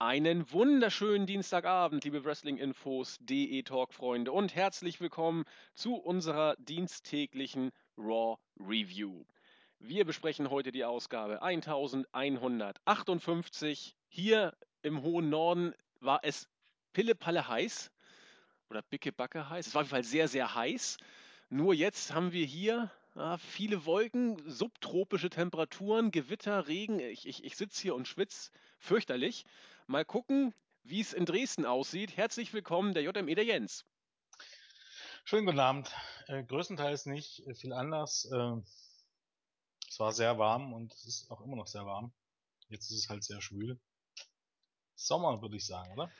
Einen wunderschönen Dienstagabend, liebe Wrestling-Infos, DE Talk-Freunde und herzlich willkommen zu unserer diensttäglichen Raw Review. Wir besprechen heute die Ausgabe 1158. Hier im hohen Norden war es pillepalle heiß oder bickebacke heiß. Es war auf jeden Fall sehr, sehr heiß. Nur jetzt haben wir hier ah, viele Wolken, subtropische Temperaturen, Gewitter, Regen. Ich, ich, ich sitze hier und schwitze fürchterlich. Mal gucken, wie es in Dresden aussieht. Herzlich willkommen, der JME, der Jens. Schönen guten Abend. Äh, größtenteils nicht äh, viel anders. Äh, es war sehr warm und es ist auch immer noch sehr warm. Jetzt ist es halt sehr schwül. Sommer, würde ich sagen, oder?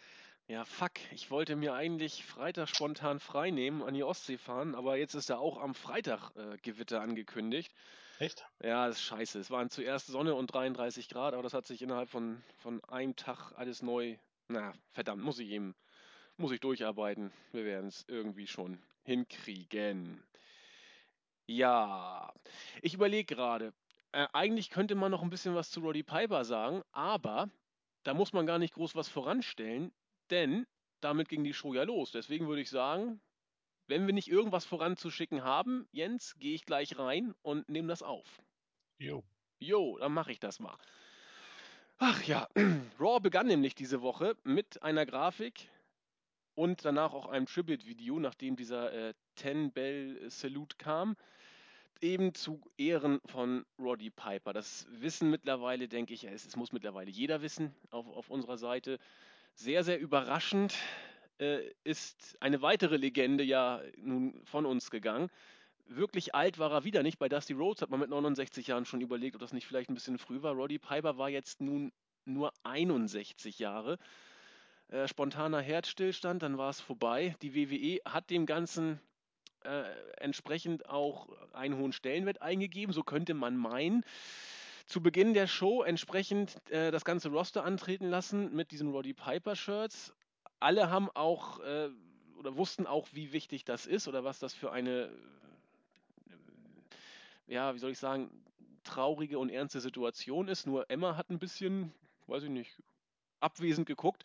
Ja, fuck. Ich wollte mir eigentlich Freitag spontan frei nehmen, an die Ostsee fahren, aber jetzt ist da auch am Freitag äh, Gewitter angekündigt. Echt? Ja, das ist scheiße. Es waren zuerst Sonne und 33 Grad, aber das hat sich innerhalb von, von einem Tag alles neu. Na, verdammt, muss ich eben, muss ich durcharbeiten. Wir werden es irgendwie schon hinkriegen. Ja, ich überlege gerade. Äh, eigentlich könnte man noch ein bisschen was zu Roddy Piper sagen, aber da muss man gar nicht groß was voranstellen, denn damit ging die Show ja los. Deswegen würde ich sagen, wenn wir nicht irgendwas voranzuschicken haben, Jens, gehe ich gleich rein und nehme das auf. Jo. Jo, dann mache ich das mal. Ach ja, Raw begann nämlich diese Woche mit einer Grafik und danach auch einem Tribute-Video, nachdem dieser äh, Ten Bell Salute kam, eben zu Ehren von Roddy Piper. Das wissen mittlerweile, denke ich, es, es muss mittlerweile jeder wissen auf, auf unserer Seite. Sehr, sehr überraschend äh, ist eine weitere Legende ja nun von uns gegangen. Wirklich alt war er wieder nicht. Bei Dusty Rhodes hat man mit 69 Jahren schon überlegt, ob das nicht vielleicht ein bisschen früh war. Roddy Piper war jetzt nun nur 61 Jahre. Äh, spontaner Herzstillstand, dann war es vorbei. Die WWE hat dem Ganzen äh, entsprechend auch einen hohen Stellenwert eingegeben, so könnte man meinen. Zu Beginn der Show entsprechend äh, das ganze Roster antreten lassen mit diesen Roddy Piper Shirts. Alle haben auch äh, oder wussten auch, wie wichtig das ist oder was das für eine, äh, ja, wie soll ich sagen, traurige und ernste Situation ist. Nur Emma hat ein bisschen, weiß ich nicht, abwesend geguckt.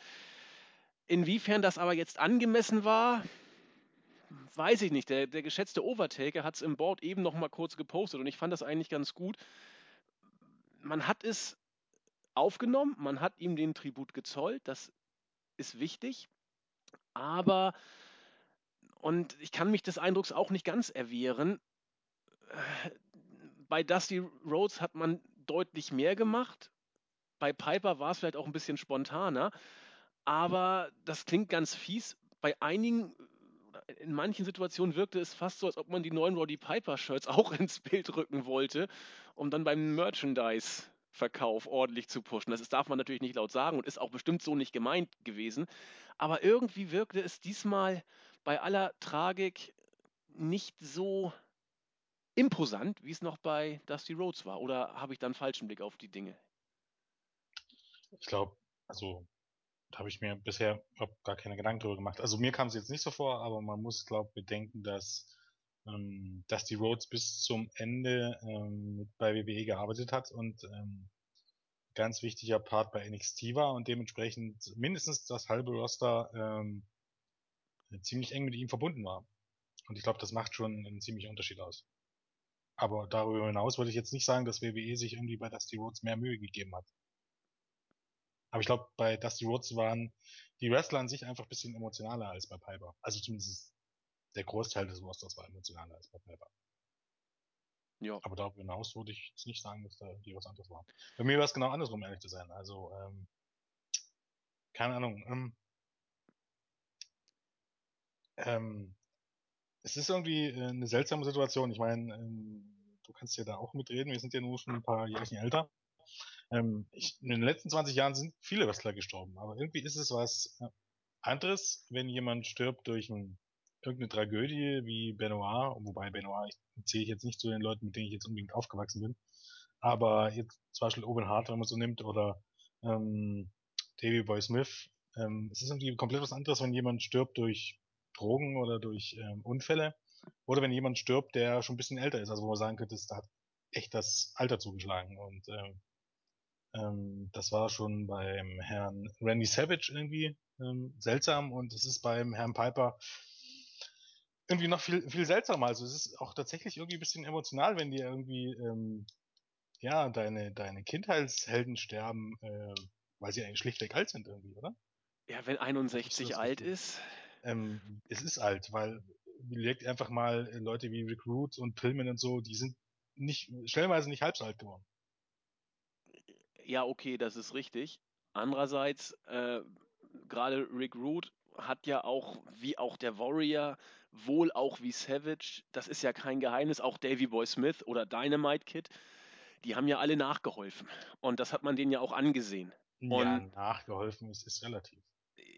Inwiefern das aber jetzt angemessen war, weiß ich nicht. Der, der geschätzte Overtaker hat es im Board eben noch mal kurz gepostet und ich fand das eigentlich ganz gut. Man hat es aufgenommen, man hat ihm den Tribut gezollt, das ist wichtig, aber und ich kann mich des Eindrucks auch nicht ganz erwehren. Bei Dusty Rhodes hat man deutlich mehr gemacht. Bei Piper war es vielleicht auch ein bisschen spontaner. Aber das klingt ganz fies. Bei einigen, in manchen Situationen wirkte es fast so, als ob man die neuen Roddy Piper Shirts auch ins Bild rücken wollte, um dann beim Merchandise-Verkauf ordentlich zu pushen. Das darf man natürlich nicht laut sagen und ist auch bestimmt so nicht gemeint gewesen. Aber irgendwie wirkte es diesmal bei aller Tragik nicht so imposant, wie es noch bei Dusty Rhodes war. Oder habe ich dann falschen Blick auf die Dinge? Ich glaube, also da habe ich mir bisher gar keine Gedanken drüber gemacht. Also mir kam es jetzt nicht so vor, aber man muss, glaube bedenken, dass ähm, Dusty Rhodes bis zum Ende ähm, bei WWE gearbeitet hat und ähm, ganz wichtiger Part bei NXT war und dementsprechend mindestens das halbe Roster ähm, ziemlich eng mit ihm verbunden war. Und ich glaube, das macht schon einen ziemlichen Unterschied aus. Aber darüber hinaus würde ich jetzt nicht sagen, dass WWE sich irgendwie bei Dusty Rhodes mehr Mühe gegeben hat. Aber ich glaube, bei Dusty Rhodes waren die Wrestler an sich einfach ein bisschen emotionaler als bei Piper. Also zumindest der Großteil des Rosters war emotionaler als bei Piper. Ja. Aber darüber hinaus würde ich jetzt nicht sagen, dass da die was anderes war. Bei mir war es genau andersrum, ehrlich zu sein. Also, ähm, keine Ahnung. Ähm, ähm, es ist irgendwie äh, eine seltsame Situation. Ich meine, ähm, du kannst ja da auch mitreden. Wir sind ja nur schon ein paar Jährchen älter. Ähm, ich, in den letzten 20 Jahren sind viele Wrestler gestorben, aber irgendwie ist es was äh, anderes, wenn jemand stirbt durch ein, irgendeine Tragödie wie Benoit, wobei Benoit, ich zähle ich jetzt nicht zu den Leuten, mit denen ich jetzt unbedingt aufgewachsen bin, aber jetzt zum Beispiel Owen Hart, wenn man so nimmt, oder ähm, Davy Boy Smith, ähm, es ist irgendwie komplett was anderes, wenn jemand stirbt durch Drogen oder durch ähm, Unfälle. Oder wenn jemand stirbt, der schon ein bisschen älter ist, also wo man sagen könnte, da hat echt das Alter zugeschlagen. Und ähm, Ähm, das war schon beim Herrn Randy Savage irgendwie ähm, seltsam und es ist beim Herrn Piper irgendwie noch viel, viel seltsamer. Also es ist auch tatsächlich irgendwie ein bisschen emotional, wenn dir irgendwie ähm, ja deine, deine Kindheitshelden sterben, äh, weil sie eigentlich schlichtweg alt sind irgendwie, oder? Ja, wenn Hab ich so 61 das alt ist. Ähm, es ist alt, weil legt einfach mal äh, Leute wie Recruit und Pillman und so, die sind nicht, stellenweise nicht halb so alt geworden. Ja, okay, das ist richtig. Andererseits, äh, gerade Rick Root hat ja auch, wie auch der Warrior, wohl auch wie Savage, das ist ja kein Geheimnis, auch Davy Boy Smith oder Dynamite Kid, die haben ja alle nachgeholfen. Und das hat man denen ja auch angesehen. Ja, Und nachgeholfen ist, ist relativ.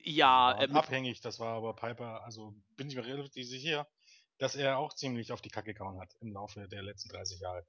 Ja, äh, mit, abhängig, das war aber Piper, also bin ich mir relativ sicher, dass er auch ziemlich auf die Kacke gehauen hat im Laufe der letzten 30 Jahre.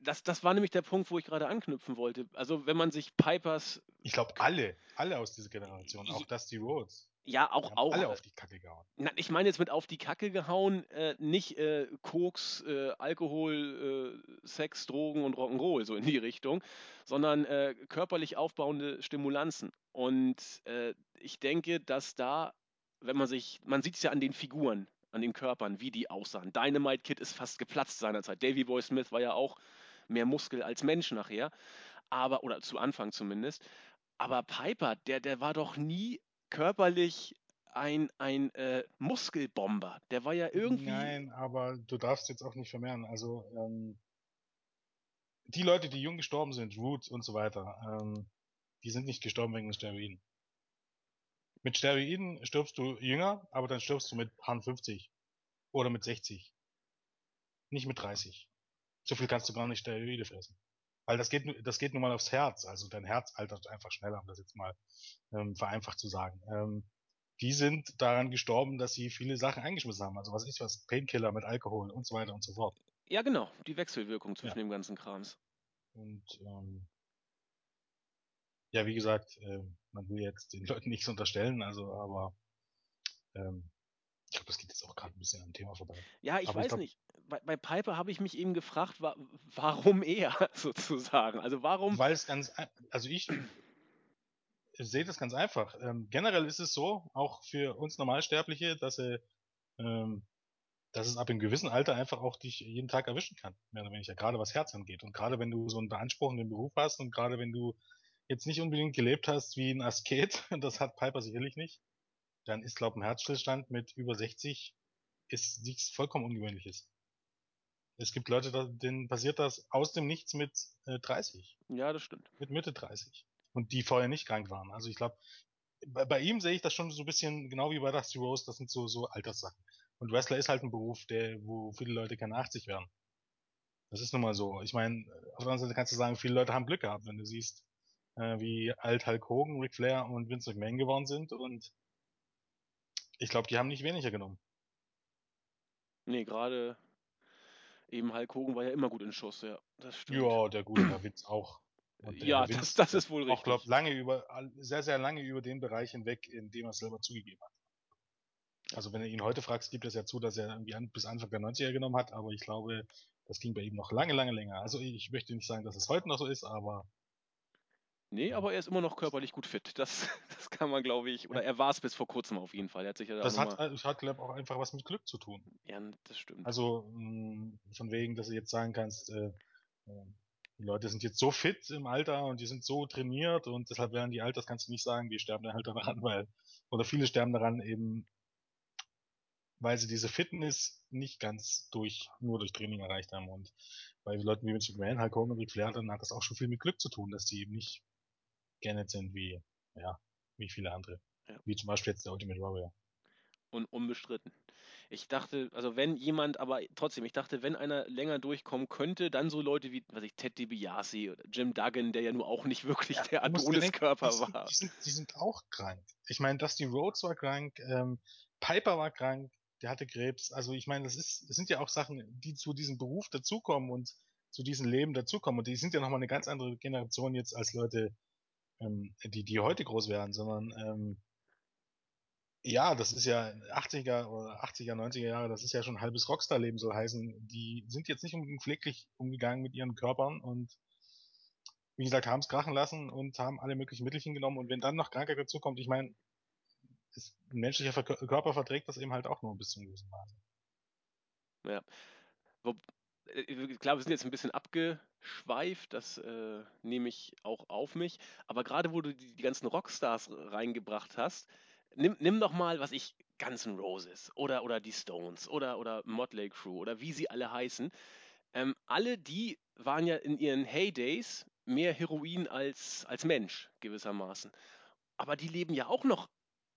Das, das war nämlich der Punkt, wo ich gerade anknüpfen wollte. Also wenn man sich Pipers, Ich glaube, alle, alle aus dieser Generation, auch Dusty Rhodes, ja auch, haben auch alle auf die Kacke gehauen. Na, ich meine jetzt mit auf die Kacke gehauen, äh, nicht äh, Koks, äh, Alkohol, äh, Sex, Drogen und Rock'n'Roll, so in die Richtung, sondern äh, körperlich aufbauende Stimulanzen. Und äh, ich denke, dass da, wenn man sich, man sieht es ja an den Figuren, an den Körpern, wie die aussahen. Dynamite Kid ist fast geplatzt seinerzeit. Davy Boy Smith war ja auch mehr Muskel als Mensch nachher, aber, oder zu Anfang zumindest. Aber Piper, der, der war doch nie körperlich ein, ein äh, Muskelbomber. Der war ja irgendwie. Nein, aber du darfst jetzt auch nicht vermehren. Also ähm, die Leute, die jung gestorben sind, Roots und so weiter, ähm, die sind nicht gestorben wegen den Steroiden. Mit Steroiden stirbst du jünger, aber dann stirbst du mit 50 oder mit 60. Nicht mit 30. So viel kannst du gar nicht Steroide fressen. Weil das geht, das geht nun mal aufs Herz. Also dein Herz altert einfach schneller, um das jetzt mal ähm, vereinfacht zu sagen. Ähm, die sind daran gestorben, dass sie viele Sachen eingeschmissen haben. Also was ist was, Painkiller mit Alkohol und so weiter und so fort. Ja, genau, die Wechselwirkung zwischen Ja. dem ganzen Krams. Und ähm, ja, wie gesagt, äh, man will jetzt den Leuten nichts unterstellen, also aber ähm, ich glaube, das geht jetzt auch gerade ein bisschen am Thema vorbei. Ja, ich Aber ich weiß glaube, nicht. Bei, bei Piper habe ich mich eben gefragt, wa warum er sozusagen. Also warum. weil es ganz, also ich sehe das ganz einfach. Ähm, generell ist es so, auch für uns Normalsterbliche, dass, äh, ähm, dass es ab einem gewissen Alter einfach auch dich jeden Tag erwischen kann, mehr oder weniger, gerade was Herz angeht. Und gerade wenn du so einen beanspruchenden Beruf hast und gerade wenn du jetzt nicht unbedingt gelebt hast wie ein Asket, das hat Piper sicherlich nicht, dann ist, glaube ich, ein Herzstillstand mit über 60 ist nichts vollkommen Ungewöhnliches. Es gibt Leute, da- denen passiert das aus dem Nichts mit äh, 30 Ja, das stimmt. mit Mitte 30 und die vorher nicht krank waren. Also ich glaube, bei, bei ihm sehe ich das schon so ein bisschen genau wie bei Dusty Rose, das sind so so Alterssachen. Und Wrestler ist halt ein Beruf, der wo viele Leute keine 80 werden. Das ist nun mal so. Ich meine, auf der anderen Seite kannst du sagen, viele Leute haben Glück gehabt, wenn du siehst, äh, wie alt Hulk Hogan, Ric Flair und Vince McMahon geworden sind und ich glaube, die haben nicht weniger genommen. Nee, gerade eben Hulk Hogan war ja immer gut in Schuss, ja. Das stimmt. Ja, der gute Herr Vince auch. Ja, Herr das, das ist wohl auch, glaube richtig. lange über, sehr, sehr lange über den Bereich hinweg, in dem er es selber zugegeben hat. Also wenn du ihn heute fragst, gibt es ja zu, dass er irgendwie an, bis Anfang der 90er genommen hat, aber ich glaube, das ging bei ihm noch lange, lange länger. Also ich möchte nicht sagen, dass es heute noch so ist, aber Nee, aber er ist immer noch körperlich gut fit. Das, das kann man, glaube ich, oder er war es bis vor kurzem auf jeden Fall. Er hat sich ja da auch das hat, das hat glaube ich, auch einfach was mit Glück zu tun. Ja, das stimmt. Also mh, von wegen, dass du jetzt sagen kannst, äh, äh, die Leute sind jetzt so fit im Alter und die sind so trainiert und deshalb werden die alt, das kannst du nicht sagen, die sterben dann halt daran, weil, oder viele sterben daran eben, weil sie diese Fitness nicht ganz durch, nur durch Training erreicht haben und bei Leuten wie Vince McMahon, Hulk Hogan und Ric Flair, dann hat das auch schon viel mit Glück zu tun, dass die eben nicht gerne sind wie, ja, wie viele andere. Ja. Wie zum Beispiel jetzt der Ultimate Warrior. Und unbestritten. Ich dachte, also wenn jemand, aber trotzdem, ich dachte, wenn einer länger durchkommen könnte, dann so Leute wie, was ich, Ted DiBiase oder Jim Duggan, der ja nur auch nicht wirklich Ja, der Adoniskörper war. Die sind, die sind auch krank. Ich meine, Dusty Rhodes war krank, ähm, Piper war krank, der hatte Krebs. Also ich meine, das ist, das sind ja auch Sachen, die zu diesem Beruf dazukommen und zu diesem Leben dazukommen. Und die sind ja nochmal eine ganz andere Generation jetzt als Leute, ähm, die, die heute groß werden, sondern ähm, ja, das ist ja 80er oder 80er, 90er Jahre, das ist ja schon halbes Rockstar-Leben soll heißen. Die sind jetzt nicht unbedingt pfleglich umgegangen mit ihren Körpern und wie gesagt, haben es krachen lassen und haben alle möglichen Mittelchen genommen. Und wenn dann noch Krankheit dazu kommt, ich meine, ein menschlicher Körper verträgt das eben halt auch nur bis zum gewissen Maße. Ja. Äh, klar, wir sind jetzt ein bisschen abgeschweift, das äh, nehme ich auch auf mich. Aber gerade wo du die, die ganzen Rockstars reingebracht hast, nimm, nimm doch mal, was ich, Guns N' Roses oder, oder die Stones oder, oder Motley Crue oder wie sie alle heißen. Ähm, alle die waren ja in ihren Heydays mehr Heroin als, als Mensch, gewissermaßen. Aber die leben ja auch noch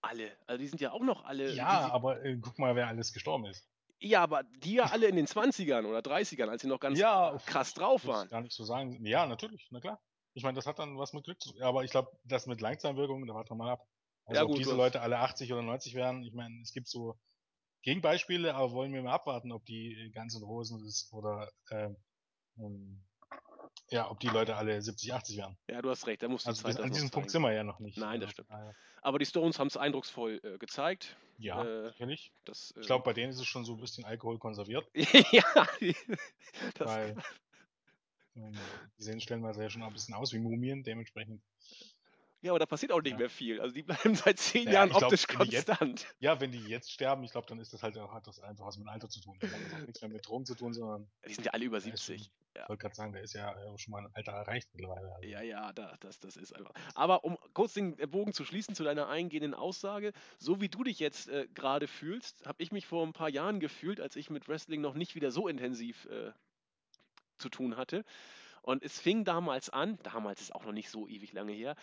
alle. Also die sind ja auch noch alle. Ja, aber äh, guck mal, wer alles gestorben ist. Ja, aber die ja alle in den 20ern oder 30ern, als sie noch ganz ja, krass drauf waren. gar nicht so sagen. Ja, natürlich, na klar. Ich meine, das hat dann was mit Glück zu tun. Aber ich glaube, das mit Langzeitwirkungen, da warten wir mal ab. Also ja, gut, ob diese Leute alle 80 oder 90 werden, ich meine, es gibt so Gegenbeispiele, aber wollen wir mal abwarten, ob die ganzen Rosen ist oder äh, ähm, ja, ob die Leute alle 70, 80 werden. Ja, du hast recht, da muss die also Zeit An diesem Punkt sind wir ja noch nicht. Nein, das stimmt. Aber die Stones haben es eindrucksvoll äh, gezeigt. Ja, äh, sicherlich. Das, äh, ich glaube, bei denen ist es schon so ein bisschen Alkohol konserviert. ja, das weil ähm, die sehen stellenweise ja schon ein bisschen aus wie Mumien, dementsprechend. Ja, aber da passiert auch nicht ja. mehr viel. Also die bleiben seit zehn naja, Jahren optisch glaub, konstant. Jetzt, ja, wenn die jetzt sterben, ich glaube, dann ist das halt hat das einfach was mit dem Alter zu tun. Das hat nichts mehr mit Drogen zu tun, sondern. Die sind ja alle über 70. Schon, ja. Ich wollte gerade sagen, der ist ja schon mal ein Alter erreicht mittlerweile. Also. Ja, ja, da, das, das ist einfach. Aber um kurz den Bogen zu schließen zu deiner eingehenden Aussage, so wie du dich jetzt äh, gerade fühlst, habe ich mich vor ein paar Jahren gefühlt, als ich mit Wrestling noch nicht wieder so intensiv äh, zu tun hatte. Und es fing damals an, damals ist auch noch nicht so ewig lange her,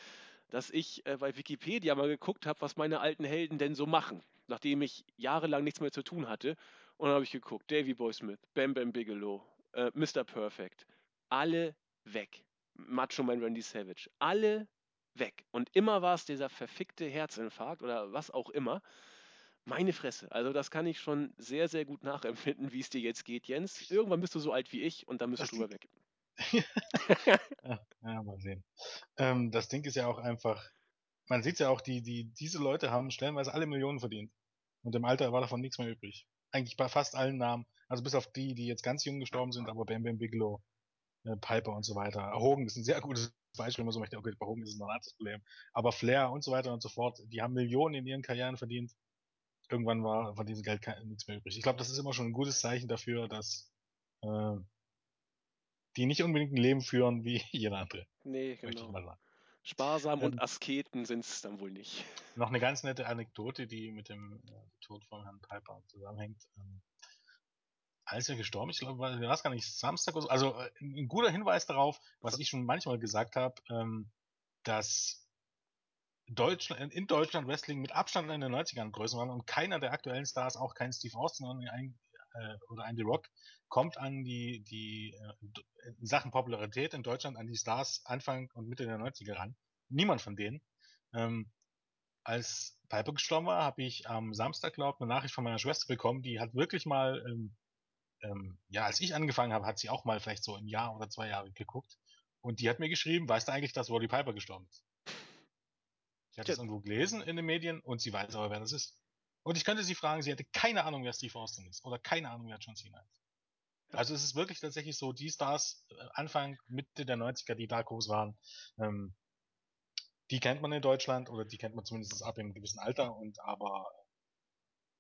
dass ich äh, bei Wikipedia mal geguckt habe, was meine alten Helden denn so machen, nachdem ich jahrelang nichts mehr zu tun hatte. Und dann habe ich geguckt, Davy Boy Smith, Bam Bam Bigelow, äh, Mr. Perfect, alle weg. Macho Man Randy Savage, alle weg. Und immer war es dieser verfickte Herzinfarkt oder was auch immer. Meine Fresse, also das kann ich schon sehr, sehr gut nachempfinden, wie es dir jetzt geht, Jens. Irgendwann bist du so alt wie ich und dann bist das du drüber weg. ja, mal sehen. Ähm, das Ding ist ja auch einfach, man sieht ja auch, die, die, diese Leute haben stellenweise alle Millionen verdient. Und im Alter war davon nichts mehr übrig. Eigentlich bei fast allen Namen. Also bis auf die, die jetzt ganz jung gestorben sind, aber Bam Bam Bigelow, äh, Piper und so weiter. Hogan ist ein sehr gutes Beispiel, wenn man so möchte. Okay, bei Hogan ist es ein anderes Problem. Aber Flair und so weiter und so fort, die haben Millionen in ihren Karrieren verdient. Irgendwann war von diesem Geld nichts mehr übrig. Ich glaube, das ist immer schon ein gutes Zeichen dafür, dass äh, die nicht unbedingt ein Leben führen wie jeder andere. Nee, genau. Sparsam ähm, und Asketen sind es dann wohl nicht. Noch eine ganz nette Anekdote, die mit dem äh, Tod von Herrn Piper zusammenhängt. Ähm, als er gestorben ist, ich glaube, war es gar nicht Samstag oder so. Also äh, ein guter Hinweis darauf, was ich schon manchmal gesagt habe, ähm, dass Deutschland, in Deutschland Wrestling mit Abstand in den 90ern größer war und keiner der aktuellen Stars, auch kein Steve Austin äh, oder ein The Rock, kommt an die, die äh, in Sachen Popularität in Deutschland an die Stars Anfang und Mitte der 90er ran. Niemand von denen. Ähm, als Piper gestorben war, habe ich am Samstag, glaube ich, eine Nachricht von meiner Schwester bekommen, die hat wirklich mal, ähm, ähm, ja, als ich angefangen habe, hat sie auch mal vielleicht so ein Jahr oder zwei Jahre geguckt. Und die hat mir geschrieben, weißt du eigentlich, dass Roddy Piper gestorben ist? Ich hatte es irgendwo gelesen in den Medien und sie weiß aber, wer das ist. Und ich könnte sie fragen, sie hätte keine Ahnung, wer Steve Austin ist. Oder keine Ahnung, wer John Cena ist. Also es ist wirklich tatsächlich so, die Stars äh, Anfang, Mitte der 90er, die da groß waren, ähm, die kennt man in Deutschland oder die kennt man zumindest ab einem gewissen Alter und aber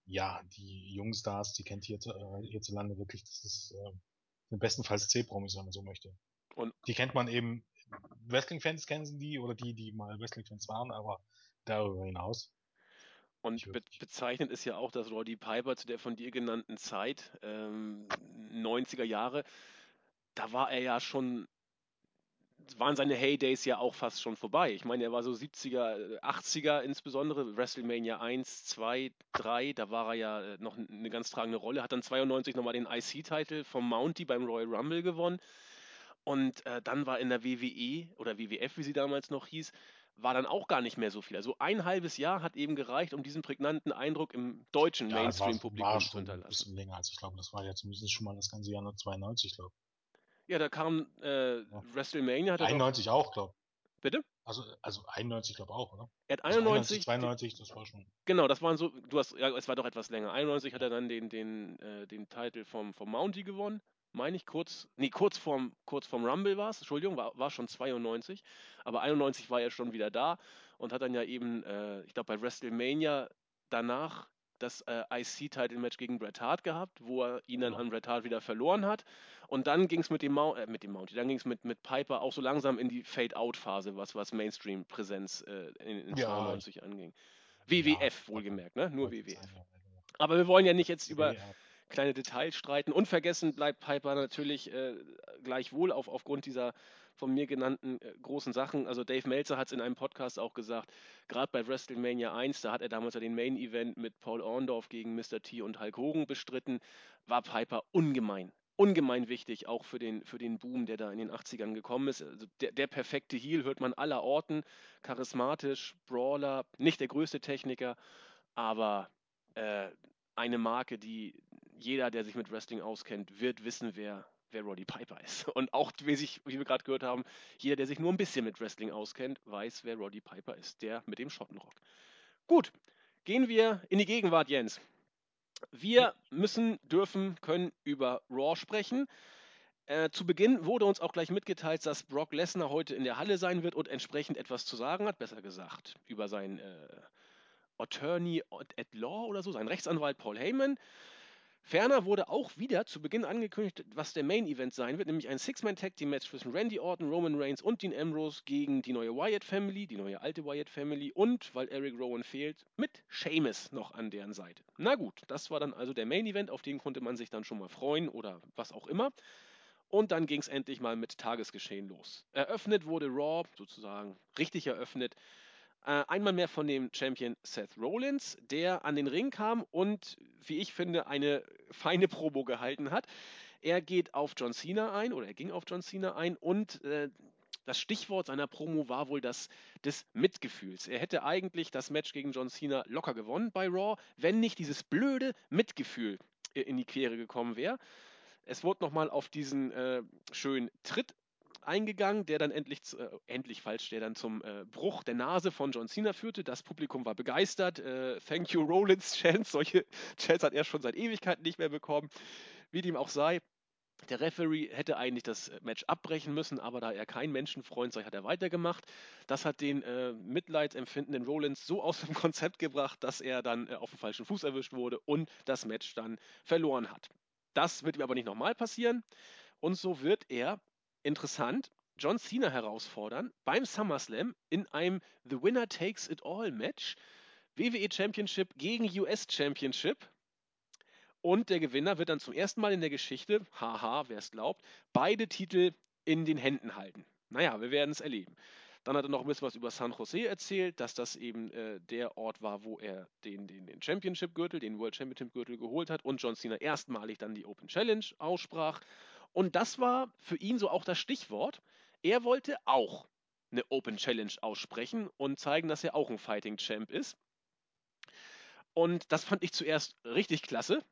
ja, die jungen Stars, die kennt hier, äh, hierzulande wirklich, das ist äh, bestenfalls C-Promis, wenn man so möchte. Und die kennt man eben, Wrestling-Fans kennen die oder die, die mal Wrestling-Fans waren, aber darüber hinaus und be bezeichnend ist ja auch, dass Roddy Piper zu der von dir genannten Zeit, ähm, 90er Jahre, da war er ja schon, waren seine Heydays ja auch fast schon vorbei. Ich meine, er war so 70er, 80er insbesondere, WrestleMania 1, 2, 3, da war er ja äh, noch eine ganz tragende Rolle, hat dann 92 nochmal den IC-Titel vom Mountie beim Royal Rumble gewonnen. Und äh, dann war in der WWE oder WWF, wie sie damals noch hieß, war dann auch gar nicht mehr so viel. Also ein halbes Jahr hat eben gereicht, um diesen prägnanten Eindruck im deutschen ja, Mainstream-Publikum zu hinterlassen. Ein bisschen länger, als ich glaube, das war ja zumindest schon mal das ganze Jahr nur 92, glaube Ja, da kam äh, ja. WrestleMania. Hat 91 doch... auch, glaube Bitte? Also, also 91, glaube auch, oder? Er hat 91, also 92, das war schon. Genau, das waren so, du hast, ja, es war doch etwas länger. 91 hat er dann den, den, äh, den Titel vom, vom Mountie gewonnen. Meine ich, kurz, nee, kurz vorm, kurz vorm Rumble war es, Entschuldigung, war, war schon 92, aber 91 war er schon wieder da und hat dann ja eben, äh, ich glaube, bei WrestleMania danach das äh, IC-Title-Match gegen Bret Hart gehabt, wo er ihn dann Genau. an Bret Hart wieder verloren hat. Und dann ging es mit dem Mount, äh, mit dem Mountie, dann ging es mit, mit Piper auch so langsam in die Fade-Out-Phase, was, was Mainstream-Präsenz äh, in, in Ja. 92 anging. WWF Ja, wohlgemerkt, ne? Nur WWF. also, Aber wir wollen ja nicht jetzt über ja, kleine Details streiten. Unvergessen bleibt Piper natürlich äh, gleichwohl auf, aufgrund dieser von mir genannten äh, großen Sachen. Also Dave Meltzer hat es in einem Podcast auch gesagt, gerade bei WrestleMania 1, da hat er damals ja den Main Event mit Paul Orndorff gegen Mr. T und Hulk Hogan bestritten, war Piper ungemein. Ungemein wichtig, auch für den, für den Boom, der da in den 80ern gekommen ist. Also der, der perfekte Heel hört man aller Orten. Charismatisch, Brawler, nicht der größte Techniker, aber äh, eine Marke, die jeder, der sich mit Wrestling auskennt, wird wissen, wer, wer Roddy Piper ist. Und auch, wie, sich, wie wir gerade gehört haben, jeder, der sich nur ein bisschen mit Wrestling auskennt, weiß, wer Roddy Piper ist. Der mit dem Schottenrock. Gut, gehen wir in die Gegenwart, Jens. Wir müssen, dürfen, können über Raw sprechen. Äh, zu Beginn wurde uns auch gleich mitgeteilt, dass Brock Lesnar heute in der Halle sein wird und entsprechend etwas zu sagen hat, besser gesagt, über seinen äh, Attorney at Law oder so, seinen Rechtsanwalt Paul Heyman. Ferner wurde auch wieder zu Beginn angekündigt, was der Main Event sein wird, nämlich ein Six-Man-Tag-Team-Match zwischen Randy Orton, Roman Reigns und Dean Ambrose gegen die neue Wyatt Family, die neue alte Wyatt Family und, weil Eric Rowan fehlt, mit Sheamus noch an deren Seite. Na gut, das war dann also der Main Event, auf den konnte man sich dann schon mal freuen oder was auch immer. Und dann ging es endlich mal mit Tagesgeschehen los. Eröffnet wurde Raw, sozusagen richtig eröffnet, äh, einmal mehr von dem Champion Seth Rollins, der an den Ring kam und, wie ich finde, eine feine Promo gehalten hat. Er geht auf John Cena ein oder er ging auf John Cena ein und äh, das Stichwort seiner Promo war wohl das des Mitgefühls. Er hätte eigentlich das Match gegen John Cena locker gewonnen bei Raw, wenn nicht dieses blöde Mitgefühl äh, in die Quere gekommen wäre. Es wurde nochmal auf diesen äh, schönen Tritt eingegangen, der dann endlich, äh, endlich falsch, der dann zum äh, Bruch der Nase von John Cena führte. Das Publikum war begeistert. Äh, Thank you, Rollins Chance. Solche Chants hat er schon seit Ewigkeiten nicht mehr bekommen. Wie dem auch sei. Der Referee hätte eigentlich das Match abbrechen müssen, aber da er kein Menschenfreund sei, hat er weitergemacht. Das hat den äh, mitleidsempfindenden Rollins so aus dem Konzept gebracht, dass er dann äh, auf dem falschen Fuß erwischt wurde und das Match dann verloren hat. Das wird ihm aber nicht nochmal passieren. Und so wird er interessant, John Cena herausfordern beim SummerSlam in einem The Winner Takes It All Match. WWE Championship gegen US Championship. Und der Gewinner wird dann zum ersten Mal in der Geschichte, haha, wer es glaubt, beide Titel in den Händen halten. Naja, wir werden es erleben. Dann hat er noch ein bisschen was über San Jose erzählt, dass das eben äh, der Ort war, wo er den, den, den Championship-Gürtel, den World Championship-Gürtel geholt hat und John Cena erstmalig dann die Open Challenge aussprach. Und das war für ihn so auch das Stichwort. Er wollte auch eine Open Challenge aussprechen und zeigen, dass er auch ein Fighting Champ ist. Und das fand ich zuerst richtig klasse.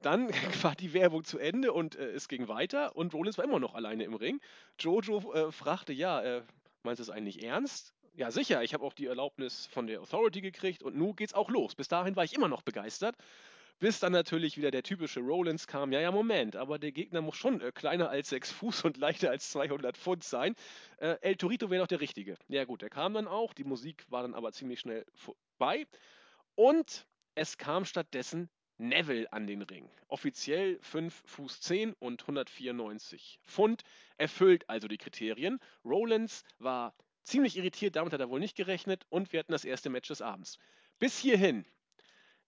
Dann war die Werbung zu Ende und äh, es ging weiter und Rollins war immer noch alleine im Ring. Jojo äh, fragte, ja, äh, meinst du es eigentlich ernst? Ja, sicher, ich habe auch die Erlaubnis von der Authority gekriegt und nun geht's auch los. Bis dahin war ich immer noch begeistert. Bis dann natürlich wieder der typische Rollins kam. Ja, ja, Moment, aber der Gegner muss schon äh, kleiner als 6 Fuß und leichter als 200 Pfund sein. Äh, El Torito wäre doch der Richtige. Ja, gut, der kam dann auch. Die Musik war dann aber ziemlich schnell vorbei. Und es kam stattdessen Neville an den Ring. Offiziell 5 Fuß 10 und 194 Pfund. Erfüllt also die Kriterien. Rollins war ziemlich irritiert, damit hat er wohl nicht gerechnet. Und wir hatten das erste Match des Abends. Bis hierhin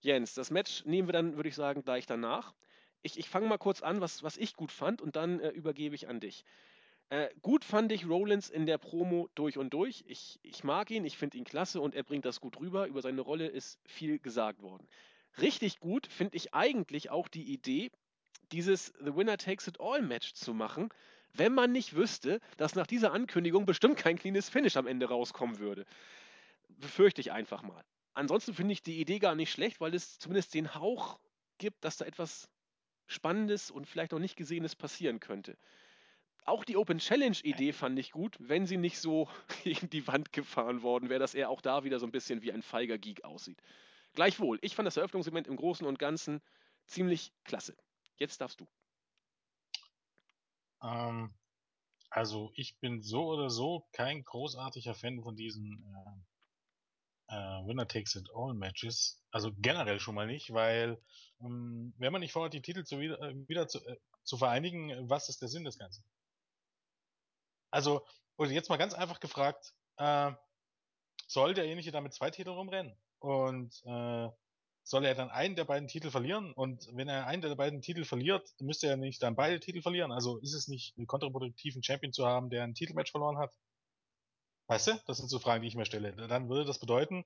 Jens, das Match nehmen wir dann, würde ich sagen, gleich danach. Ich, ich fange mal kurz an, was, was ich gut fand und dann äh, übergebe ich an dich. Äh, gut fand ich Rollins in der Promo durch und durch. Ich, ich mag ihn, ich finde ihn klasse und er bringt das gut rüber. Über seine Rolle ist viel gesagt worden. Richtig gut finde ich eigentlich auch die Idee, dieses The Winner Takes It All Match zu machen, wenn man nicht wüsste, dass nach dieser Ankündigung bestimmt kein cleanes Finish am Ende rauskommen würde. Befürchte ich einfach mal. Ansonsten finde ich die Idee gar nicht schlecht, weil es zumindest den Hauch gibt, dass da etwas Spannendes und vielleicht noch nicht Gesehenes passieren könnte. Auch die Open Challenge-Idee fand ich gut, wenn sie nicht so gegen die Wand gefahren worden wäre, dass er auch da wieder so ein bisschen wie ein feiger Geek aussieht. Gleichwohl, ich fand das Eröffnungssegment im Großen und Ganzen ziemlich klasse. Jetzt darfst du. Ähm, also ich bin so oder so kein großartiger Fan von diesen äh, äh, Winner Takes It All Matches. Also generell schon mal nicht, weil ähm, wenn man nicht vorhat, die Titel zu wieder, äh, wieder zu, äh, zu vereinigen, was ist der Sinn des Ganzen? Also, oder jetzt mal ganz einfach gefragt, äh, soll derjenige damit zwei Titel rumrennen? Und äh, soll er dann einen der beiden Titel verlieren? Und wenn er einen der beiden Titel verliert, müsste er nicht dann beide Titel verlieren? Also ist es nicht kontraproduktiv, einen Champion zu haben, der ein Titelmatch verloren hat? Weißt du? Das sind so Fragen, die ich mir stelle. Dann würde das bedeuten,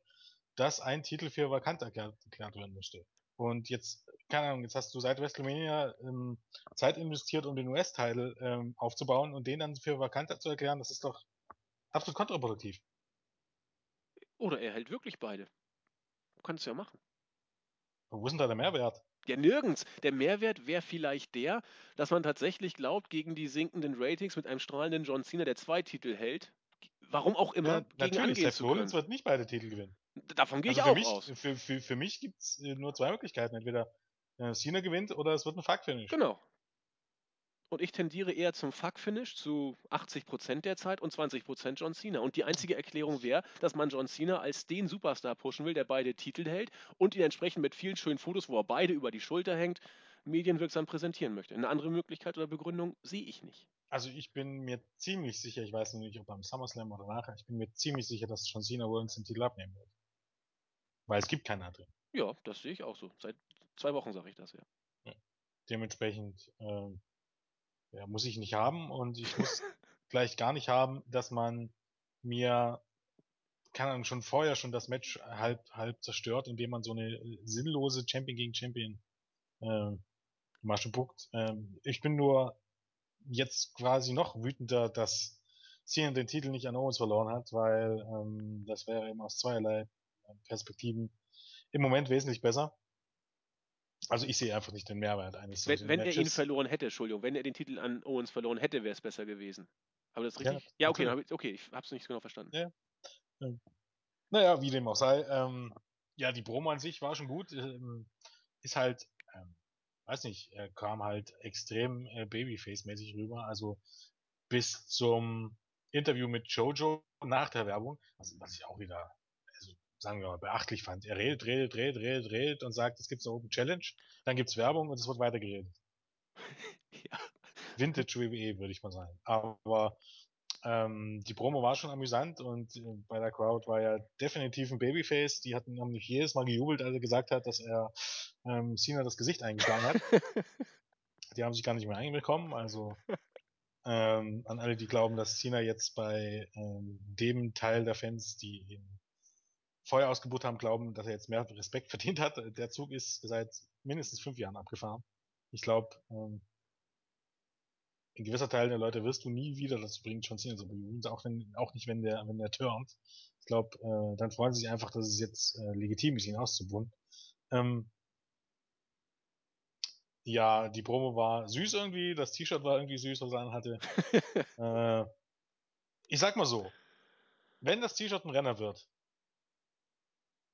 dass ein Titel für vakant erklärt, erklärt werden müsste. Und jetzt, keine Ahnung, jetzt hast du seit WrestleMania ähm, Zeit investiert, um den US-Titel ähm, aufzubauen und den dann für vakant zu erklären, das ist doch absolut kontraproduktiv. Oder er hält wirklich beide. Kannst du ja machen. Wo ist denn da der Mehrwert? Ja, nirgends. Der Mehrwert wäre vielleicht der, dass man tatsächlich glaubt, gegen die sinkenden Ratings mit einem strahlenden John Cena, der zwei Titel hält, warum auch immer, Ja, gegen natürlich, Seth. Rollins wird nicht beide Titel gewinnen. Davon gehe Also ich auch mich, aus. für, für, für mich gibt's äh, nur zwei Möglichkeiten. Entweder äh, Cena gewinnt oder es wird ein Fuck-Finish. Genau. Und ich tendiere eher zum Fuck-Finish zu 80% der Zeit und 20% John Cena. Und die einzige Erklärung wäre, dass man John Cena als den Superstar pushen will, der beide Titel hält und ihn entsprechend mit vielen schönen Fotos, wo er beide über die Schulter hängt, medienwirksam präsentieren möchte. Eine andere Möglichkeit oder Begründung sehe ich nicht. Also ich bin mir ziemlich sicher, ich weiß noch nicht, ob beim SummerSlam oder nachher, ich bin mir ziemlich sicher, dass John Cena Rollins den Titel abnehmen wird. Weil es gibt keinen anderen. Ja, das sehe ich auch so. Seit zwei Wochen sage ich das ja. Dementsprechend ähm, ja, muss ich nicht haben und ich muss vielleicht gar nicht haben, dass man mir kann dann schon vorher schon das Match halb halb zerstört, indem man so eine äh, sinnlose Champion gegen Champion ähm, Masche buckt. Ähm, ich bin nur jetzt quasi noch wütender, dass Cena den Titel nicht an Owens verloren hat, weil ähm, das wäre eben aus zweierlei Perspektiven im Moment wesentlich besser. Also ich sehe einfach nicht den Mehrwert eines Wenn, wenn er ihn verloren hätte, Entschuldigung, wenn er den Titel an Owens verloren hätte, wäre es besser gewesen. Aber das Ja, richtig? Ja, okay, natürlich. dann hab ich, okay, ich habe es nicht genau verstanden. Ja. Naja, wie dem auch sei. Ähm, ja, die Promo an sich war schon gut. Ähm, ist halt, ähm, weiß nicht, er kam halt extrem äh, Babyface-mäßig rüber. Also bis zum Interview mit Jojo nach der Werbung, was, was ich auch wieder, also sagen wir mal, beachtlich fand. Er redet, redet, redet, redet, redet und sagt, es gibt eine Open Challenge, dann gibt's Werbung und es wird weitergeredet. Ja. Vintage WWE, würde ich mal sagen. Aber ähm, die Promo war schon amüsant und äh, bei der Crowd war ja definitiv ein Babyface. Die hatten haben nicht jedes Mal gejubelt, als er gesagt hat, dass er ähm, Cena das Gesicht eingeschlagen hat. Die haben sich gar nicht mehr einbekommen. Also ähm, an alle, die glauben, dass Cena jetzt bei ähm, dem Teil der Fans, die ihn Feuer ausgebucht haben, glauben, dass er jetzt mehr Respekt verdient hat. Der Zug ist seit mindestens fünf Jahren abgefahren. Ich glaube, ähm, ein gewisser Teil der Leute wirst du nie wieder dazu bringen, John Cena zu bejubeln, auch wenn, auch nicht, wenn der, wenn der turnt. Ich glaube, äh, dann freuen sie sich einfach, dass es jetzt äh, legitim ist, ihn auszubuhen. Ähm, ja, die Promo war süß irgendwie, das T-Shirt war irgendwie süß, was er anhatte. äh, ich sag mal so, wenn das T-Shirt ein Renner wird,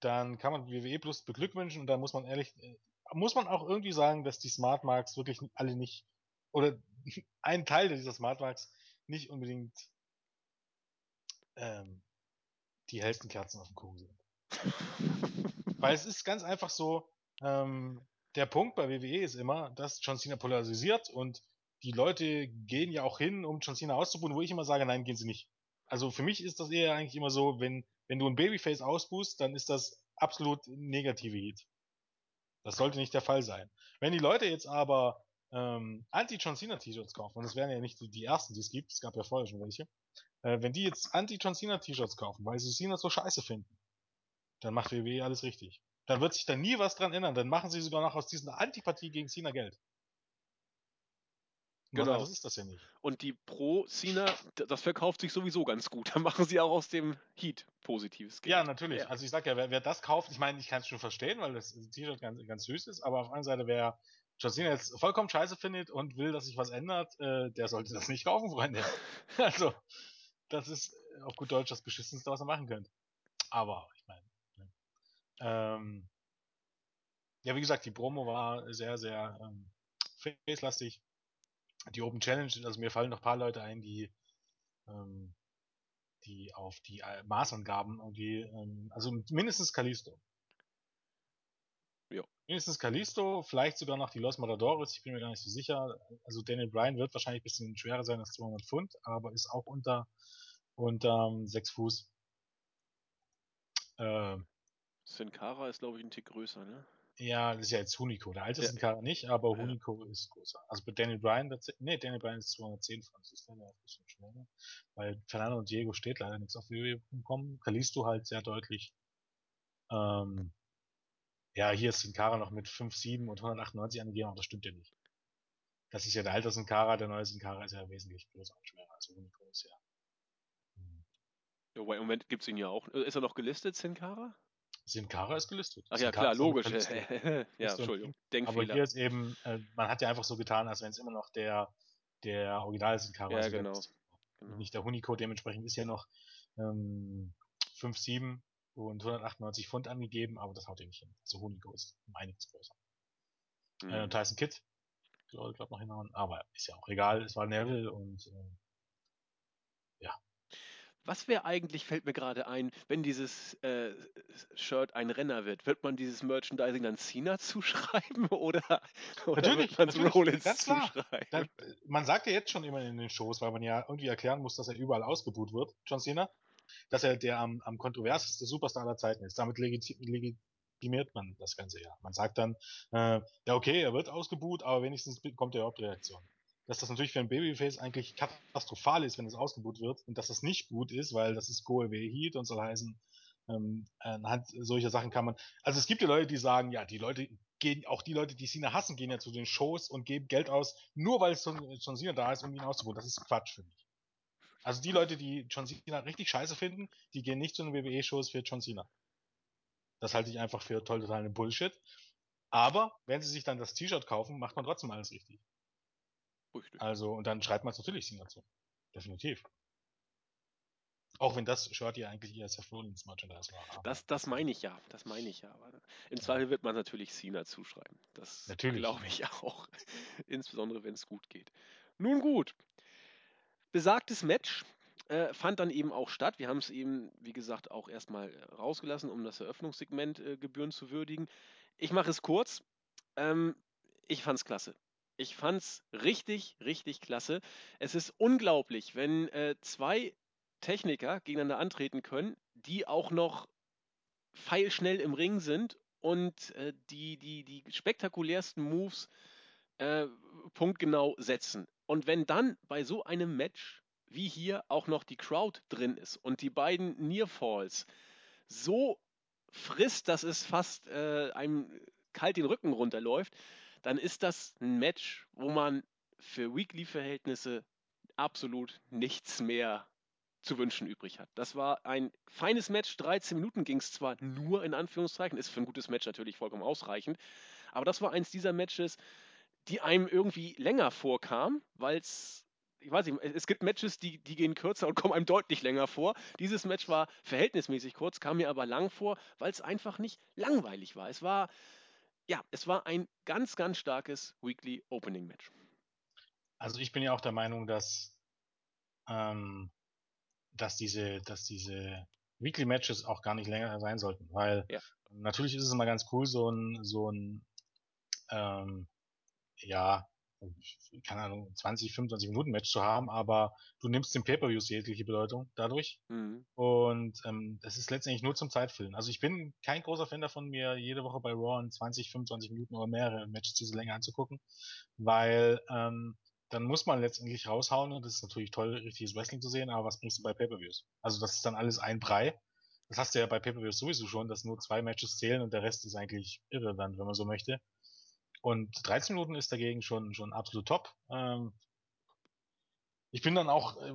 dann kann man WWE Plus beglückwünschen und da muss man ehrlich, äh, muss man auch irgendwie sagen, dass die Smart Marks wirklich alle nicht, oder ein Teil dieser Smart Marks nicht unbedingt ähm, die hellsten Kerzen auf dem Kuchen sind. Weil es ist ganz einfach so, ähm, der Punkt bei WWE ist immer, dass John Cena polarisiert und die Leute gehen ja auch hin, um John Cena auszubuhen, wo ich immer sage, nein, gehen sie nicht. Also für mich ist das eher eigentlich immer so, wenn, wenn du ein Babyface ausbußt, dann ist das absolut negative Heat. Das sollte nicht der Fall sein. Wenn die Leute jetzt aber ähm, Anti-John Cena T-Shirts kaufen, und das wären ja nicht die, die ersten, die es gibt, es gab ja vorher schon welche, äh, wenn die jetzt Anti-John Cena T-Shirts kaufen, weil sie Cena so scheiße finden, dann macht WWE alles richtig. Dann wird sich da nie was dran ändern. Dann machen sie sogar noch aus dieser Antipathie gegen Cena Geld. Was Genau. anderes ist das ja nicht. Und die Pro Cena, d- das verkauft sich sowieso ganz gut. Da machen sie auch aus dem Heat positives Geld. Ja, natürlich. Ja. Also ich sag ja, wer, wer das kauft, ich meine, ich kann es schon verstehen, weil das T-Shirt ganz, ganz süß ist, aber auf der anderen Seite, wer John Cena jetzt vollkommen scheiße findet und will, dass sich was ändert, äh, der sollte das nicht kaufen, Freunde. Also, das ist auf gut Deutsch das Beschissenste, was ihr machen könnt. Aber, ich meine, ne. ähm, ja, wie gesagt, die Promo war sehr, sehr ähm, face-lastig. die Open Challenge, also mir fallen noch ein paar Leute ein, die, ähm, die auf die äh, Maßangaben irgendwie, ähm, also mindestens Kalisto. Ja. Mindestens Kalisto, vielleicht sogar noch die Los Matadores, ich bin mir gar nicht so sicher. Also Daniel Bryan wird wahrscheinlich ein bisschen schwerer sein als 200 Pfund, aber ist auch unter, unter ähm, 6 Fuß. Äh, Sin Cara ist, glaube ich, ein Tick größer, ne? ja, das ist ja jetzt Huniko. Der alte Ja. Sin Cara nicht, aber Ja. Huniko ist größer. Also bei Daniel Bryan, nee, Daniel Bryan ist 210 Pfund, das ist leider ein bisschen schwerer. Weil Fernando und Diego steht leider nichts auf WWE.com. Kalisto halt sehr deutlich. Ähm, ja, hier ist Sin Cara noch mit 5,7 und 198 angegeben, aber das stimmt ja nicht. Das ist ja der alte Sin Cara, der neue Sin Cara ist ja wesentlich größer und schwerer. Also ist ja. hm. Ja, im Moment gibt es ihn ja auch. Ist er noch gelistet, Sin Cara? Sin Cara ist gelistet. Ach ja, Cara klar, ist logisch. Ja, Entschuldigung. Aber Denkfehler. hier ist eben, äh, man hat ja einfach so getan, als wenn es immer noch der, der Original Sin Cara Ja, der genau. Genau. nicht der Huniko, dementsprechend ist ja noch ähm, 5,7 und 198 Pfund angegeben, aber das haut ihr nicht hin. Also Huniko ist um einiges größer. Äh, Mhm. Tyson Kidd soll, glaub noch hinhauen, aber ist ja auch egal, es war Neville und äh, Was wäre eigentlich, fällt mir gerade ein, wenn dieses äh, Shirt ein Renner wird? Wird man dieses Merchandising dann Cena zuschreiben oder, oder Natürlich, wird man Rollins ganz klar. zuschreiben? dann, äh, man sagt ja jetzt schon immer in den Shows, weil man ja irgendwie erklären muss, dass er überall ausgebuht wird, John Cena, dass er der am, am kontroverseste Superstar aller Zeiten ist. Damit legiti legitimiert man das Ganze ja. Man sagt dann, äh, ja okay, er wird ausgebuht, aber wenigstens bekommt er Hauptreaktion. Dass das natürlich für ein Babyface eigentlich katastrophal ist, wenn es ausgebuht wird und dass das nicht gut ist, weil das ist Away Heat und soll heißen, ähm, anhand solcher Sachen kann man, also es gibt ja Leute, die sagen, ja, die Leute gehen, auch die Leute, die Cena hassen, gehen ja zu den Shows und geben Geld aus, nur weil es John Cena da ist, um ihn auszubuchen. Das ist Quatsch für mich. Also die Leute, die John Cena richtig scheiße finden, die gehen nicht zu den WWE-Shows für John Cena. Das halte ich einfach für toll totalen Bullshit. Aber wenn sie sich dann das T-Shirt kaufen, macht man trotzdem alles richtig. Richtig. Also, und dann schreibt man es natürlich Cena zu. Definitiv. Auch wenn das Shirt ja eigentlich eher Seth Rollins Merchandise war. Das, das meine ich ja, das meine ich ja. Aber Im Zweifel wird man natürlich Cena zuschreiben. Das Natürlich. glaube ich auch. Insbesondere wenn es gut geht. Nun gut. Besagtes Match äh, fand dann eben auch statt. Wir haben es eben, wie gesagt, auch erstmal äh, rausgelassen, um das Eröffnungssegment äh, gebührend zu würdigen. Ich mache es kurz. Ähm, ich fand's klasse. Ich fand's richtig, richtig klasse. Es ist unglaublich, wenn äh, zwei Techniker gegeneinander antreten können, die auch noch feilschnell im Ring sind und äh, die, die, die spektakulärsten Moves äh, punktgenau setzen. Und wenn dann bei so einem Match wie hier auch noch die Crowd drin ist und die beiden Nearfalls so frisst, dass es fast äh, einem kalt den Rücken runterläuft, dann ist das ein Match, wo man für Weekly-Verhältnisse absolut nichts mehr zu wünschen übrig hat. Das war ein feines Match, 13 Minuten ging es zwar nur in Anführungszeichen, ist für ein gutes Match natürlich vollkommen ausreichend, aber das war eins dieser Matches, die einem irgendwie länger vorkam, weil es, ich weiß nicht, es gibt Matches, die, die gehen kürzer und kommen einem deutlich länger vor. Dieses Match war verhältnismäßig kurz, kam mir aber lang vor, weil es einfach nicht langweilig war. Es war, ja, es war ein ganz, ganz starkes Weekly Opening Match. Also ich bin ja auch der Meinung, dass, ähm, dass diese, dass diese Weekly Matches auch gar nicht länger sein sollten, weil Ja. natürlich ist es immer ganz cool, so ein, so ein, ähm, ja, keine Ahnung, 20, 25 Minuten Match zu haben, aber du nimmst dem Pay-Per-Views jegliche Bedeutung dadurch. Mhm. Und ähm, das ist letztendlich nur zum Zeitfüllen. Also ich bin kein großer Fan davon, mir jede Woche bei Raw in 20, 25 Minuten oder mehrere Matches diese Länge anzugucken, weil ähm, dann muss man letztendlich raushauen und das ist natürlich toll, richtiges Wrestling zu sehen, aber was bringst du bei Pay-Per-Views? Also das ist dann alles ein Brei. Das hast du ja bei Pay-Per-Views sowieso schon, dass nur zwei Matches zählen und der Rest ist eigentlich irrelevant, wenn man so möchte. Und 13 Minuten ist dagegen schon, schon absolut top. Ähm, ich bin dann auch, äh,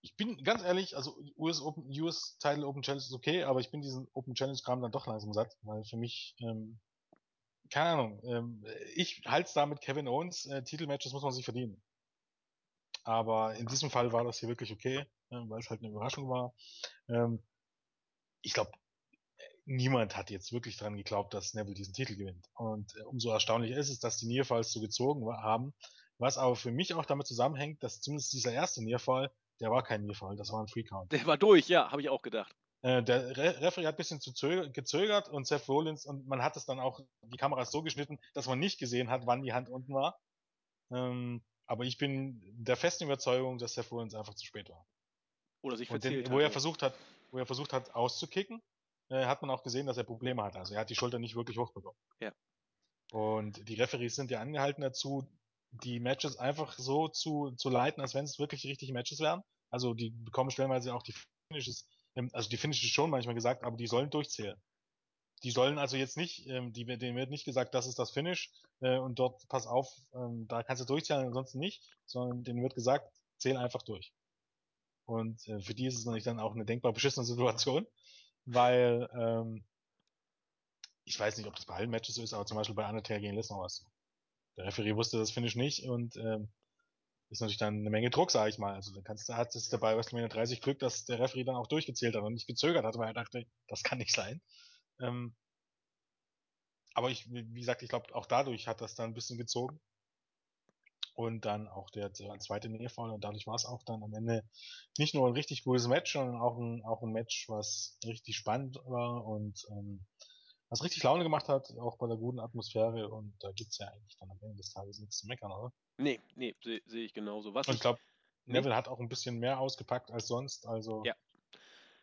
ich bin ganz ehrlich, also US Open, US Title Open Challenge ist okay, aber ich bin diesen Open Challenge Kram dann doch langsam satt, weil für mich, ähm, keine Ahnung, ähm, ich halte da mit Kevin Owens, äh, Titelmatches muss man sich verdienen. Aber in diesem Fall war das hier wirklich okay, äh, weil es halt eine Überraschung war. Ähm, ich glaube, niemand hat jetzt wirklich dran geglaubt, dass Neville diesen Titel gewinnt. Und äh, umso erstaunlicher ist es, dass die Nearfalls so gezogen haben, Was aber für mich auch damit zusammenhängt, dass zumindest dieser erste Nearfall, der war kein Nearfall, das war ein Free Count. Der war durch, ja, habe ich auch gedacht. Äh, der Re Referee hat ein bisschen zu gezögert und Seth Rollins und man hat es dann auch, die Kamera ist so geschnitten, dass man nicht gesehen hat, wann die Hand unten war. Ähm, aber ich bin der festen Überzeugung, dass Seth Rollins einfach zu spät war. Oder sich Und den, verzählt wo er versucht hat, wo er versucht hat auszukicken, äh, hat man auch gesehen, dass er Probleme hat. Also er hat die Schulter nicht wirklich hochbekommen. Ja. Und die Referees sind ja angehalten dazu, die Matches einfach so zu, zu leiten, als wenn es wirklich richtige Matches wären. Also die bekommen stellenweise auch die Finishes, ähm, also die Finishes schon manchmal gesagt, aber die sollen durchzählen. Die sollen also jetzt nicht, ähm, die, denen wird nicht gesagt, das ist das Finish äh, und dort pass auf, ähm, da kannst du durchzählen, ansonsten nicht, sondern denen wird gesagt, zähl einfach durch. Und äh, für die ist es natürlich dann auch eine denkbar beschissene Situation, weil ähm, ich weiß nicht, ob das bei allen Matches so ist, aber zum Beispiel bei Undertaker gegen Lesnar war es so. Der Referee wusste das Finish nicht und ähm, ist natürlich dann eine Menge Druck, sage ich mal. Also dann kannst du, hat es dabei WrestleMania 30 Glück, dass der Referee dann auch durchgezählt hat und nicht gezögert hat, weil er dachte, das kann nicht sein. Ähm, aber ich, wie gesagt, ich glaube, auch dadurch hat das dann ein bisschen gezogen. Und dann auch der, der zweite Nearfall und dadurch war es auch dann am Ende nicht nur ein richtig gutes Match, sondern auch ein, auch ein Match, was richtig spannend war und ähm, was richtig Laune gemacht hat, auch bei der guten Atmosphäre und da gibt's ja eigentlich dann am Ende des Tages nichts zu meckern, oder? Nee, nee, sehe seh ich genauso. Was Und ich glaube, nee, Neville hat auch ein bisschen mehr ausgepackt als sonst, also Ja.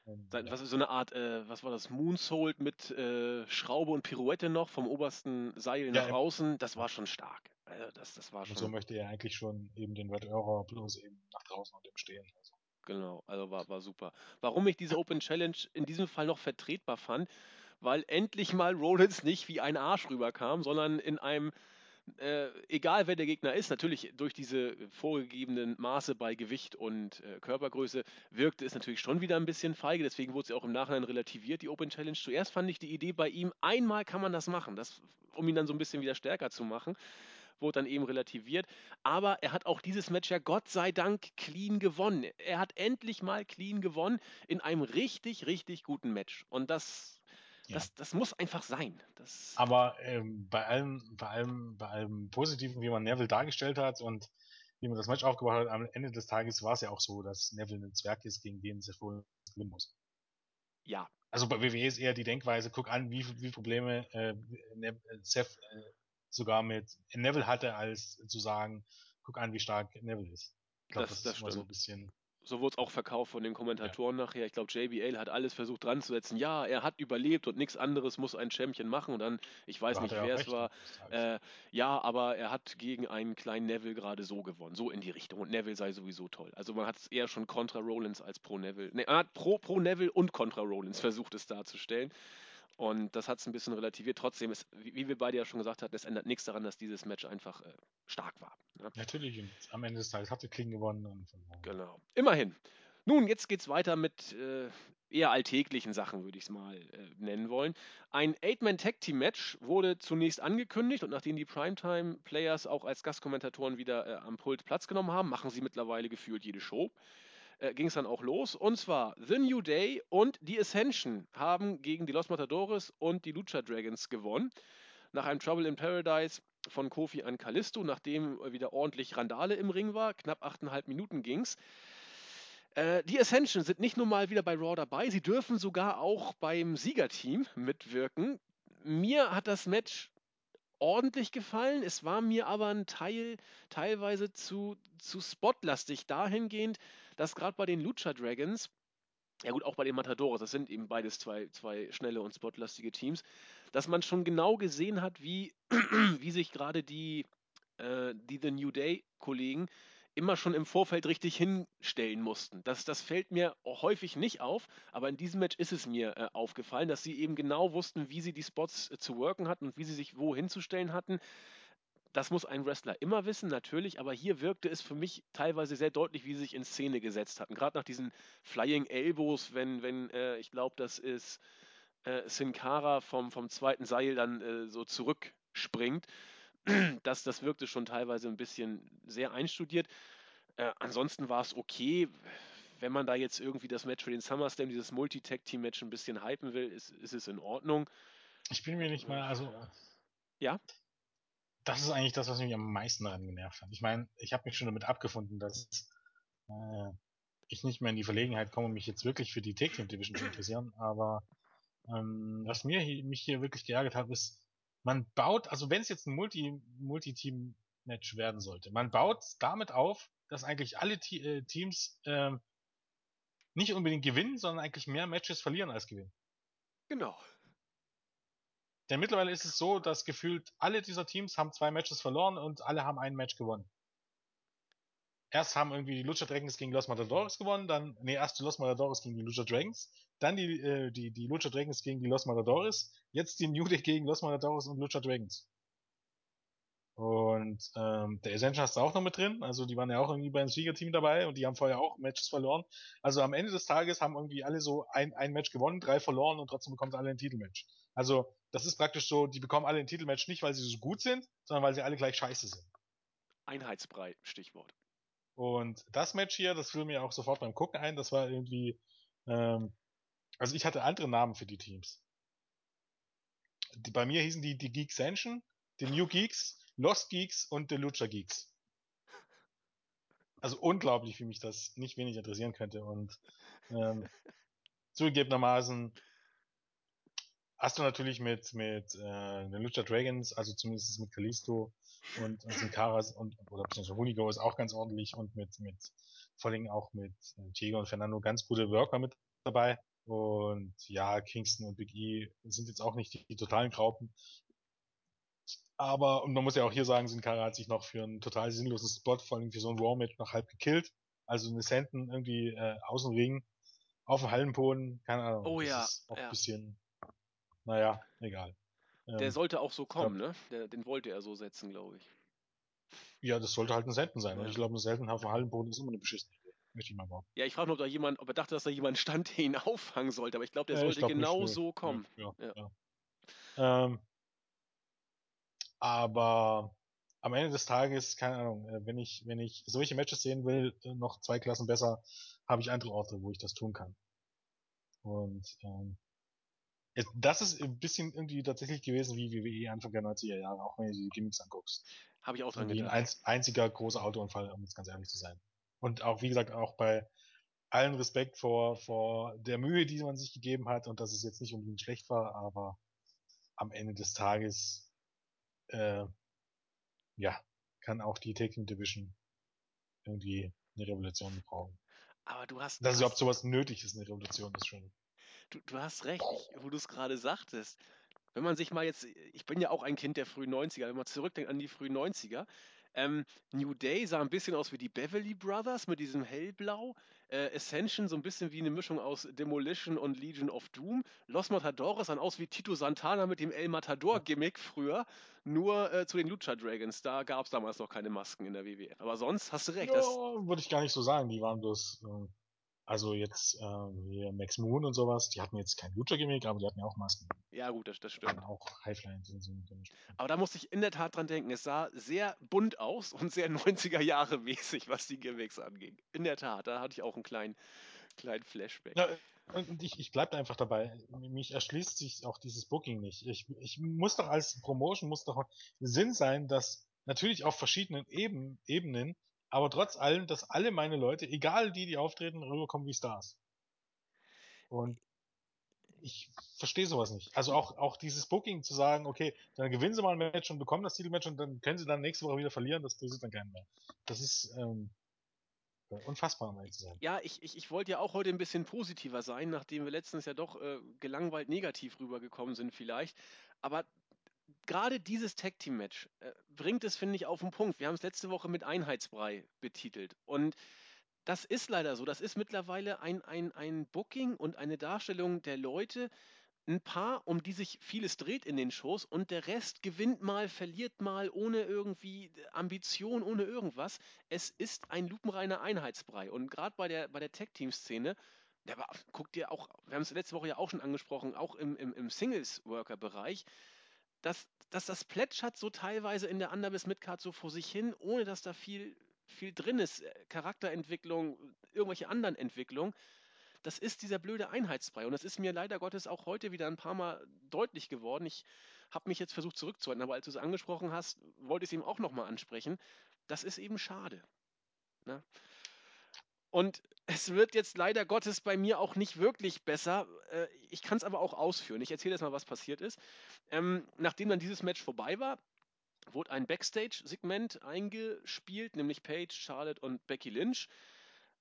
ähm, ja. was ist so eine Art, äh, was war das, Moonsault mit äh, Schraube und Pirouette noch vom obersten Seil nach ja. außen, das war schon stark. Also das, das war Und so schon, möchte er eigentlich schon eben den Red Euro bloß eben nach draußen und im Stehen. Also. genau, also war, war super. Warum ich diese Open Challenge in diesem Fall noch vertretbar fand, weil endlich mal Rollins nicht wie ein Arsch rüberkam, sondern in einem äh, egal wer der Gegner ist, natürlich durch diese vorgegebenen Maße bei Gewicht und äh, Körpergröße wirkte es natürlich schon wieder ein bisschen feige, deswegen wurde sie auch im Nachhinein relativiert, die Open Challenge. Zuerst fand ich die Idee bei ihm, einmal kann man das machen, das, um ihn dann so ein bisschen wieder stärker zu machen, wurde dann eben relativiert. Aber er hat auch dieses Match ja Gott sei Dank clean gewonnen. Er hat endlich mal clean gewonnen in einem richtig, richtig guten Match. Und das, Ja. das, das muss einfach sein. Das, Aber ähm, bei allem, bei allem, bei allem Positiven, wie man Neville dargestellt hat und wie man das Match aufgebaut hat, am Ende des Tages war es ja auch so, dass Neville ein Zwerg ist, gegen den Seth Rollins gewinnen muss. ja, Also bei WWE ist eher die Denkweise, guck an, wie wie Probleme äh, Ne- Seth äh, sogar mit Neville hatte, als zu sagen, guck an, wie stark Neville ist. Ich glaube, Das- das, das ist immer so ein stimmt. bisschen. so wurde es auch verkauft von den Kommentatoren nachher. Ich glaube, JBL hat alles versucht dran zu setzen. Ja, er hat überlebt und nichts anderes muss ein Champion machen. Und dann, ich weiß da nicht, er wer es war, äh, ja, aber er hat gegen einen kleinen Neville gerade so gewonnen. So in die Richtung. Und Neville sei sowieso toll. Also man hat es eher schon kontra Rollins als pro Neville. Ne, man hat pro, pro Neville und kontra Rollins versucht es darzustellen. Und das hat es ein bisschen relativiert. Trotzdem ist, wie wir beide ja schon gesagt hatten, es ändert nichts daran, dass dieses Match einfach äh, stark war. Ne? Natürlich, am Ende des Tages hat er Kling gewonnen. Und Genau. Immerhin. Nun, jetzt geht's weiter mit äh, eher alltäglichen Sachen, würde ich es mal äh, nennen wollen. Ein Eight-Man-Tag-Team-Match wurde zunächst angekündigt und nachdem die Primetime-Players auch als Gastkommentatoren wieder äh, am Pult Platz genommen haben, machen sie mittlerweile gefühlt jede Show, äh, ging es dann auch los. Und zwar The New Day und die Ascension haben gegen die Los Matadores und die Lucha Dragons gewonnen. Nach einem Trouble in Paradise von Kofi an Kalisto, nachdem wieder ordentlich Randale im Ring war. Knapp 8,5 Minuten ging's. Äh, die Ascension sind nicht nur mal wieder bei Raw dabei, sie dürfen sogar auch beim Siegerteam mitwirken. Mir hat das Match ordentlich gefallen. Es war mir aber ein Teil teilweise zu, zu spotlastig dahingehend, dass gerade bei den Lucha Dragons, ja gut, auch bei den Matadores, das sind eben beides zwei, zwei schnelle und spotlastige Teams, dass man schon genau gesehen hat, wie, wie sich gerade die, äh, die The New Day-Kollegen immer schon im Vorfeld richtig hinstellen mussten. Das, das fällt mir häufig nicht auf, aber in diesem Match ist es mir äh, aufgefallen, dass sie eben genau wussten, wie sie die Spots äh, zu worken hatten und wie sie sich wo hinzustellen hatten. Das muss ein Wrestler immer wissen, natürlich, aber hier wirkte es für mich teilweise sehr deutlich, wie sie sich in Szene gesetzt hatten. Gerade nach diesen Flying Elbows, wenn, wenn äh, ich glaube, das ist äh, Sin Cara vom, vom zweiten Seil dann äh, so zurückspringt. Das, das wirkte schon teilweise ein bisschen sehr einstudiert. Äh, ansonsten war es okay. Wenn man da jetzt irgendwie das Match für den SummerSlam, dieses Multi-Tag-Team-Match ein bisschen hypen will, ist, ist es in Ordnung. Ich bin mir nicht mal, also. Ja? Das ist eigentlich das, was mich am meisten daran genervt hat. Ich meine, ich habe mich schon damit abgefunden, dass äh, ich nicht mehr in die Verlegenheit komme, mich jetzt wirklich für die Take Team Division zu interessieren. Aber ähm, was mir hier, mich hier wirklich geärgert hat, ist, man baut, also wenn es jetzt ein Multi, Multi-Team-Match werden sollte, man baut damit auf, dass eigentlich alle Te äh, Teams äh, nicht unbedingt gewinnen, sondern eigentlich mehr Matches verlieren als gewinnen. Genau. Denn mittlerweile ist es so, dass gefühlt alle dieser Teams haben zwei Matches verloren und alle haben ein Match gewonnen. Erst haben irgendwie die Lucha Dragons gegen Los Matadores gewonnen, dann, nee, erst die Los Matadores gegen die Lucha Dragons, dann die, äh, die, die Lucha Dragons gegen die Los Matadores, jetzt die New Day gegen Los Matadores und Lucha Dragons. Und ähm, der Ascension hast du auch noch mit drin, also die waren ja auch irgendwie beim Siegerteam dabei und die haben vorher auch Matches verloren. Also am Ende des Tages haben irgendwie alle so ein, ein Match gewonnen, drei verloren und trotzdem bekommen sie alle ein Titelmatch. Also das ist praktisch so, die bekommen alle ein Titelmatch nicht, weil sie so gut sind, sondern weil sie alle gleich scheiße sind. Einheitsbrei, Stichwort. Und das Match hier, das fiel mir auch sofort beim Gucken ein, das war irgendwie, ähm, also ich hatte andere Namen für die Teams. Die, bei mir hießen die die Geek Sanction, die New Geeks, Lost Geeks und The Lucha Geeks. Also unglaublich, wie mich das nicht wenig interessieren könnte. Und ähm, zugegebenermaßen hast du natürlich mit mit äh, The Lucha Dragons, also zumindest mit Kalisto und, und Sin Caras und oder beziehungsweise Hunigo ist auch ganz ordentlich und mit mit vor allem auch mit äh, Diego und Fernando ganz gute Worker mit dabei. Und ja, Kingston und Big E sind jetzt auch nicht die, die totalen Graupen. Aber, und man muss ja auch hier sagen, Sin Cara hat sich noch für einen total sinnlosen Spot, vor allem für so ein Raw-Match, noch halb gekillt. Also eine Senten irgendwie äh, außen Ring, auf dem Hallenboden, keine Ahnung. Oh das ja, ist auch ja. ein bisschen, naja, egal. Der Ähm, sollte auch so kommen, glaub- ne? Der, den wollte er so setzen, glaube ich. ja, das sollte halt ein Senten sein. Und Ja. ich glaube, ein Senten auf dem Hallenboden ist immer eine beschissene Idee. Möchte ich mal behaupten. Ja, ich frage mich, ob da jemand, ob er dachte, dass da jemand stand, der ihn auffangen sollte, aber ich glaube, der ich sollte glaub nicht, genau nö, so kommen. Ja, Ja. ja. Ähm, aber am Ende des Tages, keine Ahnung, äh, wenn ich, wenn ich solche Matches sehen will, äh, noch zwei Klassen besser, habe ich andere Orte, wo ich das tun kann. Und ähm, das ist ein bisschen irgendwie tatsächlich gewesen wie WWE Anfang der 90er Jahre, auch wenn du die Gimmicks anguckst. Habe ich auch dran ein gedacht. einz einziger großer Autounfall, um jetzt ganz ehrlich zu sein. Und auch, wie gesagt, auch bei allen Respekt vor, vor der Mühe, die man sich gegeben hat und dass es jetzt nicht unbedingt schlecht war, aber am Ende des Tages, äh, ja, kann auch die Taking Division irgendwie eine Revolution brauchen. Aber du hast, Dass überhaupt sowas nötig ist, eine Revolution, ist schon. du, du hast recht, ich, wo du es gerade sagtest. Wenn man sich mal jetzt, ich bin ja auch ein Kind der frühen 90er, wenn man zurückdenkt an die frühen 90er, ähm, New Day sah ein bisschen aus wie die Beverly Brothers mit diesem Hellblau. Äh, Ascension so ein bisschen wie eine Mischung aus Demolition und Legion of Doom. Los Matadores sahen aus wie Tito Santana mit dem El Matador-Gimmick früher. Nur äh, zu den Lucha Dragons. Da gab es damals noch keine Masken in der WWF. Aber sonst hast du recht. Ja, würde ich gar nicht so sagen. Die waren bloß, äh, also jetzt äh, Max Moon und sowas, die hatten jetzt kein Lucha-Gimmick, aber die hatten ja auch Masken. ja, gut, das, das stimmt. waren auch Highflying. sind so Aber da musste ich in der Tat dran denken. Es sah sehr bunt aus und sehr 90er Jahre mäßig, was die Gimmicks anging. In der Tat, da hatte ich auch einen kleinen, kleinen Flashback. Ja, und und ich, ich bleib einfach dabei. Mich erschließt sich auch dieses Booking nicht. Ich, ich muss doch als Promotion muss doch Sinn sein, dass natürlich auf verschiedenen Eben, Ebenen, aber trotz allem, dass alle meine Leute, egal die, die auftreten, rüberkommen wie Stars. Und ich verstehe sowas nicht. Also auch, auch dieses Booking zu sagen, okay, dann gewinnen sie mal ein Match und bekommen das Titelmatch und dann können sie dann nächste Woche wieder verlieren, das interessiert dann keinen mehr. Das ist ähm, unfassbar, um ehrlich zu sein. Ja, ich, ich, ich wollte ja auch heute ein bisschen positiver sein, nachdem wir letztens ja doch äh, gelangweilt negativ rübergekommen sind vielleicht. Aber gerade dieses Tag Team Match äh, bringt es, finde ich, auf den Punkt. Wir haben es letzte Woche mit Einheitsbrei betitelt. Und das ist leider so. Das ist mittlerweile ein, ein, ein Booking und eine Darstellung der Leute, ein Paar, um die sich vieles dreht in den Shows und der Rest gewinnt mal, verliert mal, ohne irgendwie Ambition, ohne irgendwas. Es ist ein lupenreiner Einheitsbrei. Und gerade bei der, bei der war, guck dir auch, wir haben es letzte Woche ja auch schon angesprochen, auch im, im, im Singles-Worker-Bereich, dass, dass das plätschert so teilweise in der Underbiss Midcard so vor sich hin, ohne dass da viel, viel drin ist. Charakterentwicklung, irgendwelche anderen Entwicklungen das ist dieser blöde Einheitsbrei. Und das ist mir leider Gottes auch heute wieder ein paar Mal deutlich geworden. Ich habe mich jetzt versucht zurückzuhalten, aber als du es angesprochen hast, wollte ich es eben auch nochmal ansprechen. Das ist eben schade. Ne? Und es wird jetzt leider Gottes bei mir auch nicht wirklich besser. Äh, ich kann es aber auch ausführen. Ich erzähle jetzt mal, was passiert ist. Ähm, nachdem dann dieses Match vorbei war, wurde ein Backstage-Segment eingespielt, nämlich Paige, Charlotte und Becky Lynch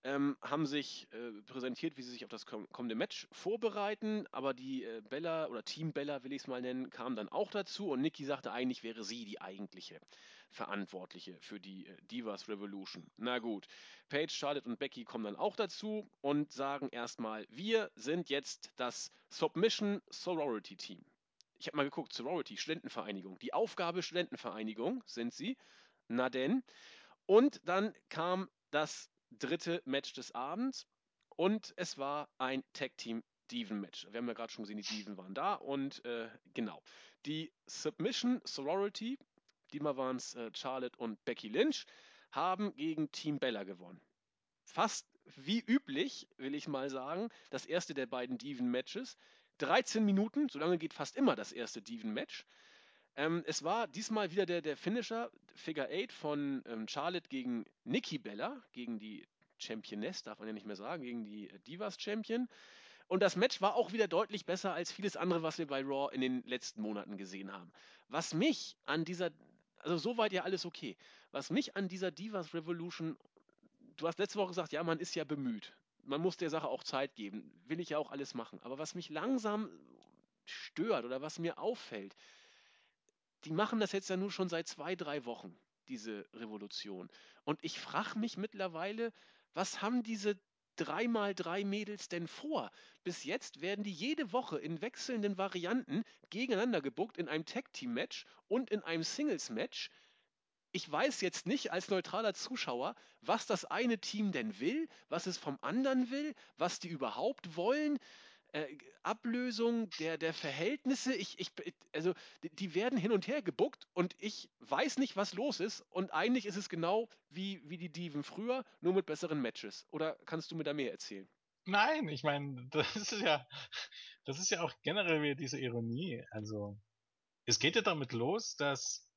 ähm, haben sich äh, präsentiert, wie sie sich auf das kommende Match vorbereiten, aber die äh, Bella oder Team Bella will ich es mal nennen, kam dann auch dazu und Nikki sagte, eigentlich wäre sie die eigentliche Verantwortliche für die äh, Divas Revolution. Na gut, Paige, Charlotte und Becky kommen dann auch dazu und sagen erstmal, wir sind jetzt das Submission Sorority Team. Ich habe mal geguckt, Sorority, Studentenvereinigung. Die Aufgabe Studentenvereinigung sind sie. Na denn. Und dann kam das dritte Match des Abends und es war ein Tag Team Diven Match. Wir haben ja gerade schon gesehen, die Diven waren da und äh, genau. Die Submission Sorority, diesmal waren es äh, Charlotte und Becky Lynch, haben gegen Team Bella gewonnen. Fast wie üblich, will ich mal sagen, das erste der beiden Diven Matches. 13 Minuten, so lange geht fast immer das erste Diven Match. Ähm, es war diesmal wieder der, der Finisher, Figure 8 von ähm, Charlotte gegen Nikki Bella, gegen die Championess, darf man ja nicht mehr sagen, gegen die äh, Divas Champion. Und das Match war auch wieder deutlich besser als vieles andere, was wir bei Raw in den letzten Monaten gesehen haben. Was mich an dieser, also soweit ja alles okay, was mich an dieser Divas Revolution, du hast letzte Woche gesagt, ja, man ist ja bemüht. Man muss der Sache auch Zeit geben. Will ich ja auch alles machen. Aber was mich langsam stört oder was mir auffällt, die machen das jetzt ja nur schon seit zwei, drei Wochen, diese Revolution. Und ich frage mich mittlerweile, was haben diese dreimal drei Mädels denn vor? Bis jetzt werden die jede Woche in wechselnden Varianten gegeneinander gebuckt in einem Tag-Team-Match und in einem Singles-Match. Ich weiß jetzt nicht als neutraler Zuschauer, was das eine Team denn will, was es vom anderen will, was die überhaupt wollen äh, Ablösung der, der Verhältnisse. Ich, ich, also die werden hin und her gebuckt und ich weiß nicht, was los ist. Und eigentlich ist es genau wie, wie die Diven früher, nur mit besseren Matches. Oder kannst du mir da mehr erzählen? Nein, ich meine, das ist ja, das ist ja auch generell wieder diese Ironie. Also, es geht ja damit los, dass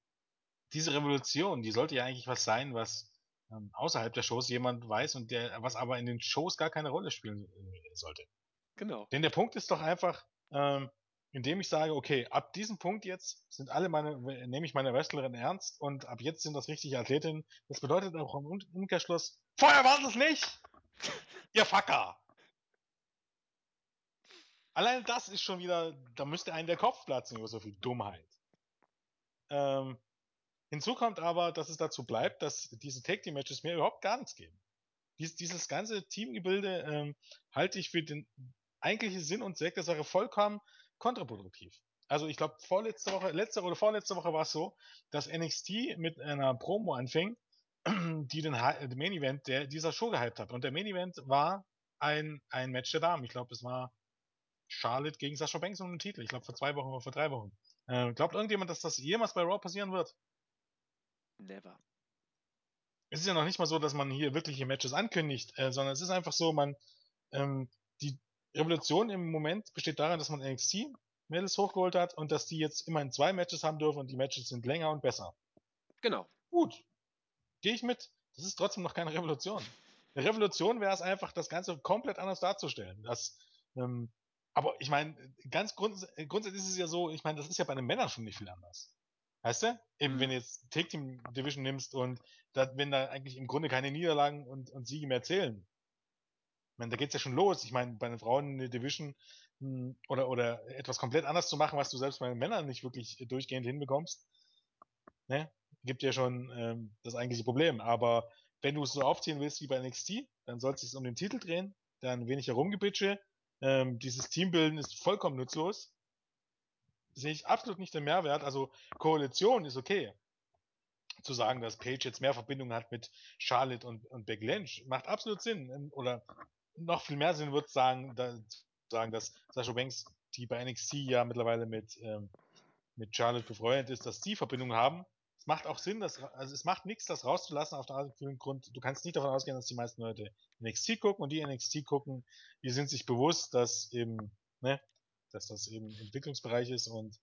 diese Revolution, die sollte ja eigentlich was sein, was ähm, außerhalb der Shows jemand weiß und der, was aber in den Shows gar keine Rolle spielen äh, sollte. Genau. Denn der Punkt ist doch einfach, ähm, indem ich sage, okay, ab diesem Punkt jetzt sind alle meine, nehme ich meine Wrestlerinnen ernst und ab jetzt sind das richtige Athletinnen. Das bedeutet auch im Umkehrschluss, vorher war es nicht! Ihr Facker! Allein das ist schon wieder, da müsste einen der Kopf platzen über so viel Dummheit. Ähm, hinzu kommt aber, dass es dazu bleibt, dass diese Take-Team-Matches mir überhaupt gar nichts geben. Dies, dieses ganze Teamgebilde ähm, halte ich für den eigentliche Sinn und Zweck der Sache vollkommen kontraproduktiv. Also ich glaube, vorletzte Woche, letzte oder vorletzte Woche war es so, dass NXT mit einer Promo anfing, die den, den Main Event der, dieser Show gehypt hat. Und der Main Event war ein, ein Match der Damen. Ich glaube, es war Charlotte gegen Sascha Banks um den Titel. Ich glaube, vor zwei Wochen oder vor drei Wochen. Äh, glaubt irgendjemand, dass das jemals bei Raw passieren wird? Never. Es ist ja noch nicht mal so, dass man hier wirkliche Matches ankündigt, äh, sondern es ist einfach so, man, ähm, die, Revolution im Moment besteht darin, dass man NXT Mädels hochgeholt hat und dass die jetzt immerhin zwei Matches haben dürfen und die Matches sind länger und besser. Genau. Gut. Gehe ich mit. Das ist trotzdem noch keine Revolution. Eine Revolution wäre es einfach, das Ganze komplett anders darzustellen. Das, ähm, aber ich meine, ganz grunds grundsätzlich ist es ja so, ich meine, das ist ja bei den Männern schon nicht viel anders. Weißt du? Eben, mhm. wenn du jetzt Take Team Division nimmst und da, wenn da eigentlich im Grunde keine Niederlagen und, und Siege mehr zählen, ich meine, da geht's ja schon los. Ich meine, bei den Frauen eine Division mh, hm, oder, oder etwas komplett anders zu machen, was du selbst bei den Männern nicht wirklich durchgehend hinbekommst, ne? gibt ja schon ähm, das eigentliche Problem. Aber wenn du es so aufziehen willst wie bei NXT, dann soll es sich um den Titel drehen, dann wenig herumgebitsche. Ähm, dieses Teambilden ist vollkommen nutzlos. Sehe ich absolut nicht den Mehrwert. Also Koalition ist okay. Zu sagen, dass Page jetzt mehr Verbindung hat mit Charlotte und, und Beck Lynch, macht absolut Sinn. Oder noch viel mehr Sinn wird sagen, da, sagen, dass Sasha Banks, die bei NXT ja mittlerweile mit, ähm, mit Charlotte befreundet ist, dass die Verbindungen haben. Es macht auch Sinn, dass, also es macht nichts, das rauszulassen auf den Grund, du kannst nicht davon ausgehen, dass die meisten Leute NXT gucken und die NXT gucken, die sind sich bewusst, dass eben, ne, dass das eben Entwicklungsbereich ist und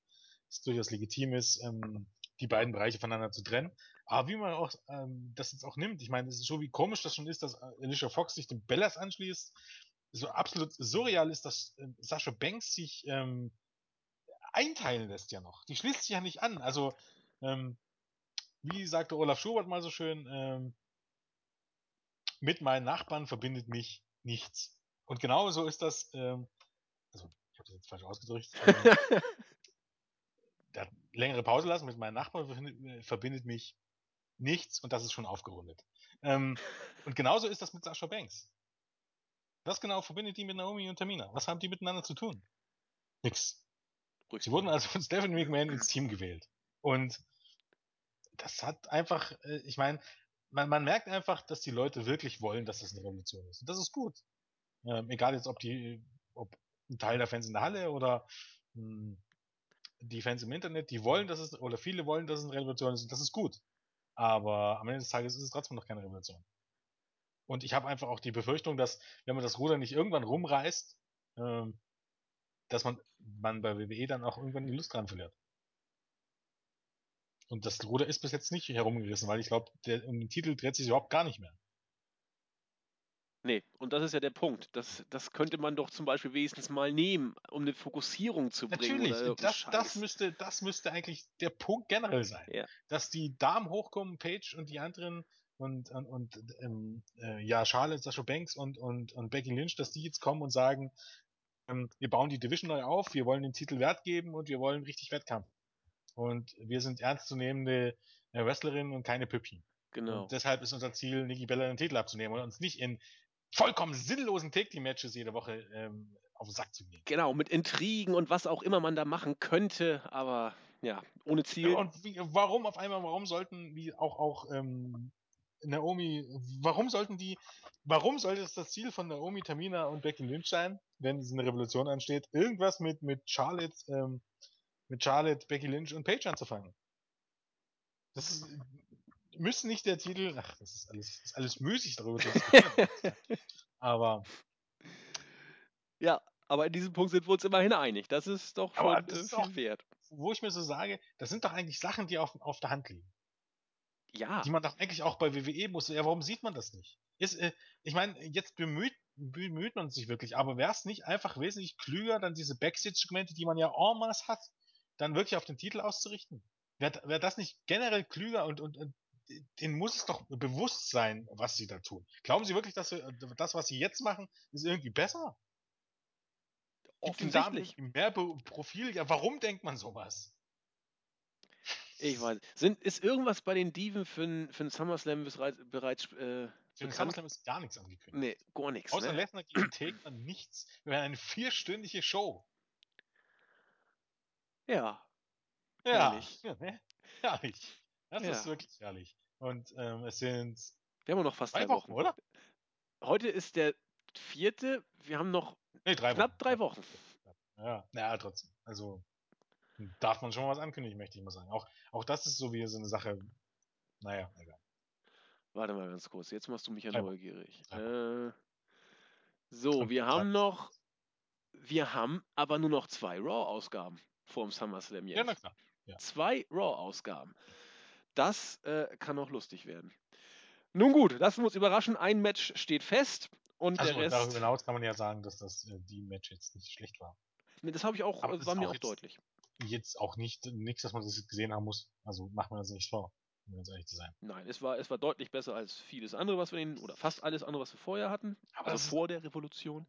es durchaus legitim ist, ähm, die beiden Bereiche voneinander zu trennen. Aber wie man auch ähm, das jetzt auch nimmt, ich meine, es ist so wie komisch das schon ist, dass Alicia Fox sich dem Bellas anschließt, so absolut surreal ist, dass äh, Sascha Banks sich ähm, einteilen lässt ja noch. Die schließt sich ja nicht an. Also, ähm, wie sagte Olaf Schubert mal so schön, ähm, mit meinen Nachbarn verbindet mich nichts. Und genau so ist das, ähm, also ich habe das jetzt falsch ausgedrückt, der längere Pause lassen mit meinen Nachbarn verbindet, verbindet mich nichts und das ist schon aufgerundet. Ähm, und genauso ist das mit Sascha Banks. Was genau verbindet die mit Naomi und Tamina? Was haben die miteinander zu tun? Nix. Sie wurden also von Stephanie McMahon ins Team gewählt. Und das hat einfach, äh, ich meine, man, man merkt einfach, dass die Leute wirklich wollen, dass das eine Revolution ist. Und das ist gut. Ähm, egal jetzt, ob die, ob ein Teil der Fans in der Halle oder mh, hm, die Fans im Internet, die wollen, dass es, oder viele wollen, dass es eine Revolution ist. Und das ist gut. Aber am Ende des Tages ist es trotzdem noch keine Revolution. Und ich habe einfach auch die Befürchtung, dass, wenn man das Ruder nicht irgendwann rumreißt, ähm, dass man, man bei WWE dann auch irgendwann die Lust dran verliert. Und das Ruder ist bis jetzt nicht herumgerissen, weil ich glaube, um den Titel dreht sich überhaupt gar nicht mehr. Nee, und das ist ja der Punkt. Das, das könnte man doch zum Beispiel wenigstens mal nehmen, um eine Fokussierung zu bringen. Natürlich, das, das, müsste, das müsste eigentlich der Punkt generell sein. Ja. Dass die Damen hochkommen, Page und die anderen und, und, und ähm, äh, ja, Charlotte, Sascha Banks und, und, und Becky Lynch, dass die jetzt kommen und sagen, ähm, wir bauen die Division neu auf, wir wollen den Titel Wert geben und wir wollen richtig Wettkampf. Und wir sind ernstzunehmende äh, Wrestlerinnen und keine Püppchen. Genau. Und deshalb ist unser Ziel, Nikki Bella den Titel abzunehmen und uns nicht in vollkommen sinnlosen Take-Team-Matches jede Woche ähm, auf den Sack zu gehen. Genau, mit Intrigen und was auch immer man da machen könnte, aber ja, ohne Ziel. Und wie, warum auf einmal, warum sollten, wie auch, auch ähm, Naomi, warum sollten die, warum sollte es das Ziel von Naomi, Tamina und Becky Lynch sein, wenn eine Revolution ansteht, irgendwas mit, mit Charlotte, ähm, mit Charlotte, Becky Lynch und Paige anzufangen? Das ist, müssen nicht der Titel, ach, das ist alles, das ist alles müßig darüber zu diskutieren. aber. Ja, aber in diesem Punkt sind wir uns immerhin einig. Das ist doch schon das äh, ist viel auch, wert. Wo ich mir so sage, das sind doch eigentlich Sachen, die auf, auf der Hand liegen. Ja. Die man doch eigentlich auch bei WWE muss. Ja, warum sieht man das nicht? Jetzt, äh, ich meine, jetzt bemüht, bemüht man sich wirklich, aber wäre es nicht einfach wesentlich klüger, dann diese Backstage-Segmente, die man ja en masse hat, dann wirklich auf den Titel auszurichten? Wäre wär das nicht generell klüger und, und, und denen muss es doch bewusst sein, was sie da tun. Glauben Sie wirklich, dass wir, das, was sie jetzt machen, ist irgendwie besser? Offensichtlich. Mehr Profil? Ja, warum denkt man sowas? Ich weiß. Sind, ist irgendwas bei den Diven für, für den SummerSlam bereits äh, Für den SummerSlam ist gar nichts angekündigt. Nee, gar nichts. Außer ne? Lesnar gegen Taker nichts. Wir werden eine vierstündige Show. Ja. Ja. Herrlich. Ja, ne? herrlich. Das ja. ist wirklich herrlich. Und ähm, es sind. Wir haben noch fast drei, drei Wochen, Wochen, oder? Heute ist der vierte. Wir haben noch nee, drei knapp Wochen. drei Wochen. Ja, naja, trotzdem. Also darf man schon mal was ankündigen, möchte ich mal sagen. Auch, auch das ist so wie so eine Sache. Naja, egal. Warte mal ganz kurz, jetzt machst du mich ja Drei neugierig. Äh, so, wir haben noch. Wir haben aber nur noch zwei Raw-Ausgaben vor dem SummerSlam jetzt. Ja, na klar. Ja. Zwei Raw-Ausgaben. Das äh, kann auch lustig werden. Nun gut, lassen wir uns überraschen. Ein Match steht fest und Achso, der Rest. Darüber hinaus kann man ja sagen, dass das äh, die Match jetzt nicht schlecht war. Das habe ich auch, Aber war mir auch, auch deutlich jetzt auch nicht nichts, dass man das gesehen haben muss. Also macht man das nicht vor, um ganz ehrlich zu sein. Nein, es war, es war deutlich besser als vieles andere, was wir in, oder fast alles andere, was wir vorher hatten. Aber also vor der Revolution.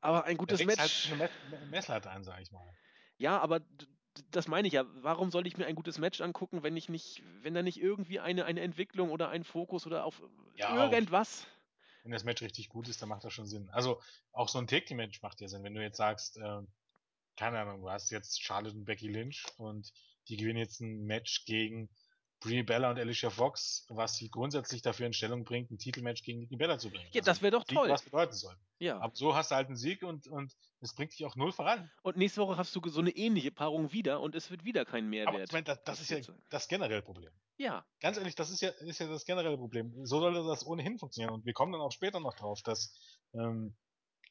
Aber ein gutes Match. Halt Messlatte an, sag ich mal. Ja, aber das meine ich ja. Warum soll ich mir ein gutes Match angucken, wenn ich nicht, wenn da nicht irgendwie eine, eine Entwicklung oder ein Fokus oder auf ja, irgendwas. Auch, wenn das Match richtig gut ist, dann macht das schon Sinn. Also auch so ein Take-Team-Match macht ja Sinn. Wenn du jetzt sagst, äh, keine Ahnung, du hast jetzt Charlotte und Becky Lynch und die gewinnen jetzt ein Match gegen Brie Bella und Alicia Fox, was sie grundsätzlich dafür in Stellung bringt, ein Titelmatch gegen Nikki Bella zu bringen. Ja, das wäre doch Sieg, toll. was bedeuten soll. Ja. Aber so hast du halt einen Sieg und, und es bringt dich auch null voran. Und nächste Woche hast du so eine ähnliche Paarung wieder und es wird wieder kein Aber Mehrwert. ich meine, das, das ist ja das generelle Problem. Ja, Ganz ehrlich, das ist ja, ist ja das generelle Problem. So sollte das ohnehin funktionieren. Und wir kommen dann auch später noch drauf, dass, ähm,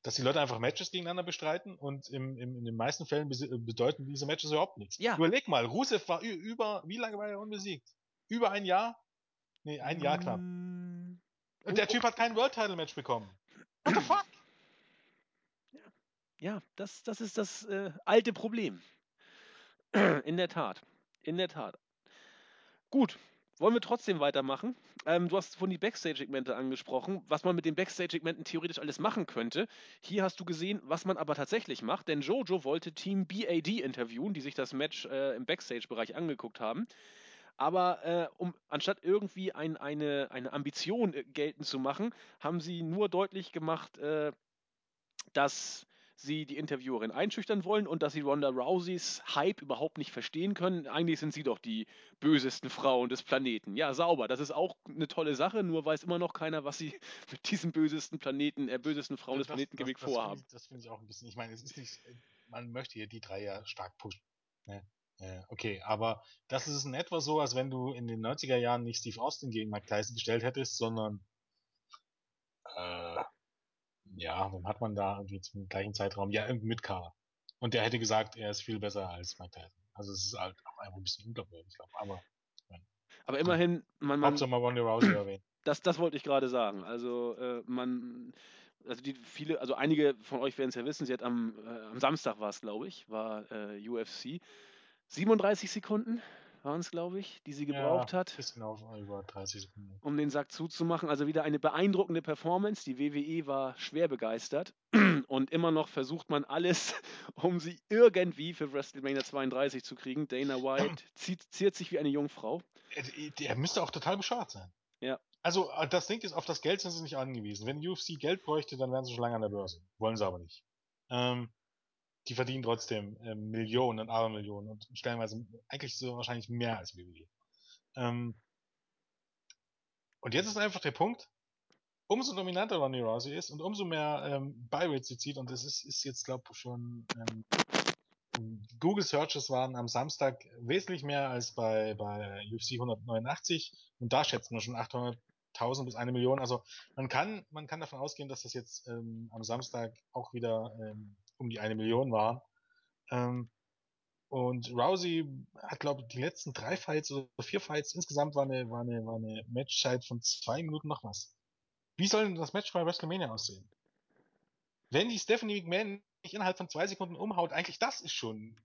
dass die Leute einfach Matches gegeneinander bestreiten und im, im, in den meisten Fällen bedeuten diese Matches überhaupt nichts. Ja. Überleg mal, Rusev war über, wie lange war er unbesiegt? Über ein Jahr? Nee, ein Jahr knapp. Mm, Und der Typ hat kein World Title Match bekommen. What the fuck? Ja, das, das ist das äh, alte Problem. In der Tat. In der Tat. Gut, wollen wir trotzdem weitermachen? Ähm, du hast von die Backstage-Segmente angesprochen, was man mit den Backstage-Segmenten theoretisch alles machen könnte. Hier hast du gesehen, was man aber tatsächlich macht, denn Jojo wollte Team BAD interviewen, die sich das Match äh, im Backstage-Bereich angeguckt haben. Aber äh, um anstatt irgendwie ein, eine, eine Ambition äh, geltend zu machen, haben sie nur deutlich gemacht, äh, dass sie die Interviewerin einschüchtern wollen und dass sie Ronda Rouseys Hype überhaupt nicht verstehen können. Eigentlich sind sie doch die bösesten Frauen des Planeten. Ja, sauber. Das ist auch eine tolle Sache, nur weiß immer noch keiner, was sie mit diesem bösesten Planeten, äh, bösesten Frauen des Planeten Gimmick das, vorhaben. Finde ich, das finde ich auch ein bisschen. Ich meine, es ist nicht, man möchte hier die drei ja stark pushen. Ne? Okay, aber das ist in etwa so, als wenn du in den 90er Jahren nicht Steve Austin gegen Mike Tyson gestellt hättest, sondern äh, ja, dann hat man da irgendwie zum gleichen Zeitraum ja irgendeinen Mitkader. Und der hätte gesagt, er ist viel besser als Mike Tyson. Also es ist halt auch einfach ein bisschen unglaubwürdig, glaube ich. Aber Aber immerhin, man, man, Hauptsache mal Ronda Rousey erwähnt. das, das wollte ich gerade sagen. Also äh, man, also die viele, also einige von euch werden es ja wissen, sie hat am, äh, am Samstag war es, glaube ich, war äh, UFC. 37 Sekunden waren es, glaube ich, die sie gebraucht ja, hat, auf über 30 Sekunden. um den Sack zuzumachen. Also wieder eine beeindruckende Performance. Die WWE war schwer begeistert und immer noch versucht man alles, um sie irgendwie für WrestleMania 32 zu kriegen. Dana White zieht, ziert sich wie eine Jungfrau. Er, er müsste auch total bescheuert sein. Ja. Also, äh, das Ding ist, auf das Geld sind sie nicht angewiesen. Wenn UFC Geld bräuchte, dann wären sie schon lange an der Börse. Wollen sie aber nicht. Ähm, die verdienen trotzdem ähm, Millionen und Abermillionen und stellenweise eigentlich so wahrscheinlich mehr als WWE. Ähm, und jetzt ist einfach der Punkt, umso dominanter Ronnie Rousey ist und umso mehr ähm, Buy-Rates sie zieht, und das ist, ist jetzt, glaube ich, schon ähm, Google Searches waren am Samstag wesentlich mehr als bei, bei UFC 189 und da schätzen wir schon 800.000 bis eine Million. Also man kann, man kann davon ausgehen, dass das jetzt ähm, am Samstag auch wieder ähm, um die eine Million war. Ähm, und Rousey hat, glaube ich, die letzten drei Fights oder vier Fights insgesamt war eine, war eine, war eine Matchzeit von zwei Minuten noch was. Wie soll denn das Match bei WrestleMania aussehen? Wenn die Stephanie McMahon nicht innerhalb von zwei Sekunden umhaut, eigentlich das ist schon.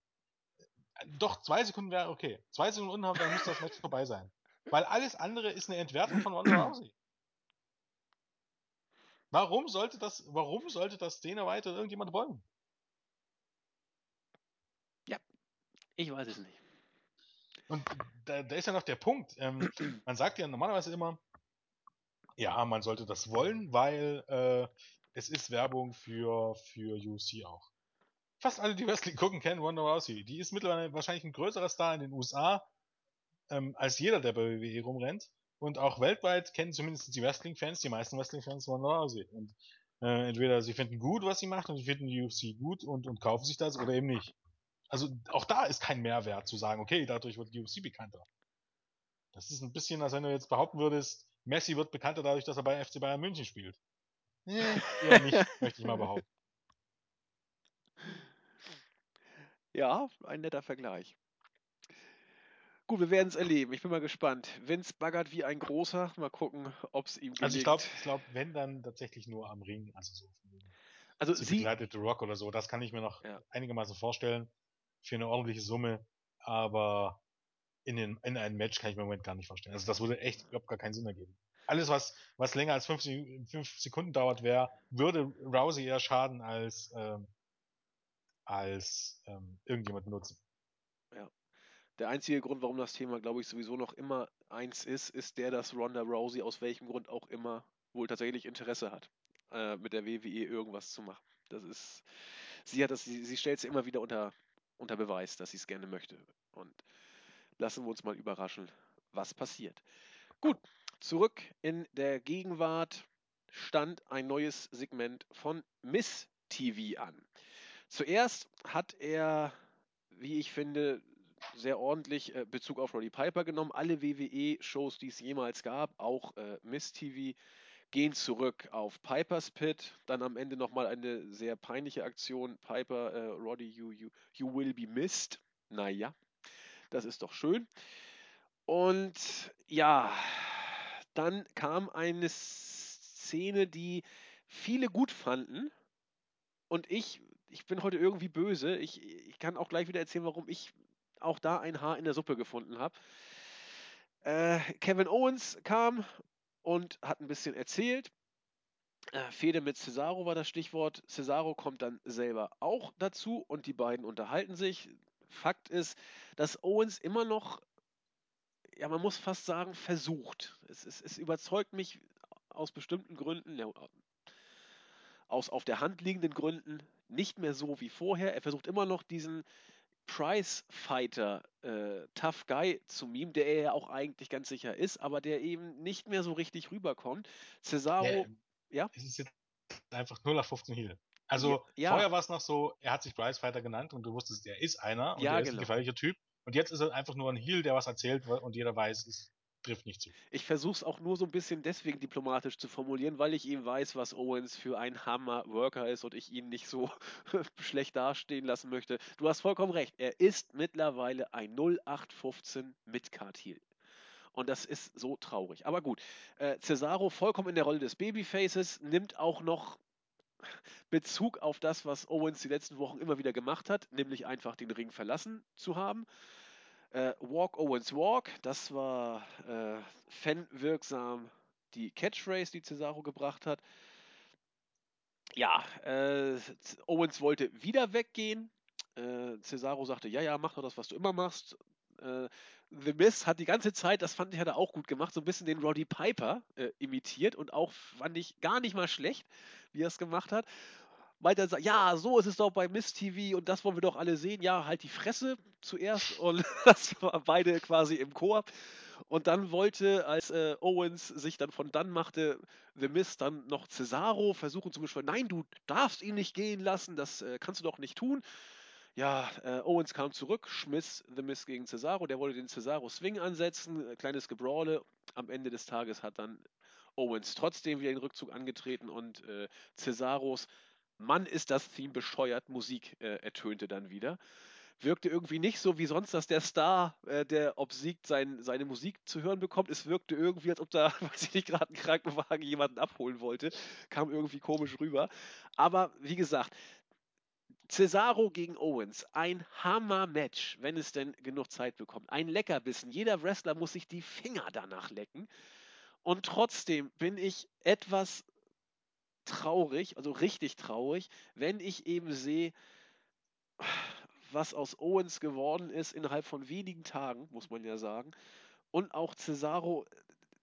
Doch, zwei Sekunden wäre okay. Zwei Sekunden umhaut, dann müsste das Match vorbei sein. Weil alles andere ist eine Entwertung von Ronda Rousey. Warum sollte das, warum sollte das Dana White oder irgendjemand wollen? Ich weiß es nicht. Und da, da ist ja noch der Punkt. Ähm, man sagt ja normalerweise immer, ja, man sollte das wollen, weil äh, es ist Werbung für, für UFC auch. Fast alle, die Wrestling gucken, kennen Ronda Rousey. Die ist mittlerweile wahrscheinlich ein größerer Star in den USA ähm, als jeder, der bei WWE rumrennt. Und auch weltweit kennen zumindest die Wrestling-Fans, die meisten Wrestling-Fans Ronda Rousey. Und äh, entweder sie finden gut, was sie macht, und sie finden die UFC gut und, und kaufen sich das oder eben nicht. Also auch da ist kein Mehrwert zu sagen, okay, dadurch wird UFC bekannter. Das ist ein bisschen, als wenn du jetzt behaupten würdest, Messi wird bekannter dadurch, dass er bei FC Bayern München spielt. Nee, eher nicht, möchte ich mal behaupten. Ja, ein netter Vergleich. Gut, wir werden es erleben. Ich bin mal gespannt. Vince baggert wie ein großer. Mal gucken, ob es ihm gelingt. Also ich glaube, ich glaub, wenn dann tatsächlich nur am Ring, also so also sie, begleitet The Rock oder so, das kann ich mir noch Ja. einigermaßen vorstellen für eine ordentliche Summe, aber in, den, in einem Match kann ich mir im Moment gar nicht vorstellen. Also das würde echt überhaupt gar keinen Sinn ergeben. Alles, was, was länger als 50, 5 Sekunden dauert, wäre, würde Rousey eher schaden als, ähm, als ähm, irgendjemand benutzen. der einzige Grund, warum das Thema, glaube ich, sowieso noch immer eins ist, ist der, dass Ronda Rousey aus welchem Grund auch immer wohl tatsächlich Interesse hat, äh, mit der WWE irgendwas zu machen. Das ist, sie hat das, sie, sie stellt es immer wieder unter, unter Beweis, dass sie es gerne möchte. Und lassen wir uns mal überraschen, was passiert. Gut, zurück in der Gegenwart stand ein neues Segment von Miss TV an. Zuerst hat er, wie ich finde, sehr ordentlich äh, Bezug auf Roddy Piper genommen. Alle WWE-Shows, die es jemals gab, auch äh, Miss TV, gehen zurück auf Piper's Pit. Dann am Ende nochmal eine sehr peinliche Aktion. Piper, äh, Roddy, you, you, you will be missed. Naja, das ist doch schön. Und ja, dann kam eine Szene, die viele gut fanden. Und ich, ich bin heute irgendwie böse. Ich, ich kann auch gleich wieder erzählen, warum ich auch da ein Haar in der Suppe gefunden habe. Äh, Kevin Owens kam und hat ein bisschen erzählt. Äh, Fehde mit Cesaro war das Stichwort. Cesaro kommt dann selber auch dazu und die beiden unterhalten sich. Fakt ist, dass Owens immer noch, ja, man muss fast sagen, versucht. Es, es, es überzeugt mich aus bestimmten Gründen, ja, aus auf der Hand liegenden Gründen, nicht mehr so wie vorher. Er versucht immer noch diesen Prize-Fighter, äh, Tough Guy zu mimen, der er ja auch eigentlich ganz sicher ist, aber der eben nicht mehr so richtig rüberkommt. Cesaro, Ja, ja, Es ist jetzt einfach 0 auf 15 Heal. Also Ja. vorher war es noch so, er hat sich Price Fighter genannt und du wusstest, er ist einer und Ja, er ist genau. ein gefährlicher Typ. Und jetzt ist er einfach nur ein Heal, der was erzählt und jeder weiß, es trifft nicht zu. ich versuche es auch nur so ein bisschen deswegen diplomatisch zu formulieren, weil ich eben weiß, was Owens für ein Hammer-Worker ist und ich ihn nicht so schlecht dastehen lassen möchte. Du hast vollkommen recht, er ist mittlerweile ein 0815 Midcard-Heel. Und das ist so traurig. Aber gut, äh, Cesaro vollkommen in der Rolle des Babyfaces, nimmt auch noch Bezug auf das, was Owens die letzten Wochen immer wieder gemacht hat, nämlich einfach den Ring verlassen zu haben. Äh, Walk Owens Walk, das war äh, fanwirksam die Catchphrase, die Cesaro gebracht hat. Ja, äh, Owens wollte wieder weggehen. Äh, Cesaro sagte, ja, ja, mach doch das, was du immer machst. Äh, The Miz hat die ganze Zeit, das fand ich, hat er auch gut gemacht, so ein bisschen den Roddy Piper äh, imitiert und auch fand ich gar nicht mal schlecht, wie er es gemacht hat. Er sagt, ja, so ist es doch bei Miss TV und das wollen wir doch alle sehen. Ja, halt die Fresse zuerst und das war beide quasi im Koop. Und dann wollte, als äh, Owens sich dann von dann machte, The Miz dann noch Cesaro versuchen zu beschwören. Nein, du darfst ihn nicht gehen lassen, das äh, kannst du doch nicht tun. Ja, äh, Owens kam zurück, schmiss The Miz gegen Cesaro. Der wollte den Cesaro-Swing ansetzen, äh, kleines Gebrawle. Am Ende des Tages hat dann Owens trotzdem wieder den Rückzug angetreten und äh, Cesaros Mann ist das Theme bescheuert, Musik äh, ertönte dann wieder. Wirkte irgendwie nicht so wie sonst, dass der Star, äh, der obsiegt, sein, seine Musik zu hören bekommt. Es wirkte irgendwie, als ob da, weiß ich nicht, gerade ein Krankenwagen jemanden abholen wollte. Kam irgendwie komisch rüber. Aber wie gesagt, Cesaro gegen Owens, ein Hammer-Match, wenn es denn genug Zeit bekommt. Ein Leckerbissen. Jeder Wrestler muss sich die Finger danach lecken. Und trotzdem bin ich etwas traurig, also richtig traurig, wenn ich eben sehe, was aus Owens geworden ist innerhalb von wenigen Tagen, muss man ja sagen. Und auch Cesaro,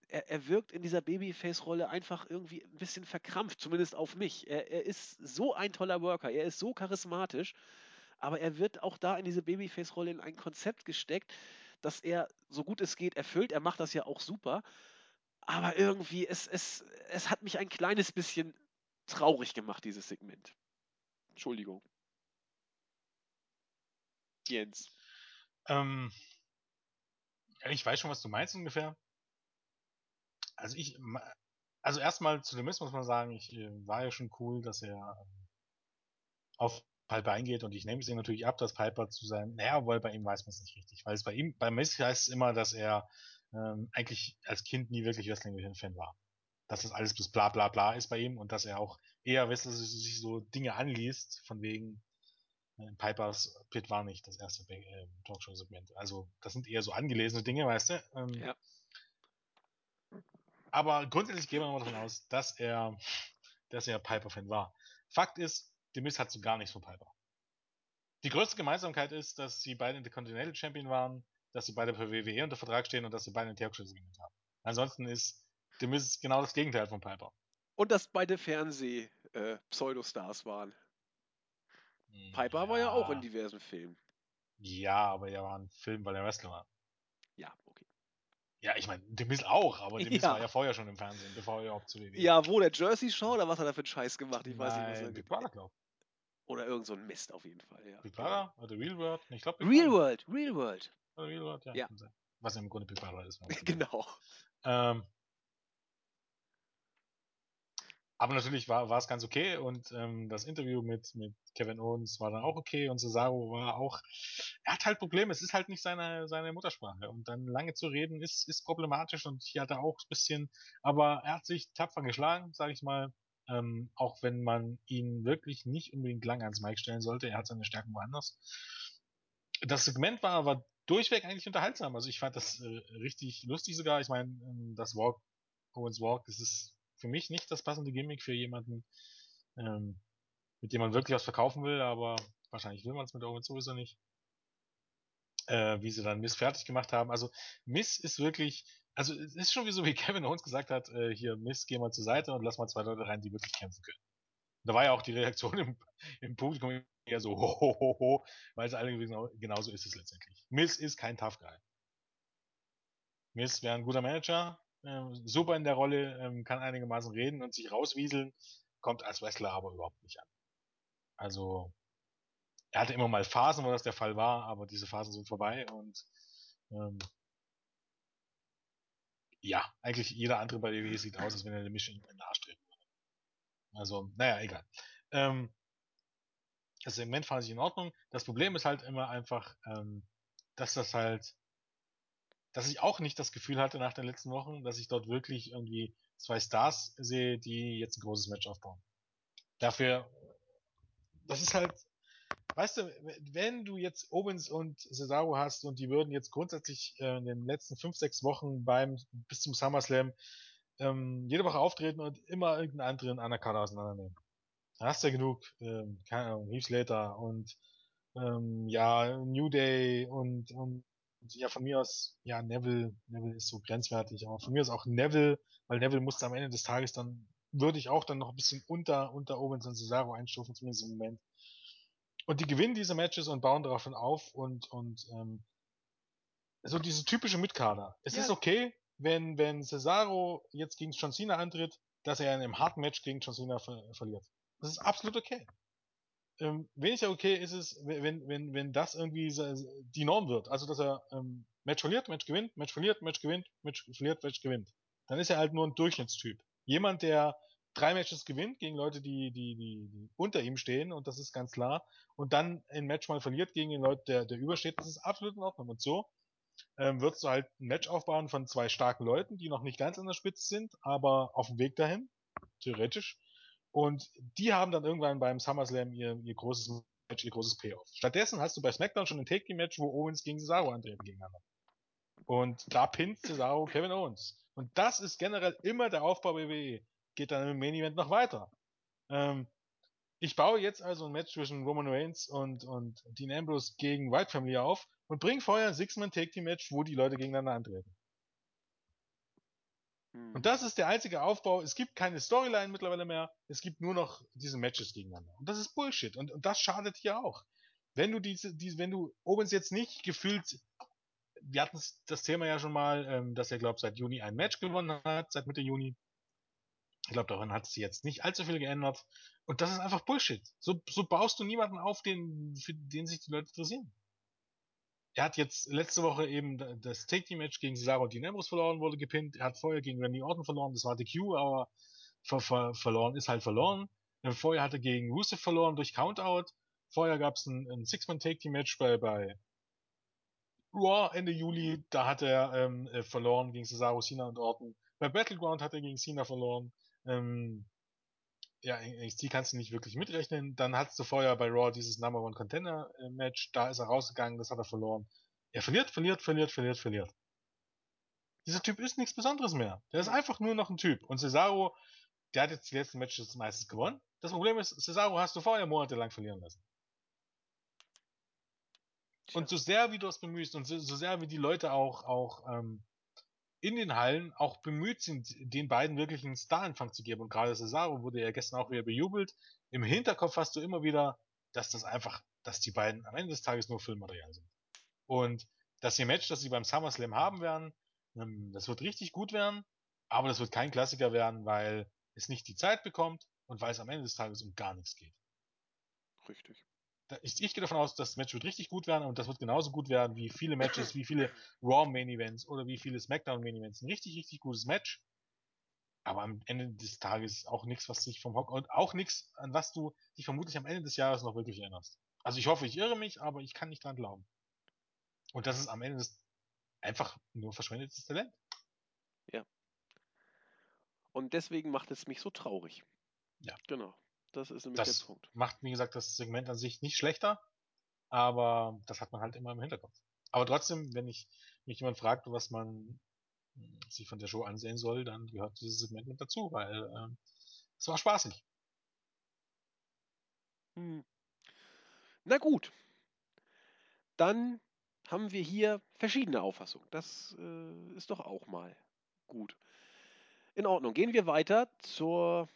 er, er wirkt in dieser Babyface-Rolle einfach irgendwie ein bisschen verkrampft, zumindest auf mich. Er, er ist so ein toller Worker, er ist so charismatisch, aber er wird auch da in diese Babyface-Rolle in ein Konzept gesteckt, das er, so gut es geht, erfüllt. Er macht das ja auch super. Aber irgendwie, es, es, es hat mich ein kleines bisschen traurig gemacht, dieses Segment. Entschuldigung. Jens. Ähm, ich weiß schon, was du meinst ungefähr. Also ich, also erstmal zu dem Mist muss man sagen, ich äh, war ja schon cool, dass er ähm, auf Piper eingeht und ich nehme es ihm natürlich ab, dass Piper zu sein, naja, weil bei ihm weiß man es nicht richtig, weil es bei ihm, bei Mist heißt es immer, dass er ähm, eigentlich als Kind nie wirklich Wrestling-Fan war. Dass das alles bloß bla bla bla ist bei ihm und dass er auch eher, weißt du, sich so Dinge anliest, von wegen äh, Pipers Pit war nicht das erste äh, Talkshow-Segment. Also das sind eher so angelesene Dinge, weißt du? Ähm, Ja. aber grundsätzlich gehen wir mal davon aus, dass er, dass er Piper-Fan war. Fakt ist, The Miz hat so gar nichts von Piper. Die größte Gemeinsamkeit ist, dass sie beide Intercontinental Champion waren, dass sie beide bei WWE unter Vertrag stehen und dass sie beide einen Talkshow segment haben. Ansonsten ist The Miz genau das Gegenteil von Piper. Und dass beide Fernseh-Pseudostars waren. Piper war ja auch in diversen Filmen. Ja, aber er war ein Film, weil er Wrestler war. Ja, okay. Ja, ich meine, The Miz auch, aber The Miz Ja. war ja vorher schon im Fernsehen, bevor er überhaupt zu WWE Ja, wo, der Jersey Show oder was hat er für einen Scheiß gemacht? Ich weiß nicht, was er Nein, Big Brother, glaub Oder irgend so ein Mist auf jeden Fall, ja. Big Brother oder Real World? Ich glaube Real World, Real World. Real World, ja. Ja. Was im Grunde Big Brother ist. Genau. Ähm, aber natürlich war, war es ganz okay und ähm, das Interview mit, mit Kevin Owens war dann auch okay und Cesaro war auch, er hat halt Probleme, es ist halt nicht seine, seine Muttersprache und dann lange zu reden ist, ist problematisch und hier hat er auch ein bisschen, aber er hat sich tapfer geschlagen, sage ich mal, ähm, auch wenn man ihn wirklich nicht unbedingt lange ans Mic stellen sollte, er hat seine Stärken woanders. Das Segment war aber durchweg eigentlich unterhaltsam, also ich fand das äh, richtig lustig sogar, ich meine, ähm, das Walk Owens Walk, das ist für mich nicht das passende Gimmick für jemanden, ähm, mit dem man wirklich was verkaufen will, aber wahrscheinlich will man es mit Owens sowieso nicht. Äh, wie sie dann Miss fertig gemacht haben. Also Miss ist wirklich, also es ist schon wie so wie Kevin Owens gesagt hat, äh, hier Miss, geh mal zur Seite und lass mal zwei Leute rein, die wirklich kämpfen können. Da war ja auch die Reaktion im, im Publikum eher so ho, ho, ho, weil sie alle gewesen genauso ist es letztendlich. Miss ist kein Tough Guy. Miss wäre ein guter Manager, super in der Rolle, ähm, kann einigermaßen reden und sich rauswieseln, kommt als Wrestler aber überhaupt nicht an. Also, er hatte immer mal Phasen, wo das der Fall war, aber diese Phasen sind vorbei und ähm, ja, eigentlich jeder andere bei WWE sieht aus, als wenn er der Mission in den Arsch treten würde. Also, naja, egal. Ähm, das Segment fand ich in Ordnung. Das Problem ist halt immer einfach, ähm, dass das halt dass ich auch nicht das Gefühl hatte nach den letzten Wochen, dass ich dort wirklich irgendwie zwei Stars sehe, die jetzt ein großes Match aufbauen. Dafür, das ist halt, weißt du, wenn du jetzt Owens und Cesaro hast und die würden jetzt grundsätzlich äh, in den letzten fünf, sechs Wochen beim bis zum SummerSlam ähm, jede Woche auftreten und immer irgendeinen anderen Undercard auseinandernehmen. Da hast du ja genug, ähm, keine Ahnung, Heath Slater und ähm, ja, New Day und, und ja, von mir aus, ja, Neville, Neville ist so grenzwertig, aber von mir aus auch Neville, weil Neville musste am Ende des Tages dann, würde ich auch dann noch ein bisschen unter, unter Owens und Cesaro einstufen, zumindest im Moment. Und die gewinnen diese Matches und bauen daraufhin auf und, und, ähm, so diese typische Mitkader. Es Ja. ist okay, wenn, wenn Cesaro jetzt gegen John Cena antritt, dass er in einem harten Match gegen John Cena ver verliert. Das ist absolut okay ähm, weniger okay ist es, wenn, wenn, wenn das irgendwie die Norm wird. Also, dass er ähm, Match verliert, Match gewinnt, Match verliert, Match gewinnt, Match verliert, Match gewinnt. Dann ist er halt nur ein Durchschnittstyp. Jemand, der drei Matches gewinnt gegen Leute, die, die, die, die unter ihm stehen, und das ist ganz klar, und dann ein Match mal verliert gegen den Leute, der, der übersteht, das ist absolut in Ordnung. Und so ähm, wirst du halt ein Match aufbauen von zwei starken Leuten, die noch nicht ganz an der Spitze sind, aber auf dem Weg dahin, theoretisch. Und die haben dann irgendwann beim SummerSlam ihr, ihr großes Match, ihr großes Payoff. Stattdessen hast du bei SmackDown schon ein Take-Team-Match, wo Owens gegen Cesaro antreten gegeneinander. Und da pinnt Cesaro Kevin Owens. Und das ist generell immer der Aufbau WWE. Geht dann im Main Event noch weiter. Ähm, ich baue jetzt also ein Match zwischen Roman Reigns und, und Dean Ambrose gegen White Family auf und bring vorher ein Six-Man-Take-Team-Match, wo die Leute gegeneinander antreten. Hm. Und das ist der einzige Aufbau. Es gibt keine Storyline mittlerweile mehr. Es gibt nur noch diese Matches gegeneinander. Und das ist Bullshit. Und, und das schadet hier auch. Wenn du diese, diese, wenn du Owens jetzt nicht gefühlt, wir hatten das Thema ja schon mal, ähm, dass er, glaube seit Juni ein Match gewonnen hat, seit Mitte Juni. Ich glaube, daran hat sich jetzt nicht allzu viel geändert. Und das ist einfach Bullshit. So, so baust du niemanden auf, den, für den sich die Leute interessieren. Er hat jetzt letzte Woche eben das Take Team Match gegen Cesaro und Dean Ambrose verloren, wurde gepinnt. Er hat vorher gegen Randy Orton verloren, das war die Q, aber ver ver verloren ist halt verloren. Äh, Vorher hat er gegen Rusev verloren durch Countout. Vorher gab es ein, ein Six-Man Take Team Match bei, bei Raw Ende Juli. Da hat er ähm, äh, verloren gegen Cesaro, Cena und Orton. Bei Battleground hat er gegen Cena verloren. Ähm, ja, NXT kannst du nicht wirklich mitrechnen. Dann hattest du vorher bei Raw dieses Number One Contender äh, Match. Da ist er rausgegangen, das hat er verloren. Er verliert, verliert, verliert, verliert, verliert. Dieser Typ ist nichts Besonderes mehr. Der ist einfach nur noch ein Typ. Und Cesaro, der hat jetzt die letzten Matches meistens gewonnen. Das Problem ist, Cesaro hast du vorher monatelang verlieren lassen. Und so sehr wie du es bemühst und so, so sehr wie die Leute auch, auch ähm, in den Hallen auch bemüht sind, den beiden wirklich einen Star-Anfang zu geben. Und gerade Cesaro wurde ja gestern auch wieder bejubelt. Im Hinterkopf hast du immer wieder, dass das einfach, dass die beiden am Ende des Tages nur Filmmaterial sind. Und dass ihr Match, das sie beim SummerSlam haben werden, Ähm, das wird richtig gut werden, aber das wird kein Klassiker werden, weil es nicht die Zeit bekommt und weil es am Ende des Tages um gar nichts geht. Richtig. Ich, ich gehe davon aus, das Match wird richtig gut werden und das wird genauso gut werden wie viele Matches, wie viele Raw Main Events oder wie viele SmackDown Main Events. Ein richtig, richtig gutes Match. Aber am Ende des Tages auch nichts, was sich vom Hock und auch nichts, an was du dich vermutlich am Ende des Jahres noch wirklich erinnerst. Also ich hoffe, ich irre mich, aber ich kann nicht dran glauben. Und das ist am Ende des einfach nur verschwendetes Talent. Und deswegen macht es mich so traurig. Ja. Genau. Das ist nämlich Das der Punkt. macht, wie gesagt, das Segment an sich nicht schlechter, aber das hat man halt immer im Hinterkopf. Aber trotzdem, wenn ich mich jemand fragt, was man mh, sich von der Show ansehen soll, dann gehört dieses Segment mit dazu, weil ähm, es war spaßig. Hm. Na gut. Dann haben wir hier verschiedene Auffassungen. Das äh, ist doch auch mal gut. In Ordnung. Gehen wir weiter zur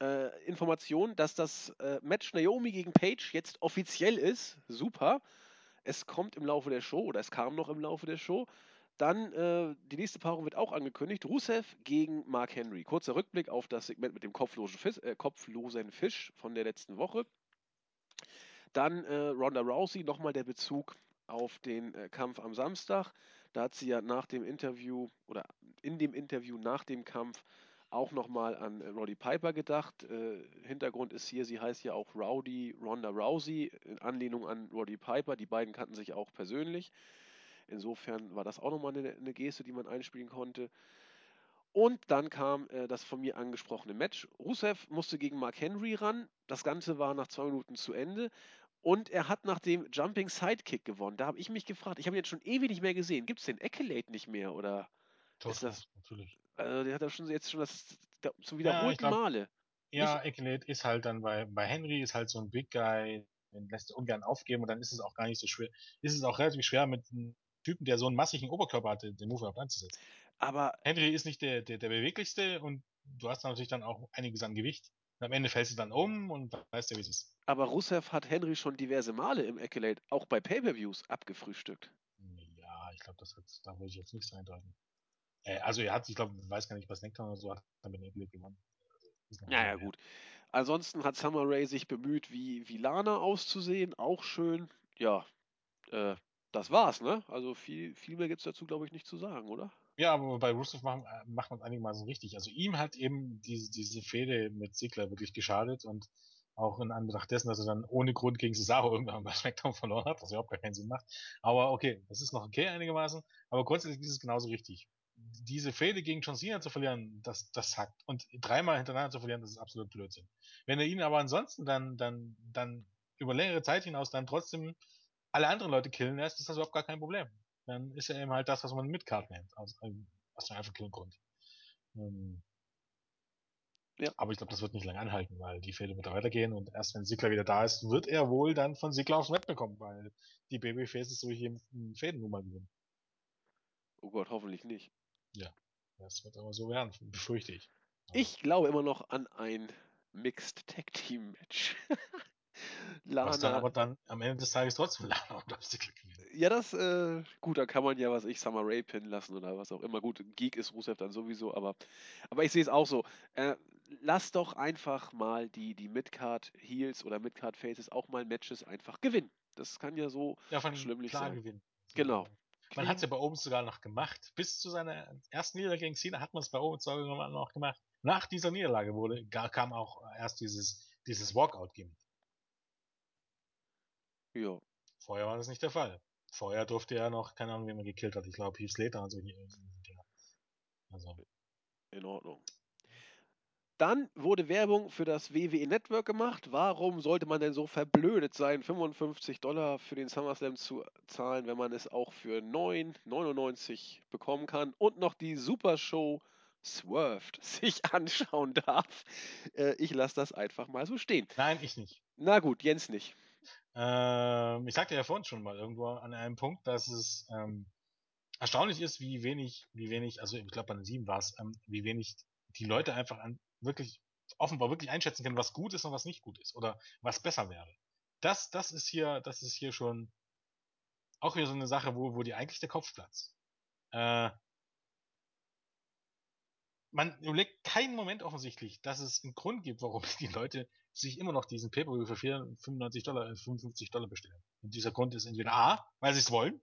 äh, Information, dass das äh, Match Naomi gegen Paige jetzt offiziell ist. Super. Es kommt im Laufe der Show oder es kam noch im Laufe der Show. Dann äh, die nächste Paarung wird auch angekündigt. Rusev gegen Mark Henry. Kurzer Rückblick auf das Segment mit dem kopflosen Fisch, äh, kopflosen Fisch von der letzten Woche. Dann äh, Ronda Rousey, nochmal der Bezug auf den äh, Kampf am Samstag. Da hat sie ja nach dem Interview oder in dem Interview nach dem Kampf auch nochmal an äh, Roddy Piper gedacht. Äh, Hintergrund ist hier, sie heißt ja auch Rowdy Ronda Rousey, in Anlehnung an Roddy Piper. Die beiden kannten sich auch persönlich. Insofern war das auch nochmal eine, eine Geste, die man einspielen konnte. Und dann kam äh, das von mir angesprochene Match. Rusev musste gegen Mark Henry ran. Das Ganze war nach zwei Minuten zu Ende. Und er hat nach dem Jumping Sidekick gewonnen. Da habe ich mich gefragt, ich habe ihn jetzt schon ewig nicht mehr gesehen. Gibt es den Accolade nicht mehr? Oder Ist das- natürlich. Also der hat ja schon jetzt schon das da- zum wiederholten glaub- Male. Ja, Ekelate ist halt dann bei, bei Henry ist halt so ein Big Guy, den lässt er ungern aufgeben und dann ist es auch gar nicht so schwer. Ist es auch relativ schwer mit einem Typen, der so einen massigen Oberkörper hat, den Move überhaupt anzusetzen. Aber Henry ist nicht der, der, der beweglichste und du hast natürlich dann auch einiges an Gewicht. Und am Ende fällst du dann um und weißt ja, wie es ist. Aber Rusev hat Henry schon diverse Male im Accolade, auch bei Pay-Per-Views, abgefrühstückt. Ja, ich glaube, das hat, da würde ich jetzt nichts eindeuten. Äh, also er hat, ich glaube, weiß gar nicht, was Nektar oder so hat, dann mit Ekelate gewonnen. Naja, gut. Ansonsten hat Summer Rae sich bemüht, wie, wie Lana auszusehen. Auch schön. Ja, äh, das war's, ne? Also viel, viel mehr gibt's dazu, glaube ich, nicht zu sagen, oder? Ja, aber bei Rusev machen, äh, macht man es einigermaßen richtig. Also ihm hat eben diese, diese Fehde mit Ziggler wirklich geschadet und auch in Anbetracht dessen, dass er dann ohne Grund gegen Cesaro irgendwann bei SmackDown verloren hat, was überhaupt gar keinen Sinn macht. Aber okay, das ist noch okay einigermaßen. Aber grundsätzlich ist es genauso richtig. Diese Fehde gegen John Cena zu verlieren, das, das hackt. Und dreimal hintereinander zu verlieren, das ist absolut Blödsinn. Wenn er ihn aber ansonsten dann, dann, dann über längere Zeit hinaus dann trotzdem alle anderen Leute killen lässt, ist das überhaupt gar kein Problem dann ist er eben halt das, was man Midcard nennt, aus, ähm, aus einem einfachen Grund. Ähm, Ja. Aber ich glaube, das wird nicht lange anhalten, weil die Fehde wird da weitergehen und erst wenn Sigler wieder da ist, wird er wohl dann von Sigler aufs Matt bekommen, weil die Babyfaces solche Fäden nun mal gewinnen. Oh Gott, hoffentlich nicht. Das wird aber so werden, befürchte ich. Aber Ich glaube immer noch an ein Mixed Tag Team Match. Was dann Lana. aber dann am Ende des Tages trotzdem Lana und Sigler gewinnen. Ja, das, äh, gut, da kann man ja, was ich, Summer Rae pinnen lassen oder was auch immer. Gut, Geek ist Rusev dann sowieso, aber, aber ich sehe es auch so. Äh, lass doch einfach mal die, die Midcard Heels oder Midcard Faces auch mal Matches einfach gewinnen. Das kann ja so Ja, schlimm nicht klar sein. gewinnen. Genau. Man hat es ja bei Owens sogar noch gemacht. Bis zu seiner ersten Niederlage gegen Cena hat man es bei Owens sogar noch gemacht. Nach dieser Niederlage wurde, kam auch erst dieses, dieses Walkout-Gimmick. Ja. Vorher war das nicht der Fall. Vorher durfte er noch, keine Ahnung, wie man gekillt hat. Ich glaube, Heath Slater und so. Also, In Ordnung. Dann wurde Werbung für das WWE Network gemacht. Warum sollte man denn so verblödet sein, 55 Dollar für den SummerSlam zu zahlen, wenn man es auch für 9,99 bekommen kann und noch die Super Show Swerved sich anschauen darf? Äh, ich lasse das einfach mal so stehen. nein, ich nicht. Na gut, Jens nicht. Ähm, ich sagte ja vorhin schon mal irgendwo an einem Punkt, dass es ähm, erstaunlich ist, wie wenig, wie wenig, also ich glaube bei den sieben war es, ähm, wie wenig die Leute einfach an wirklich offenbar wirklich einschätzen können, was gut ist und was nicht gut ist oder was besser wäre. Das, das ist hier, das ist hier schon auch wieder so eine Sache, wo, wo die eigentlich der Kopf platzt. Äh, man überlegt keinen Moment offensichtlich, dass es einen Grund gibt, warum die Leute sich immer noch diesen Pay-Per-View für 95 Dollar, 55 Dollar bestellen. Und dieser Grund ist entweder A, weil sie es wollen.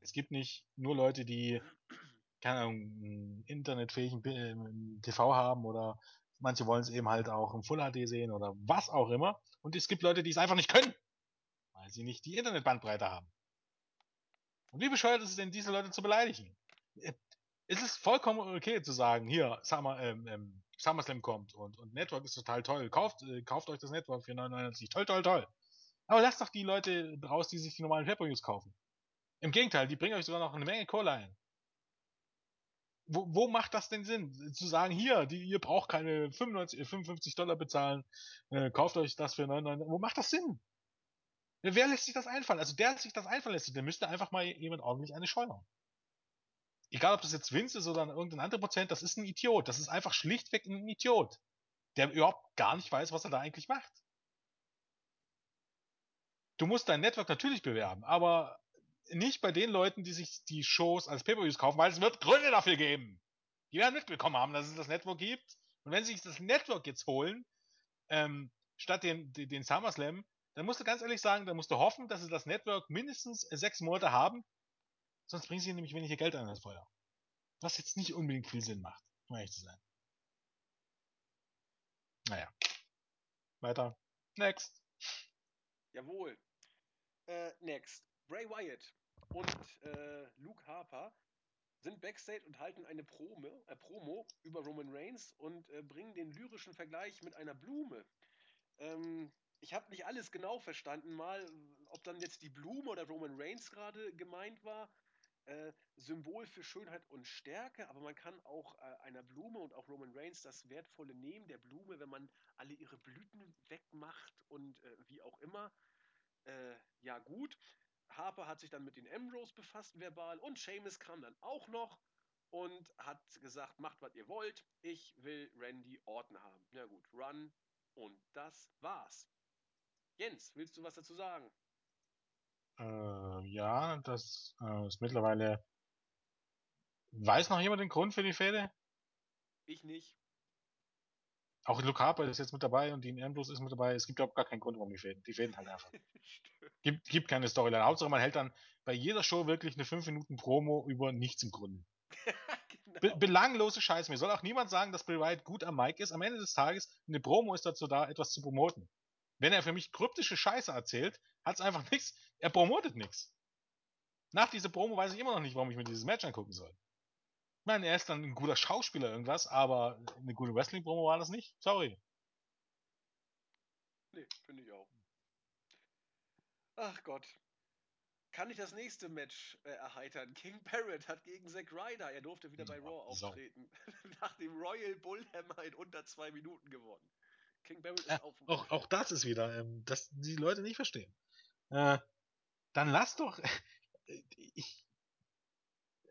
es gibt nicht nur Leute, die keine Ahnung, internetfähigen äh, TV haben oder manche wollen es eben halt auch im Full HD sehen oder was auch immer. Und es gibt Leute, die es einfach nicht können, weil sie nicht die Internetbandbreite haben. Und wie bescheuert ist es denn, diese Leute zu beleidigen? Äh, es ist vollkommen okay zu sagen, hier, Summer, ähm, ähm, SummerSlam kommt und, und Network ist total toll. Kauft, äh, kauft euch das Network für 99. Toll, toll, toll. Aber lasst doch die Leute raus, die sich die normalen pay kaufen. Im Gegenteil, die bringen euch sogar noch eine Menge Kohle ein wo, wo macht das denn Sinn? Zu sagen, hier, die, ihr braucht keine 95, 55 Dollar bezahlen, äh, kauft euch das für 99. Wo macht das Sinn? Wer lässt sich das einfallen? Also der sich das einfallen lässt, der müsste einfach mal jemand ordentlich eine scheuern. Egal, ob das jetzt Vince ist oder irgendein anderer Prozent, das ist ein Idiot. Das ist einfach schlichtweg ein Idiot. Der überhaupt gar nicht weiß, was er da eigentlich macht. Du musst dein Network natürlich bewerben, aber nicht bei den Leuten, die sich die Shows als Pay-Per-Views kaufen, weil es wird Gründe dafür geben. Die werden mitbekommen haben, dass es das Network gibt. Und wenn sie sich das Network jetzt holen, ähm, statt den, den, den SummerSlam, dann musst du ganz ehrlich sagen, dann musst du hoffen, dass sie das Network mindestens sechs Monate haben. Sonst bringen sie nämlich weniger Geld an das Feuer. Was jetzt nicht unbedingt viel Sinn macht, um ehrlich zu sein. Naja. Weiter. Next. Jawohl. Äh, next. Bray Wyatt und äh, Luke Harper sind backstage und halten eine Promo, äh, Promo über Roman Reigns und äh, bringen den lyrischen Vergleich mit einer Blume. Ähm, ich habe nicht alles genau verstanden, mal, ob dann jetzt die Blume oder Roman Reigns gerade gemeint war. Äh, Symbol für Schönheit und Stärke, aber man kann auch äh, einer Blume und auch Roman Reigns das Wertvolle nehmen, der Blume, wenn man alle ihre Blüten wegmacht und äh, wie auch immer. Ja, gut. Harper hat sich dann mit den Ambrose befasst, verbal, und Seamus kam dann auch noch und hat gesagt, macht, was ihr wollt, ich will Randy Orton haben. Na gut, Run und das war's. Jens, willst du was dazu sagen? Äh, ja, das äh, ist mittlerweile. Weiß noch jemand den Grund für die Fehde? Ich nicht. Auch Luke Harper ist jetzt mit dabei und Dean Ambrose ist mit dabei. Es gibt überhaupt gar keinen Grund, warum die fehlen. Die fehlen halt einfach. gibt, gibt keine Storyline. Hauptsache, man hält dann bei jeder Show wirklich eine 5 Minuten Promo über nichts im Grunde. genau. Be belanglose Scheiße. Mir soll auch niemand sagen, dass Bray Wyatt gut am Mic ist. Am Ende des Tages, eine Promo ist dazu da, etwas zu promoten. Wenn er für mich kryptische Scheiße erzählt, hat es einfach nichts. Er promotet nichts. Nach dieser Promo weiß ich immer noch nicht, warum ich mir dieses Match angucken soll. Ich meine, er ist dann ein guter Schauspieler irgendwas, aber eine gute Wrestling-Promo war das nicht. Sorry. Nee, finde ich auch. Ach Gott. Kann ich das nächste Match äh, erheitern? King Barrett hat gegen Zack Ryder, er durfte wieder bei Raw auftreten, nach dem Royal Bullhammer in unter zwei Minuten gewonnen. King Barrett ist ja, auf auch, auch das ist wieder, ähm, dass die Leute nicht verstehen. Äh, dann lass doch. ich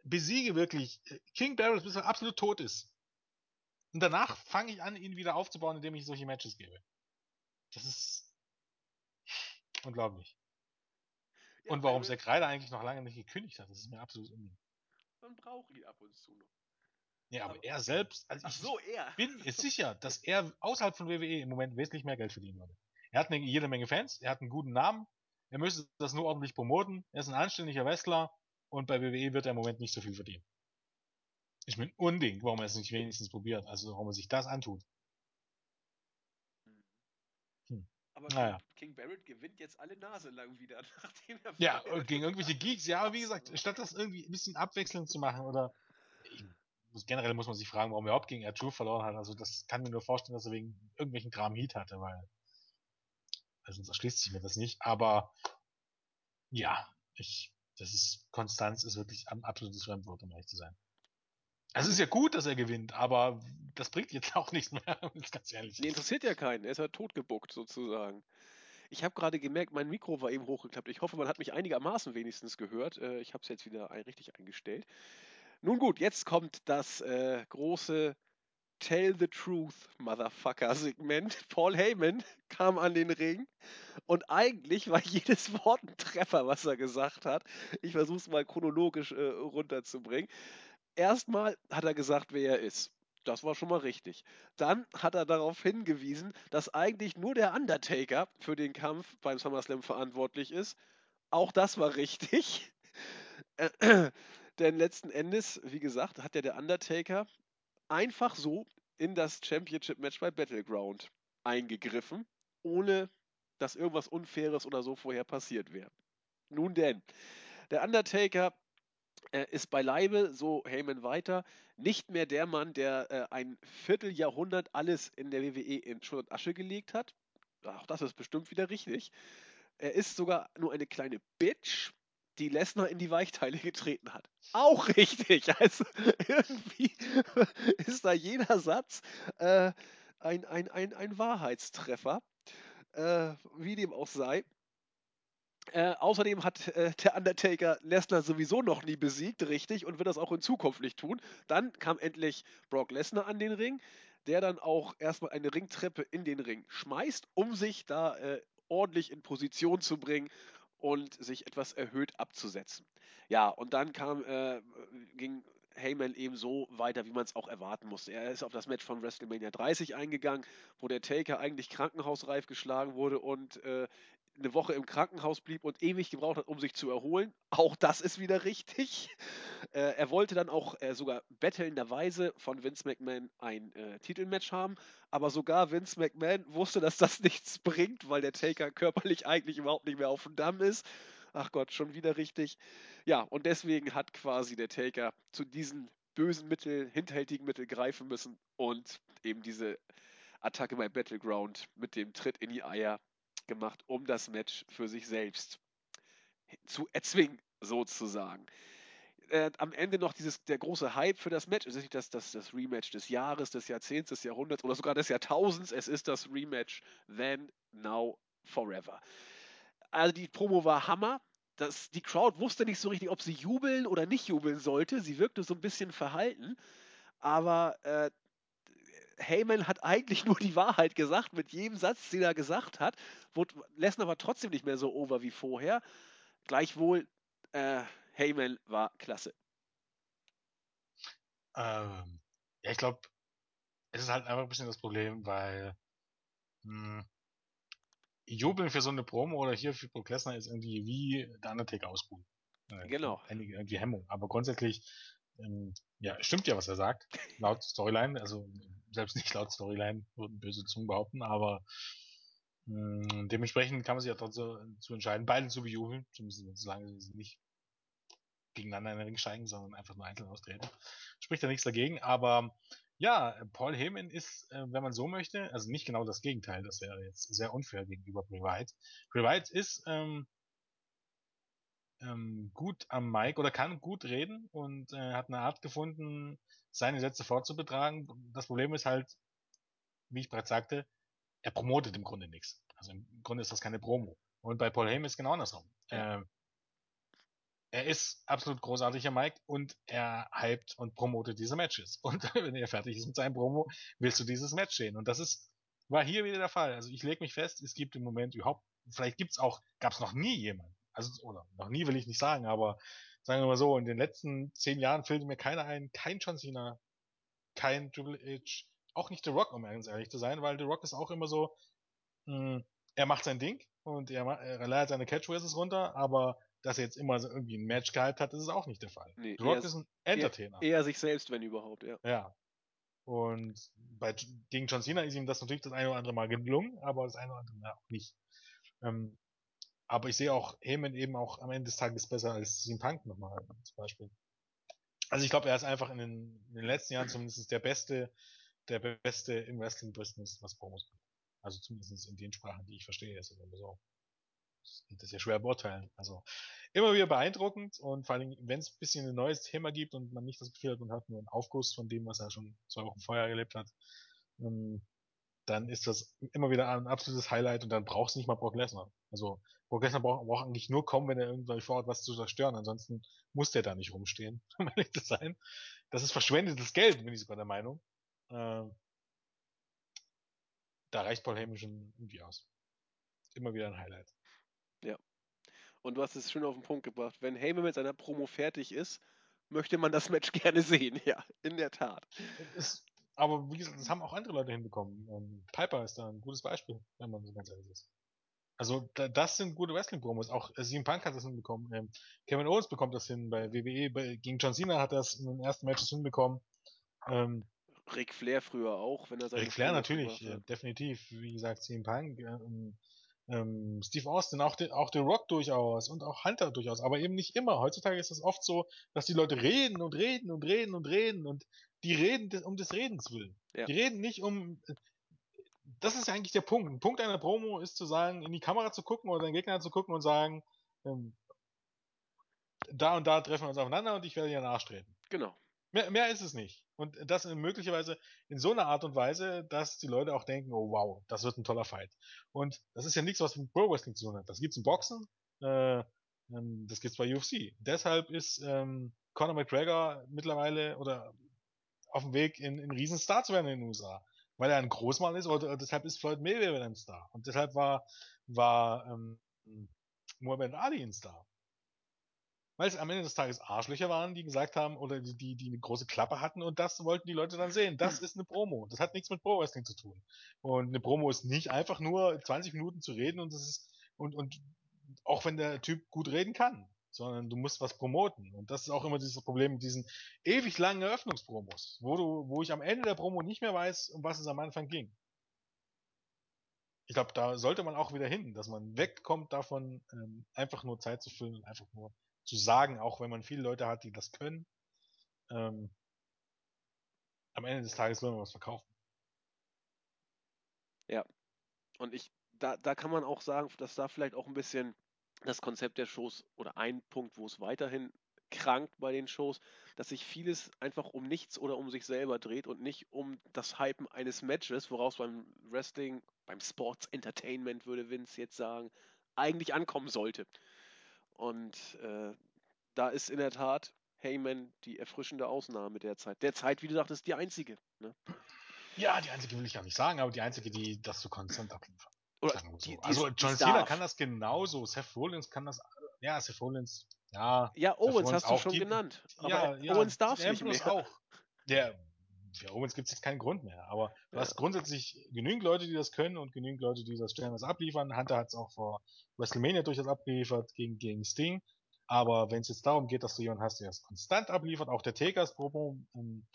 besiege wirklich King Barrett, bis er absolut tot ist. Und danach fange ich an, ihn wieder aufzubauen, indem ich solche Matches gebe. Das ist unglaublich. Ja, und warum Zack Ryder eigentlich noch lange nicht gekündigt hat, das ist mir absolut unmöglich. Man braucht ihn ab und zu noch. Ja, aber, aber er selbst, also ich so, er. bin sicher, dass er außerhalb von WWE im Moment wesentlich mehr Geld verdienen würde. Er hat eine, jede Menge Fans, er hat einen guten Namen, er müsste das nur ordentlich promoten, er ist ein anständiger Wrestler und bei WWE wird er im Moment nicht so viel verdienen. Ich bin unding, warum er es nicht wenigstens probiert, also warum er sich das antut. Aber naja. King Barrett gewinnt jetzt alle Nase lang wieder, nachdem er. Ja, gegen irgendwelche Geeks, ja, aber wie gesagt, statt das irgendwie ein bisschen abwechselnd zu machen oder. Muss, generell muss man sich fragen, warum er überhaupt gegen Arthur verloren hat. Also, das kann mir nur vorstellen, dass er wegen irgendwelchen Kram Heat hatte, weil. Also, sonst erschließt sich mir das nicht, aber. Ja, ich. Das ist. Konstanz ist wirklich ein absolutes Fremdwort, um ehrlich zu sein. Es ist ja gut, dass er gewinnt, aber das bringt jetzt auch nichts mehr, ganz ehrlich Nee, interessiert ja keinen. Er ist ja totgebuckt sozusagen. Ich habe gerade gemerkt, mein Mikro war eben hochgeklappt. Ich hoffe, man hat mich einigermaßen wenigstens gehört. Äh, ich habe es jetzt wieder richtig eingestellt. Nun gut, jetzt kommt das äh, große Tell the Truth, Motherfucker-Segment. Paul Heyman kam an den Ring und eigentlich war jedes Wort ein Treffer, was er gesagt hat. Ich versuche es mal chronologisch äh, runterzubringen. erstmal hat er gesagt, wer er ist. Das war schon mal richtig. Dann hat er darauf hingewiesen, dass eigentlich nur der Undertaker für den Kampf beim SummerSlam verantwortlich ist. Auch das war richtig. Denn letzten Endes, wie gesagt, hat ja der Undertaker einfach so in das Championship-Match bei Battleground eingegriffen, ohne dass irgendwas Unfaires oder so vorher passiert wäre. Nun denn, der Undertaker äh, ist beileibe, so Heyman weiter, nicht mehr der Mann, der äh, ein Vierteljahrhundert alles in der WWE in Schutt und Asche gelegt hat. Auch das ist bestimmt wieder richtig. Er ist sogar nur eine kleine Bitch, die Lesnar in die Weichteile getreten hat. Auch richtig. Also irgendwie ist da jeder Satz äh, ein, ein, ein, ein Wahrheitstreffer. Äh, wie dem auch sei. Äh, außerdem hat äh, der Undertaker Lesnar sowieso noch nie besiegt, richtig, und wird das auch in Zukunft nicht tun. Dann kam endlich Brock Lesnar an den Ring, der dann auch erstmal eine Ringtreppe in den Ring schmeißt, um sich da äh, ordentlich in Position zu bringen und sich etwas erhöht abzusetzen. Ja, und dann kam, äh, ging Heyman eben so weiter, wie man es auch erwarten musste. Er ist auf das Match von WrestleMania 30 eingegangen, wo der Taker eigentlich krankenhausreif geschlagen wurde und äh, eine Woche im Krankenhaus blieb und ewig gebraucht hat, um sich zu erholen. Auch das ist wieder richtig. Äh, er wollte dann auch äh, sogar bettelnderweise von Vince McMahon ein äh, Titelmatch haben, aber sogar Vince McMahon wusste, dass das nichts bringt, weil der Taker körperlich eigentlich überhaupt nicht mehr auf dem Damm ist. Ach Gott, schon wieder richtig. Ja, und deswegen hat quasi der Taker zu diesen bösen Mittel, hinterhältigen Mittel greifen müssen und eben diese Attacke bei Battleground mit dem Tritt in die Eier gemacht, um das Match für sich selbst zu erzwingen, sozusagen. Äh, am Ende noch dieses, der große Hype für das Match. Es ist nicht das, das, das Rematch des Jahres, des Jahrzehnts, des Jahrhunderts oder sogar des Jahrtausends. Es ist das Rematch Then, Now, Forever. Also die Promo war Hammer. Das, die Crowd wusste nicht so richtig, ob sie jubeln oder nicht jubeln sollte. Sie wirkte so ein bisschen verhalten. Aber äh, Heyman hat eigentlich nur die Wahrheit gesagt mit jedem Satz, den er gesagt hat. Wurde Lesnar aber trotzdem nicht mehr so over wie vorher. Gleichwohl, äh, Heyman war klasse. Ähm, ja, ich glaube, es ist halt einfach ein bisschen das Problem, weil mh, hm, Jubeln für so eine Promo oder hier für Brock Lesnar ist irgendwie wie der Undertaker ausbuhen. Äh, genau. Einige irgendwie Hemmung. Aber grundsätzlich, ähm, ja, stimmt ja, was er sagt. Laut Storyline, also selbst nicht laut Storyline, würden böse Zungen behaupten, aber mh, hm, dementsprechend kann man sich ja trotzdem zu entscheiden, beiden zu bejubeln, zumindest solange sie nicht gegeneinander in den Ring steigen, sondern einfach nur einzeln austreten. Spricht ja nichts dagegen, aber ja, Paul Heyman ist, äh, wenn man so möchte, also nicht genau das Gegenteil, das wäre jetzt sehr unfair gegenüber. Bray Wyatt ist ähm, ähm, gut am Mic oder kann gut reden und äh, hat eine Art gefunden, seine Sätze fortzubetragen. Das Problem ist halt, wie ich bereits sagte, er promotet im Grunde nichts. Also im Grunde ist das keine Promo. Und bei Paul Heyman ist genau andersrum. Ja. Äh, er ist absolut großartiger Mike und er hypt und promotet diese Matches. Und wenn er fertig ist mit seinem Promo, willst du dieses Match sehen. Und das ist, war hier wieder der Fall. Also ich lege mich fest, es gibt im Moment überhaupt, vielleicht gibt's auch, gab's noch nie jemand. Also, oder noch nie will ich nicht sagen, aber sagen wir mal so, in den letzten zehn Jahren fällt mir keiner ein, kein John Cena, kein Triple H, auch nicht The Rock, um ganz ehrlich zu sein, weil The Rock ist auch immer so, mh, hm, er macht sein Ding und er, er leiert seine Catchphrases runter, aber dass er jetzt immer so irgendwie ein Match gehabt hat, ist auch nicht der Fall. Nee, Rock ist ein Entertainer. Eher, eher, sich selbst, wenn überhaupt, ja. Ja. Und bei, gegen John Cena ist ihm das natürlich das eine oder andere Mal gelungen, aber das eine oder andere Mal auch nicht. Ähm, aber ich sehe auch Heyman eben auch am Ende des Tages besser als CM Punk nochmal zum Beispiel. Also ich glaube, er ist einfach in den, in den, letzten Jahren zumindest der Beste, der Beste im Wrestling-Business, was Promos Also zumindest in den Sprachen, die ich verstehe, ist immer so das ist ja schwer beurteilen. Also immer wieder beeindruckend und vor allem, wenn es ein bisschen ein neues Thema gibt und man nicht das Gefühl hat, man hat nur einen Aufguss von dem, was er schon zwei Wochen vorher erlebt hat, ähm, dann ist das immer wieder ein absolutes Highlight und dann brauchst du nicht mal Brock Lesnar. Also Brock Lesnar braucht, braucht eigentlich nur kommen, wenn er irgendwann vorhat, was zu zerstören. Ansonsten muss der da nicht rumstehen, um ehrlich zu sein. Das ist verschwendetes Geld, bin ich sogar der Meinung. Äh, da reicht Paul Heyman schon irgendwie aus. Immer wieder ein Highlight. Ja. Und du hast es schön auf den Punkt gebracht. Wenn Heyman mit seiner Promo fertig ist, möchte man das Match gerne sehen, ja, in der Tat. Es, aber wie gesagt, das haben auch andere Leute hinbekommen. Ähm, Piper ist da ein gutes Beispiel, wenn man so ganz ehrlich ist. Also da, das sind gute Wrestling-Promos. Auch äh, CM Punk hat das hinbekommen. Ähm, Kevin Owens bekommt das hin bei WWE. Bei, gegen John Cena hat er das in den ersten Matches hinbekommen. Ähm, Ric Flair früher auch, wenn er seine Ric Flair natürlich, äh, definitiv. Wie gesagt, CM Punk, ähm, ähm, Steve Austin, auch, The, auch The Rock durchaus und auch Hunter durchaus, aber eben nicht immer. Heutzutage ist es oft so, dass die Leute reden und reden und reden und reden und die reden des- um des Redens willen. Ja. Die reden nicht um. Das ist ja eigentlich der Punkt. Ein Punkt einer Promo ist zu sagen, in die Kamera zu gucken oder den Gegner zu gucken und sagen, ähm, da und da treffen wir uns aufeinander und ich werde dir nachstreben. Genau. Mehr, mehr ist es nicht. Und das möglicherweise in so einer Art und Weise, dass die Leute auch denken, oh wow, das wird ein toller Fight. Und das ist ja nichts, was mit Pro Wrestling zu tun hat. Das gibt's im Boxen, äh, ähm, das gibt's bei UFC. Deshalb ist ähm, Conor McGregor mittlerweile oder auf dem Weg in, in Riesenstar zu werden in den USA. Weil er ein Großmann ist, oder deshalb ist Floyd Mayweather ein Star. Und deshalb war, war ähm, Muhammad Ali ein Star. Weil es am Ende des Tages Arschlöcher waren, die gesagt haben, oder die, die, die eine große Klappe hatten und das wollten die Leute dann sehen. Das ist eine Promo. Das hat nichts mit Pro Wrestling zu tun. Und eine Promo ist nicht einfach nur 20 Minuten zu reden und das ist, und, und auch wenn der Typ gut reden kann, sondern du musst was promoten. Und das ist auch immer dieses Problem mit diesen ewig langen Eröffnungspromos, wo du, wo ich am Ende der Promo nicht mehr weiß, um was es am Anfang ging. Ich glaube, da sollte man auch wieder hin, dass man wegkommt davon, ähm, einfach nur Zeit zu füllen und einfach nur zu sagen, auch wenn man viele Leute hat, die das können. Ähm, am Ende des Tages will man was verkaufen. Und ich, da, da kann man auch sagen, dass da vielleicht auch ein bisschen das Konzept der Shows oder ein Punkt, wo es weiterhin krankt bei den Shows, dass sich vieles einfach um nichts oder um sich selber dreht und nicht um das Hypen eines Matches, woraus beim Wrestling, beim Sports Entertainment, würde Vince jetzt sagen, eigentlich ankommen sollte. Und äh, da ist in der Tat Heyman die erfrischende Ausnahme derzeit. Derzeit, wie du sagtest, die einzige. Ne? Ja, die einzige will ich gar nicht sagen, aber die einzige, die das so konstant abliefert. Oder so. die, die also John Cena kann das genauso, Seth Rollins kann das, ja, Seth Rollins, ja, Ja, Owens Owens hast du schon die- genannt. Aber ja, ja, Owens darf der nicht mehr. auch. Der, für Owens gibt es jetzt keinen Grund mehr, aber du Ja. hast grundsätzlich genügend Leute, die das können und genügend Leute, die das stellenweise abliefern. Hunter hat es auch vor WrestleMania durchaus abgeliefert gegen, gegen Sting. Aber wenn es jetzt darum geht, dass du jemanden hast, der das konstant abliefert, auch der Takers Promo ähm,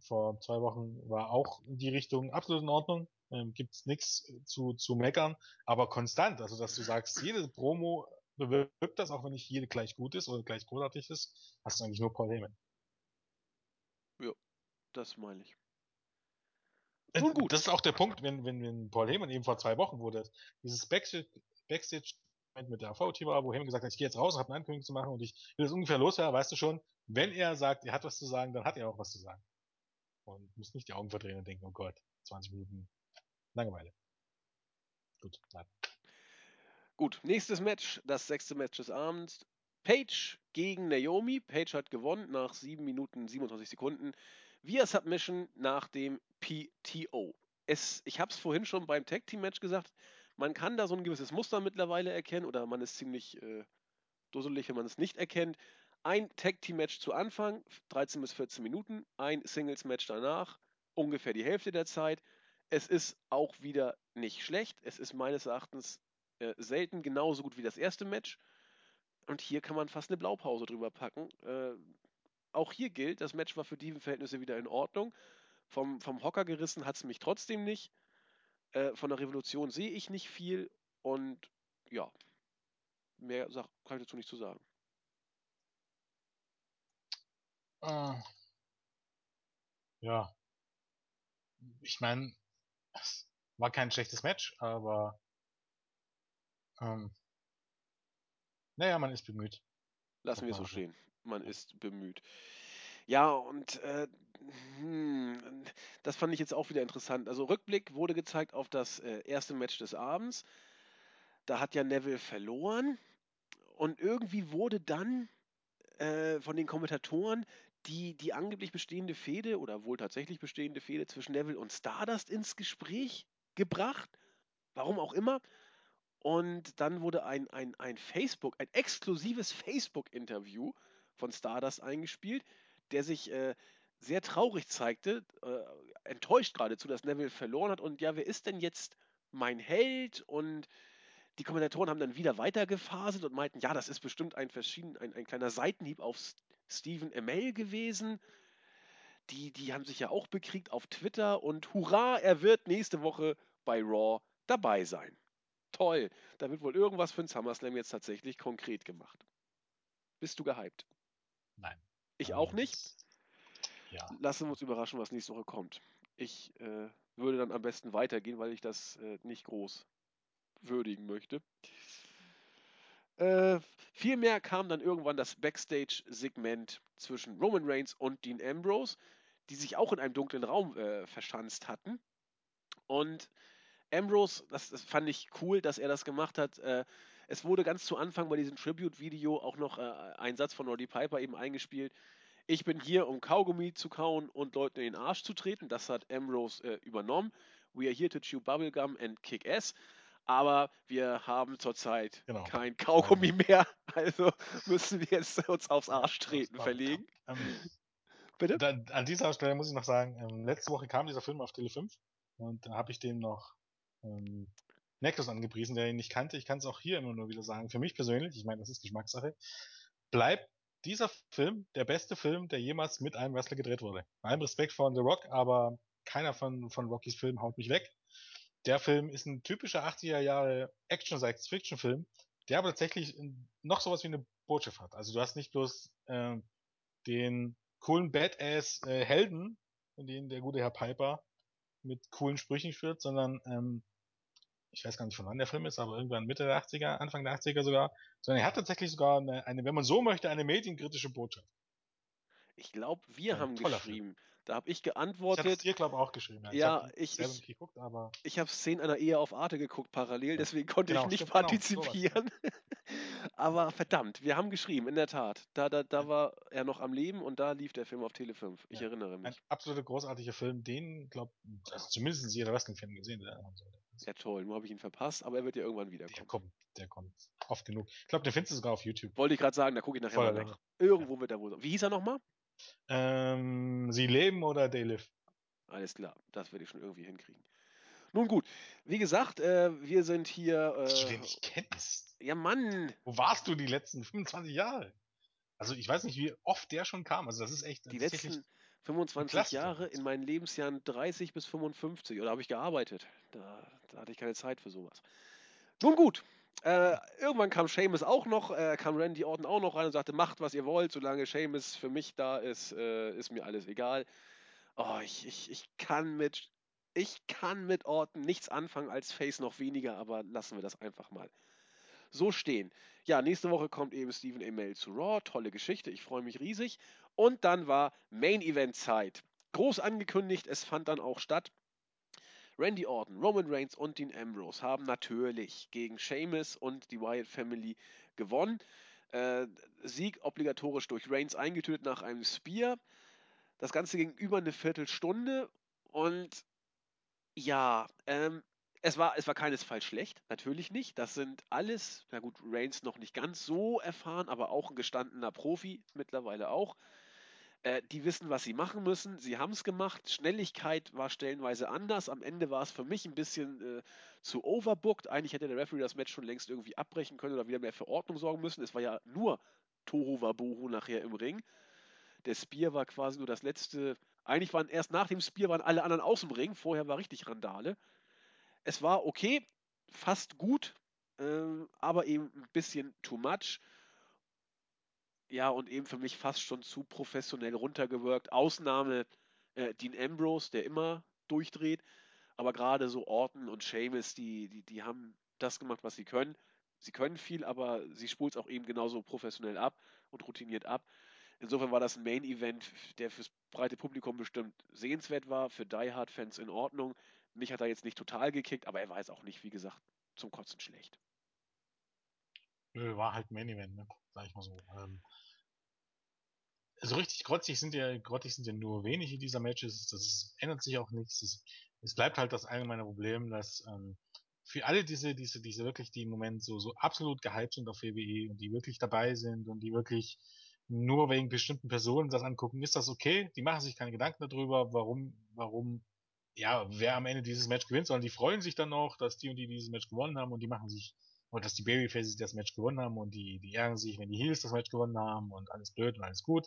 vor zwei Wochen war auch in die Richtung absolut in Ordnung. Ähm, gibt's nichts zu, zu meckern, aber konstant, also dass du sagst, jede Promo bewirkt das, auch wenn nicht jede gleich gut ist oder gleich großartig ist, hast du eigentlich nur Paul Heyman. Das meine ich. Äh, Nun gut. Das ist auch der Punkt, wenn, wenn, wenn Paul Heyman eben vor zwei Wochen, wo das, dieses Backstage, Backstage mit der AV-Team war, wo Heyman gesagt hat, ich gehe jetzt raus und habe eine Ankündigung zu machen und ich will das ungefähr loswerden, weißt du schon, wenn er sagt, er hat was zu sagen, dann hat er auch was zu sagen. Und muss nicht die Augen verdrehen und denken, oh Gott, 20 Minuten Langeweile. Gut, nein. Gut, nächstes Match, das sechste Match des Abends. Paige gegen Naomi. Paige hat gewonnen nach 7 Minuten 27 Sekunden via Submission nach dem PTO. Es, ich habe es vorhin schon beim Tag Team Match gesagt, man kann da so ein gewisses Muster mittlerweile erkennen oder man ist ziemlich äh, dusselig, wenn man es nicht erkennt. Ein Tag Team Match zu Anfang, 13 bis 14 Minuten, ein Singles Match danach, ungefähr die Hälfte der Zeit. Es ist auch wieder nicht schlecht. Es ist meines Erachtens äh, selten genauso gut wie das erste Match. Und hier kann man fast eine Blaupause drüber packen. Äh, auch hier gilt, das Match war für die Verhältnisse wieder in Ordnung. Vom, vom Hocker gerissen hat es mich trotzdem nicht. Äh, von der Revolution sehe ich nicht viel. Und ja, mehr sag, kann ich dazu nicht zu sagen. Äh, ja. Ich meine, es war kein schlechtes Match, aber ähm, naja, man ist bemüht. Lassen wir es so stehen. Man ist bemüht. Ja, und äh, hm, das fand ich jetzt auch wieder interessant. Also Rückblick wurde gezeigt auf das äh, erste Match des Abends. Da hat ja Neville verloren. Und irgendwie wurde dann äh, von den Kommentatoren die, die angeblich bestehende Fehde oder wohl tatsächlich bestehende Fehde zwischen Neville und Stardust ins Gespräch gebracht. Warum auch immer. Und dann wurde ein, ein, ein Facebook, ein exklusives Facebook-Interview von Stardust eingespielt, der sich äh, sehr traurig zeigte, äh, enttäuscht geradezu, dass Neville verloren hat. Und ja, wer ist denn jetzt mein Held? Und die Kommentatoren haben dann wieder weitergefaselt und meinten, ja, das ist bestimmt ein, verschieden, ein, ein kleiner Seitenhieb auf Stephen Amell gewesen. Die, die haben sich ja auch bekriegt auf Twitter und hurra, er wird nächste Woche bei Raw dabei sein. Toll, da wird wohl irgendwas für den SummerSlam jetzt tatsächlich konkret gemacht. Bist du gehypt? Nein. Ich auch nicht. Ja. Lassen wir uns überraschen, was nächste Woche kommt. Ich äh, würde dann am besten weitergehen, weil ich das äh, nicht groß würdigen möchte. Äh, vielmehr kam dann irgendwann das Backstage-Segment zwischen Roman Reigns und Dean Ambrose, die sich auch in einem dunklen Raum äh, verschanzt hatten. Und Ambrose, das, das fand ich cool, dass er das gemacht hat. Äh, es wurde ganz zu Anfang bei diesem Tribute-Video auch noch äh, ein Satz von Roddy Piper eben eingespielt. Ich bin hier, um Kaugummi zu kauen und Leuten in den Arsch zu treten. Das hat Ambrose äh, übernommen. We are here to chew bubblegum and kick ass. Aber wir haben zurzeit Genau. kein Kaugummi mehr. Also müssen wir jetzt uns aufs Arsch treten verlegen. Ähm, Bitte? da, an dieser Stelle muss ich noch sagen, ähm, letzte Woche kam dieser Film auf Tele 5 und da habe ich dem noch ähm, Necklace angepriesen, der ihn nicht kannte. Ich kann es auch hier immer nur wieder sagen. Für mich persönlich, ich meine, das ist Geschmackssache, bleibt dieser Film der beste Film, der jemals mit einem Wrestler gedreht wurde. Bei allem Respekt von The Rock, aber keiner von, von Rockys Film haut mich weg. Der Film ist ein typischer 80er Jahre Action-Science-Fiction-Film, der aber tatsächlich noch sowas wie eine Botschaft hat. Also du hast nicht bloß ähm, den coolen Badass-Helden, den der gute Herr Piper mit coolen Sprüchen führt, sondern ähm, ich weiß gar nicht, von wann der Film ist, aber irgendwann Mitte der 80er, Anfang der 80er sogar, sondern er hat tatsächlich sogar eine, eine wenn man so möchte, eine medienkritische Botschaft. Ich glaube, wir Ein haben geschrieben. Da habe ich Ich habe geantwortet. dir, glaube ich, auch geschrieben. Ja, Ja, ich habe ich- ich- geguckt, aber Ich habe Szenen einer Ehe auf Arte geguckt parallel, deswegen konnte Genau, ich nicht genau, partizipieren. Aber verdammt, wir haben geschrieben, in der Tat. Da, da, da war er noch am Leben und da lief der Film auf Tele 5. Ich Ja. erinnere ein mich. absoluter großartiger Film, den, glaube also zumindest jeder Wrestling-Fan gesehen haben sollte. Ja, toll. Nur habe ich ihn verpasst, aber er wird ja irgendwann Der wiederkommen. kommt, der kommt oft genug. Ich glaube, den findest du sogar auf YouTube. Wollte ich gerade sagen, da gucke ich nachher Voller mal nach. Irgendwo wird er wohl. Wie hieß er nochmal? Ähm, Sie leben oder They Live? Alles klar, das werde ich schon irgendwie hinkriegen. Nun gut, wie gesagt, äh, wir sind hier. Dass du den Äh, nicht kennst. ja, Mann, Wo warst du die letzten 25 Jahre? Also ich weiß nicht, wie oft der schon kam. Also das ist echt die letzten 25 Klassiker. Jahre in meinen Lebensjahren 30 bis 55. Oder habe ich gearbeitet? Da, da hatte ich keine Zeit für sowas. Nun gut. Äh, irgendwann kam Seamus auch noch, äh, kam Randy Orton auch noch rein und sagte, macht was ihr wollt, solange Seamus für mich da ist, äh, ist mir alles egal. Oh, ich, ich, ich kann mit ich kann mit Orton nichts anfangen als Face noch weniger, aber lassen wir das einfach mal so stehen. Ja, nächste Woche kommt eben Stephen Amell zu Raw. Tolle Geschichte, ich freue mich riesig. Und dann war Main Event Zeit. Groß angekündigt, es fand dann auch statt. Randy Orton, Roman Reigns und Dean Ambrose haben natürlich gegen Sheamus und die Wyatt Family gewonnen. Äh, Sieg obligatorisch durch Reigns eingetötet nach einem Spear. Das Ganze ging über eine Viertelstunde und ja, ähm, es war, es war keinesfalls schlecht, natürlich nicht. Das sind alles, na gut, Reigns noch nicht ganz so erfahren, aber auch ein gestandener Profi, mittlerweile auch. Äh, die wissen, was sie machen müssen. Sie haben es gemacht. Schnelligkeit war stellenweise anders. Am Ende war es für mich ein bisschen äh, zu overbooked. Eigentlich hätte der Referee das Match schon längst irgendwie abbrechen können oder wieder mehr für Ordnung sorgen müssen. Es war ja nur Tohu Wabohu nachher im Ring. Der Spear war quasi nur das letzte. Eigentlich waren erst nach dem Spear waren alle anderen aus dem Ring. Vorher war richtig Randale. Es war okay, fast gut, ähm, aber eben ein bisschen too much. Ja, und eben für mich fast schon zu professionell runtergewirkt. Ausnahme äh, Dean Ambrose, der immer durchdreht. Aber gerade so Orton und Seamus, die, die, die haben das gemacht, was sie können. Sie können viel, aber sie spult es auch eben genauso professionell ab und routiniert ab. Insofern war das ein Main-Event, der fürs breite Publikum bestimmt sehenswert war, für Die Hard-Fans in Ordnung. Mich hat er jetzt nicht total gekickt, aber er war jetzt auch nicht, wie gesagt, zum Kotzen schlecht. Nö, war halt Main Event, ne? Sag ich mal so. Ähm, also richtig grottig sind ja, grottig sind ja nur wenige dieser Matches. Das ist, ändert sich auch nichts. Es, es bleibt halt das allgemeine Problem, dass ähm, für alle diese, diese, diese wirklich, die im Moment so, so absolut gehypt sind auf WWE und die wirklich dabei sind und die wirklich nur wegen bestimmten Personen das angucken, ist das okay? Die machen sich keine Gedanken darüber, warum, warum, ja, wer am Ende dieses Match gewinnt, sondern die freuen sich dann noch, dass die und die dieses Match gewonnen haben und die machen sich, oder dass die Babyfaces das Match gewonnen haben und die, die ärgern sich, wenn die Heels das Match gewonnen haben und alles blöd und alles gut.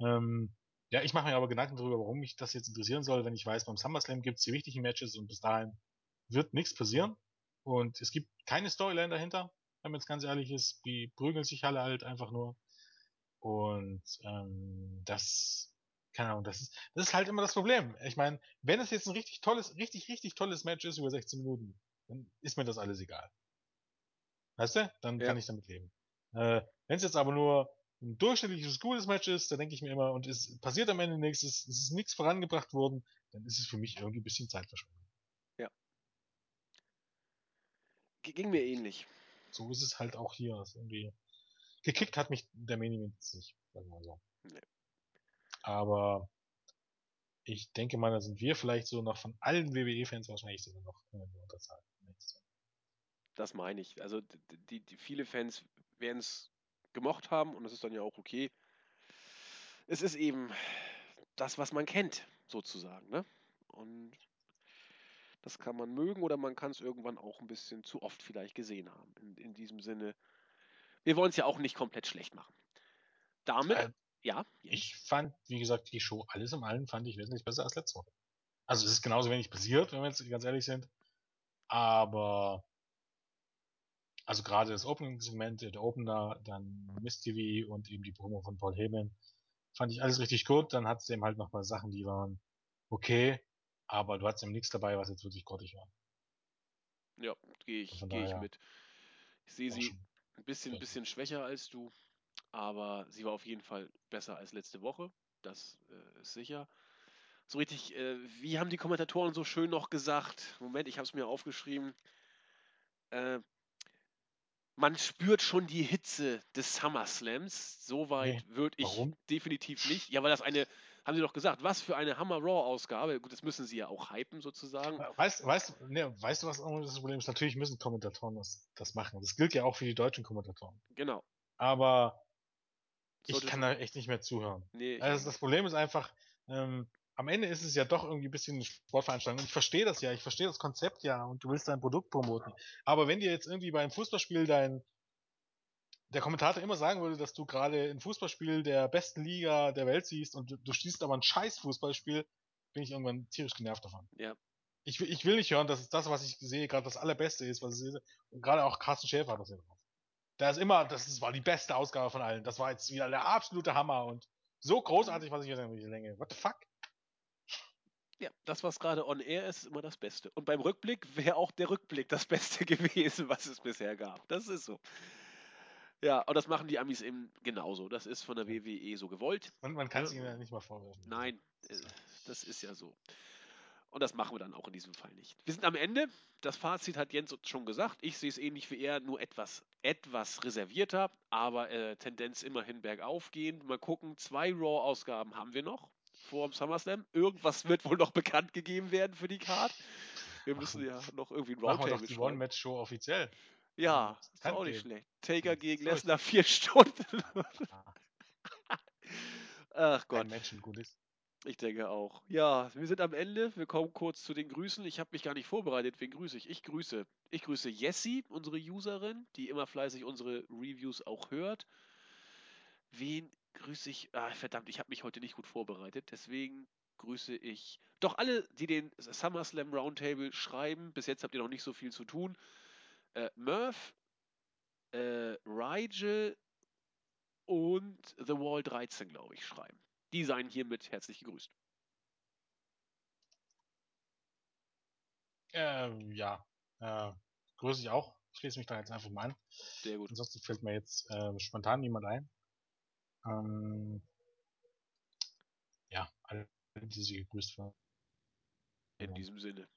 Ähm, ja, ich mache mir aber Gedanken darüber, warum mich das jetzt interessieren soll, wenn ich weiß, beim SummerSlam gibt's die wichtigen Matches und bis dahin wird nichts passieren. Und es gibt keine Storyline dahinter, wenn man jetzt ganz ehrlich ist. Die prügeln sich alle halt einfach nur. Und ähm, das, keine Ahnung, das ist, das ist halt immer das Problem. Ich meine, wenn es jetzt ein richtig tolles, richtig, richtig tolles Match ist über 16 Minuten, dann ist mir das alles egal. Weißt du? Dann Ja. kann ich damit leben. Äh, wenn es jetzt aber nur ein durchschnittliches, gutes Match ist, dann denke ich mir immer, und es passiert am Ende nichts, es, es ist nichts vorangebracht worden, dann ist es für mich irgendwie ein bisschen Zeitverschwendung. G- Ging mir ähnlich. So ist es halt auch hier. Es irgendwie gekickt hat mich der Main Event nicht, sagen wir mal so. Nee. Aber ich denke mal, da sind wir vielleicht so noch von allen WWE-Fans wahrscheinlich sogar noch in der Unterzahl. Das meine ich. Also die, die viele Fans werden es gemocht haben und das ist dann ja auch okay. Es ist eben das, was man kennt, sozusagen, ne? Und das kann man mögen oder man kann es irgendwann auch ein bisschen zu oft vielleicht gesehen haben. In, in diesem Sinne, wir wollen es ja auch nicht komplett schlecht machen. Damit, Äh, ja? Ich fand, wie gesagt, die Show alles im Allen fand ich wesentlich besser als letzte Woche. Also es ist genauso wenig passiert, wenn wir jetzt ganz ehrlich sind. Aber also gerade das Opening-Segment, der Opener, dann Miss TV und eben die Promo von Paul Heyman, fand ich alles richtig gut. Dann hat es eben halt nochmal Sachen, die waren okay, aber du hattest eben nichts dabei, was jetzt wirklich grottig war. ja, gehe ich, gehe ich mit. Ich sehe sie ein bisschen, Ja. bisschen schwächer als du, aber sie war auf jeden Fall besser als letzte Woche. Das äh, ist sicher. So richtig, äh, wie haben die Kommentatoren so schön noch gesagt? Moment, ich habe es mir aufgeschrieben. Äh, man spürt schon die Hitze des SummerSlams. Soweit Nee, würde ich warum? definitiv nicht. Ja, weil das eine, haben sie doch gesagt, was für eine Hammer Raw-Ausgabe. Gut, das müssen sie ja auch hypen sozusagen. Weißt, weißt, ne, weißt du, was das Problem ist? Natürlich müssen Kommentatoren das, das machen. Das gilt ja auch für die deutschen Kommentatoren. Genau. Aber ich Sollte kann schon- da echt nicht mehr zuhören. Nee, ich Also das Problem ist einfach, ähm, am Ende ist es ja doch irgendwie ein bisschen eine Sportveranstaltung. Und ich verstehe das ja, ich verstehe das Konzept ja und du willst dein Produkt promoten. Aber wenn dir jetzt irgendwie beim Fußballspiel dein der Kommentator immer sagen würde, dass du gerade ein Fußballspiel der besten Liga der Welt siehst und du, du siehst aber ein scheiß Fußballspiel, bin ich irgendwann tierisch genervt davon. Ja. Ich, will- ich will nicht hören, dass das, was ich sehe, gerade das allerbeste ist, was ich sehe. Und gerade auch Carsten Schäfer hat das ja drauf. Da ist immer, das ist, war die beste Ausgabe von allen. Das war jetzt wieder der absolute Hammer und so großartig, was ich jetzt irgendwie Länge. What the fuck? Ja, das, was gerade on air ist, ist immer das Beste. Und beim Rückblick wäre auch der Rückblick das Beste gewesen, was es bisher gab. Das ist so. Ja, und das machen die Amis eben genauso. Das ist von der. WWE so gewollt. Und man kann es ihnen ja nicht mal vorwerfen. Nein, äh, das ist ja so. Und das machen wir dann auch in diesem Fall nicht. Wir sind am Ende. Das Fazit hat Jens schon gesagt. Ich sehe es ähnlich wie er, nur etwas, etwas reservierter, aber äh, Tendenz immerhin bergauf gehen. Mal gucken, zwei Raw-Ausgaben haben wir noch vor dem SummerSlam. Irgendwas wird wohl noch bekannt gegeben werden für die Card. Wir müssen ja noch irgendwie ein Machen wir doch Roundtable die. One-Match-Show offiziell. Ja, das ist auch nicht geben. schlecht. Taker gegen Lesnar vier Stunden. Ach Gott. Ein Match ein gutes. Ich denke auch. Ja, wir sind am Ende. Wir kommen kurz zu den Grüßen. Ich habe mich gar nicht vorbereitet. Wen grüße ich? Ich grüße. Ich grüße Jessie, unsere Userin, die immer fleißig unsere Reviews auch hört. Wen grüße ich? Ah, verdammt, ich habe mich heute nicht gut vorbereitet. Deswegen grüße ich doch alle, die den SummerSlam Roundtable schreiben. Bis jetzt habt ihr noch nicht so viel zu tun. Äh, Murph, äh, Rigel und The Wall 13, glaube ich, schreiben. Die seien hiermit herzlich gegrüßt. Ähm, ja. Äh, grüße ich auch. Ich schließe mich da jetzt einfach mal an. Sehr gut. Ansonsten fällt mir jetzt äh, spontan niemand ein. Ähm, ja, alle, die sie gegrüßt werden. In diesem Sinne.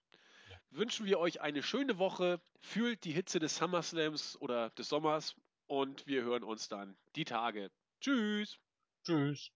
Ja. Wünschen wir euch eine schöne Woche. Fühlt die Hitze des SummerSlams oder des Sommers und wir hören uns dann die Tage. Tschüss. Tschüss.